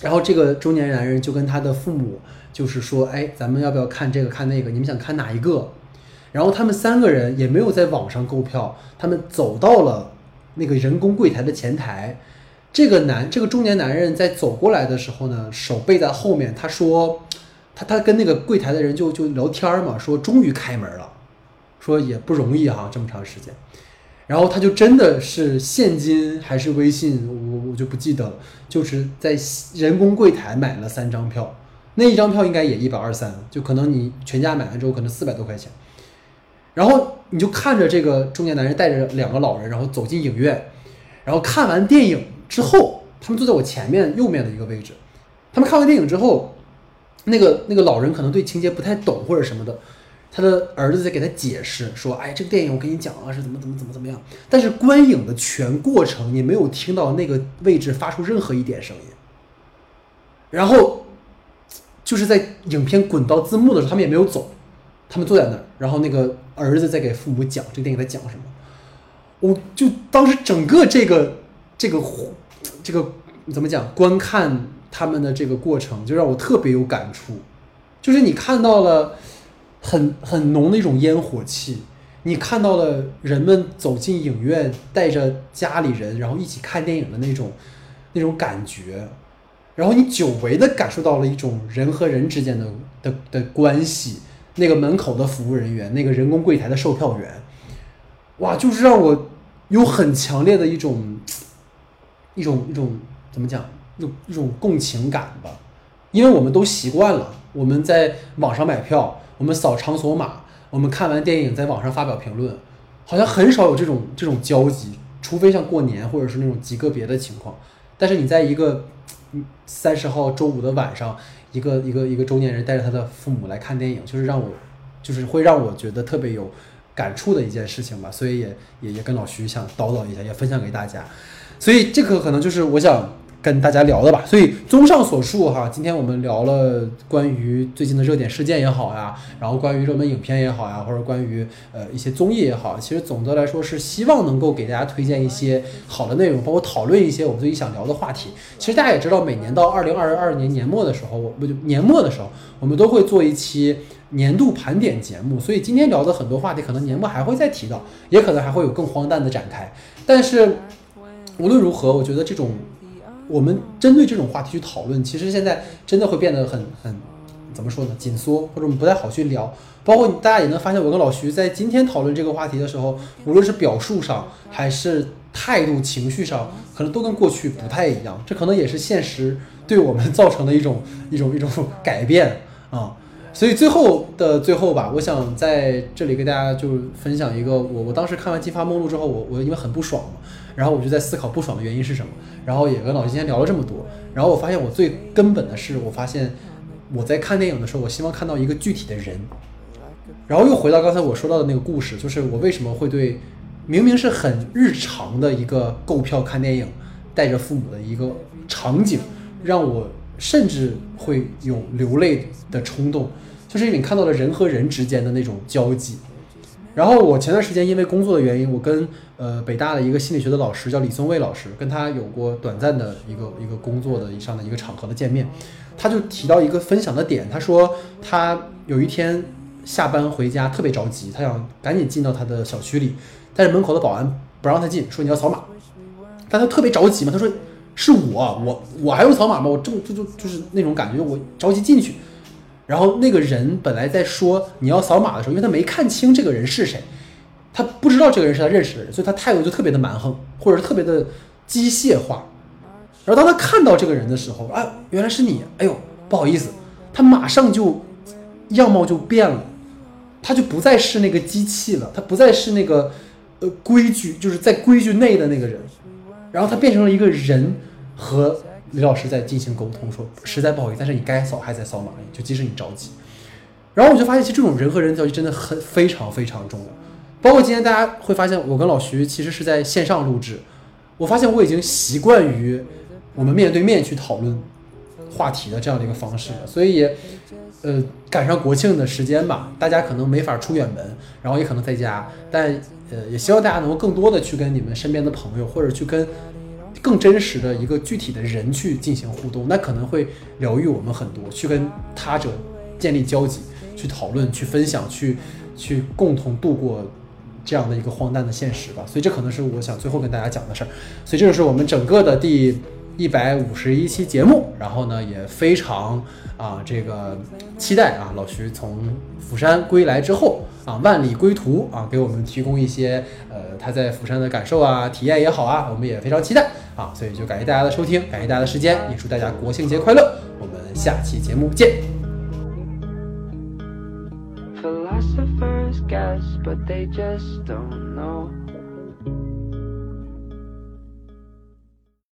然后这个中年男人就跟他的父母就是说，哎，咱们要不要看这个看那个？你们想看哪一个？然后他们三个人也没有在网上购票，他们走到了那个人工柜台的前台。这个男，这个中年男人在走过来的时候呢，手背在后面。他说，他他跟那个柜台的人就就聊天嘛，说终于开门了，说也不容易哈，这么长时间。然后他就真的是现金还是微信，我我就不记得了，就是在人工柜台买了三张票，那一张票应该也一百二三，就可能你全家买完之后可能四百多块钱。然后你就看着这个中年男人带着两个老人，然后走进影院，然后看完电影。之后，他们坐在我前面右面的一个位置。他们看完电影之后，那个那个老人可能对情节不太懂或者什么的，他的儿子在给他解释说：“哎，这个电影我跟你讲啊，是怎么怎么怎么怎么样。”但是观影的全过程，你没有听到那个位置发出任何一点声音。然后，就是在影片滚到字幕的时候，他们也没有走，他们坐在那儿。然后那个儿子在给父母讲这个电影在讲什么。我就当时整个这个这个。这个怎么讲？观看他们的这个过程，就让我特别有感触。就是你看到了很很浓的一种烟火气，你看到了人们走进影院，带着家里人，然后一起看电影的那种那种感觉，然后你久违的感受到了一种人和人之间的的的关系。那个门口的服务人员，那个人工柜台的售票员，哇，就是让我有很强烈的一种。一种一种怎么讲？一种一种共情感吧，因为我们都习惯了，我们在网上买票，我们扫场所码，我们看完电影在网上发表评论，好像很少有这种这种交集，除非像过年或者是那种极个别的情况。但是你在一个三十号周五的晚上，一个一个一个中年人带着他的父母来看电影，就是让我就是会让我觉得特别有感触的一件事情吧。所以也也也跟老徐想叨叨一下，也分享给大家。所以这个可能就是我想跟大家聊的吧。所以综上所述哈，今天我们聊了关于最近的热点事件也好呀，然后关于热门影片也好呀，或者关于呃一些综艺也好，其实总的来说是希望能够给大家推荐一些好的内容，包括讨论一些我们自己想聊的话题。其实大家也知道，每年到二零二二年年末的时候，我不就年末的时候，我们都会做一期年度盘点节目。所以今天聊的很多话题，可能年末还会再提到，也可能还会有更荒诞的展开，但是。无论如何，我觉得这种我们针对这种话题去讨论，其实现在真的会变得很很怎么说呢？紧缩，或者我们不太好去聊。包括大家也能发现，我跟老徐在今天讨论这个话题的时候，无论是表述上还是态度、情绪上，可能都跟过去不太一样。这可能也是现实对我们 *laughs* 造成的一种一种一种改变啊。所以最后的最后吧，我想在这里跟大家就分享一个我我当时看完《金发梦露》之后，我我因为很不爽嘛。然后我就在思考不爽的原因是什么，然后也跟老师今天聊了这么多，然后我发现我最根本的是，我发现我在看电影的时候，我希望看到一个具体的人，然后又回到刚才我说到的那个故事，就是我为什么会对明明是很日常的一个购票看电影，带着父母的一个场景，让我甚至会有流泪的冲动，就是你看到了人和人之间的那种交集。然后我前段时间因为工作的原因，我跟呃北大的一个心理学的老师叫李松蔚老师，跟他有过短暂的一个一个工作的以上的一个场合的见面，他就提到一个分享的点，他说他有一天下班回家特别着急，他想赶紧进到他的小区里，但是门口的保安不让他进，说你要扫码，但他特别着急嘛，他说是我，我我还用扫码吗？我这么就就就是那种感觉，我着急进去。然后那个人本来在说你要扫码的时候，因为他没看清这个人是谁，他不知道这个人是他认识的人，所以他态度就特别的蛮横，或者是特别的机械化。然后当他看到这个人的时候，啊，原来是你，哎呦，不好意思，他马上就样貌就变了，他就不再是那个机器了，他不再是那个呃规矩，就是在规矩内的那个人，然后他变成了一个人和。李老师在进行沟通，说实在不好意思，但是你该扫还在扫码，就即使你着急。然后我就发现，其实这种人和人交际真的很非常非常重要。包括今天大家会发现，我跟老徐其实是在线上录制。我发现我已经习惯于我们面对面去讨论话题的这样的一个方式了。所以，呃，赶上国庆的时间吧，大家可能没法出远门，然后也可能在家，但呃，也希望大家能够更多的去跟你们身边的朋友，或者去跟。更真实的一个具体的人去进行互动，那可能会疗愈我们很多。去跟他者建立交集，去讨论，去分享，去去共同度过这样的一个荒诞的现实吧。所以这可能是我想最后跟大家讲的事儿。所以这就是我们整个的第。一百五十一期节目，然后呢也非常啊这个期待啊老徐从釜山归来之后啊万里归途啊给我们提供一些呃他在釜山的感受啊体验也好啊我们也非常期待啊所以就感谢大家的收听感谢大家的时间也祝大家国庆节快乐我们下期节目见。Guess, but they just don't know.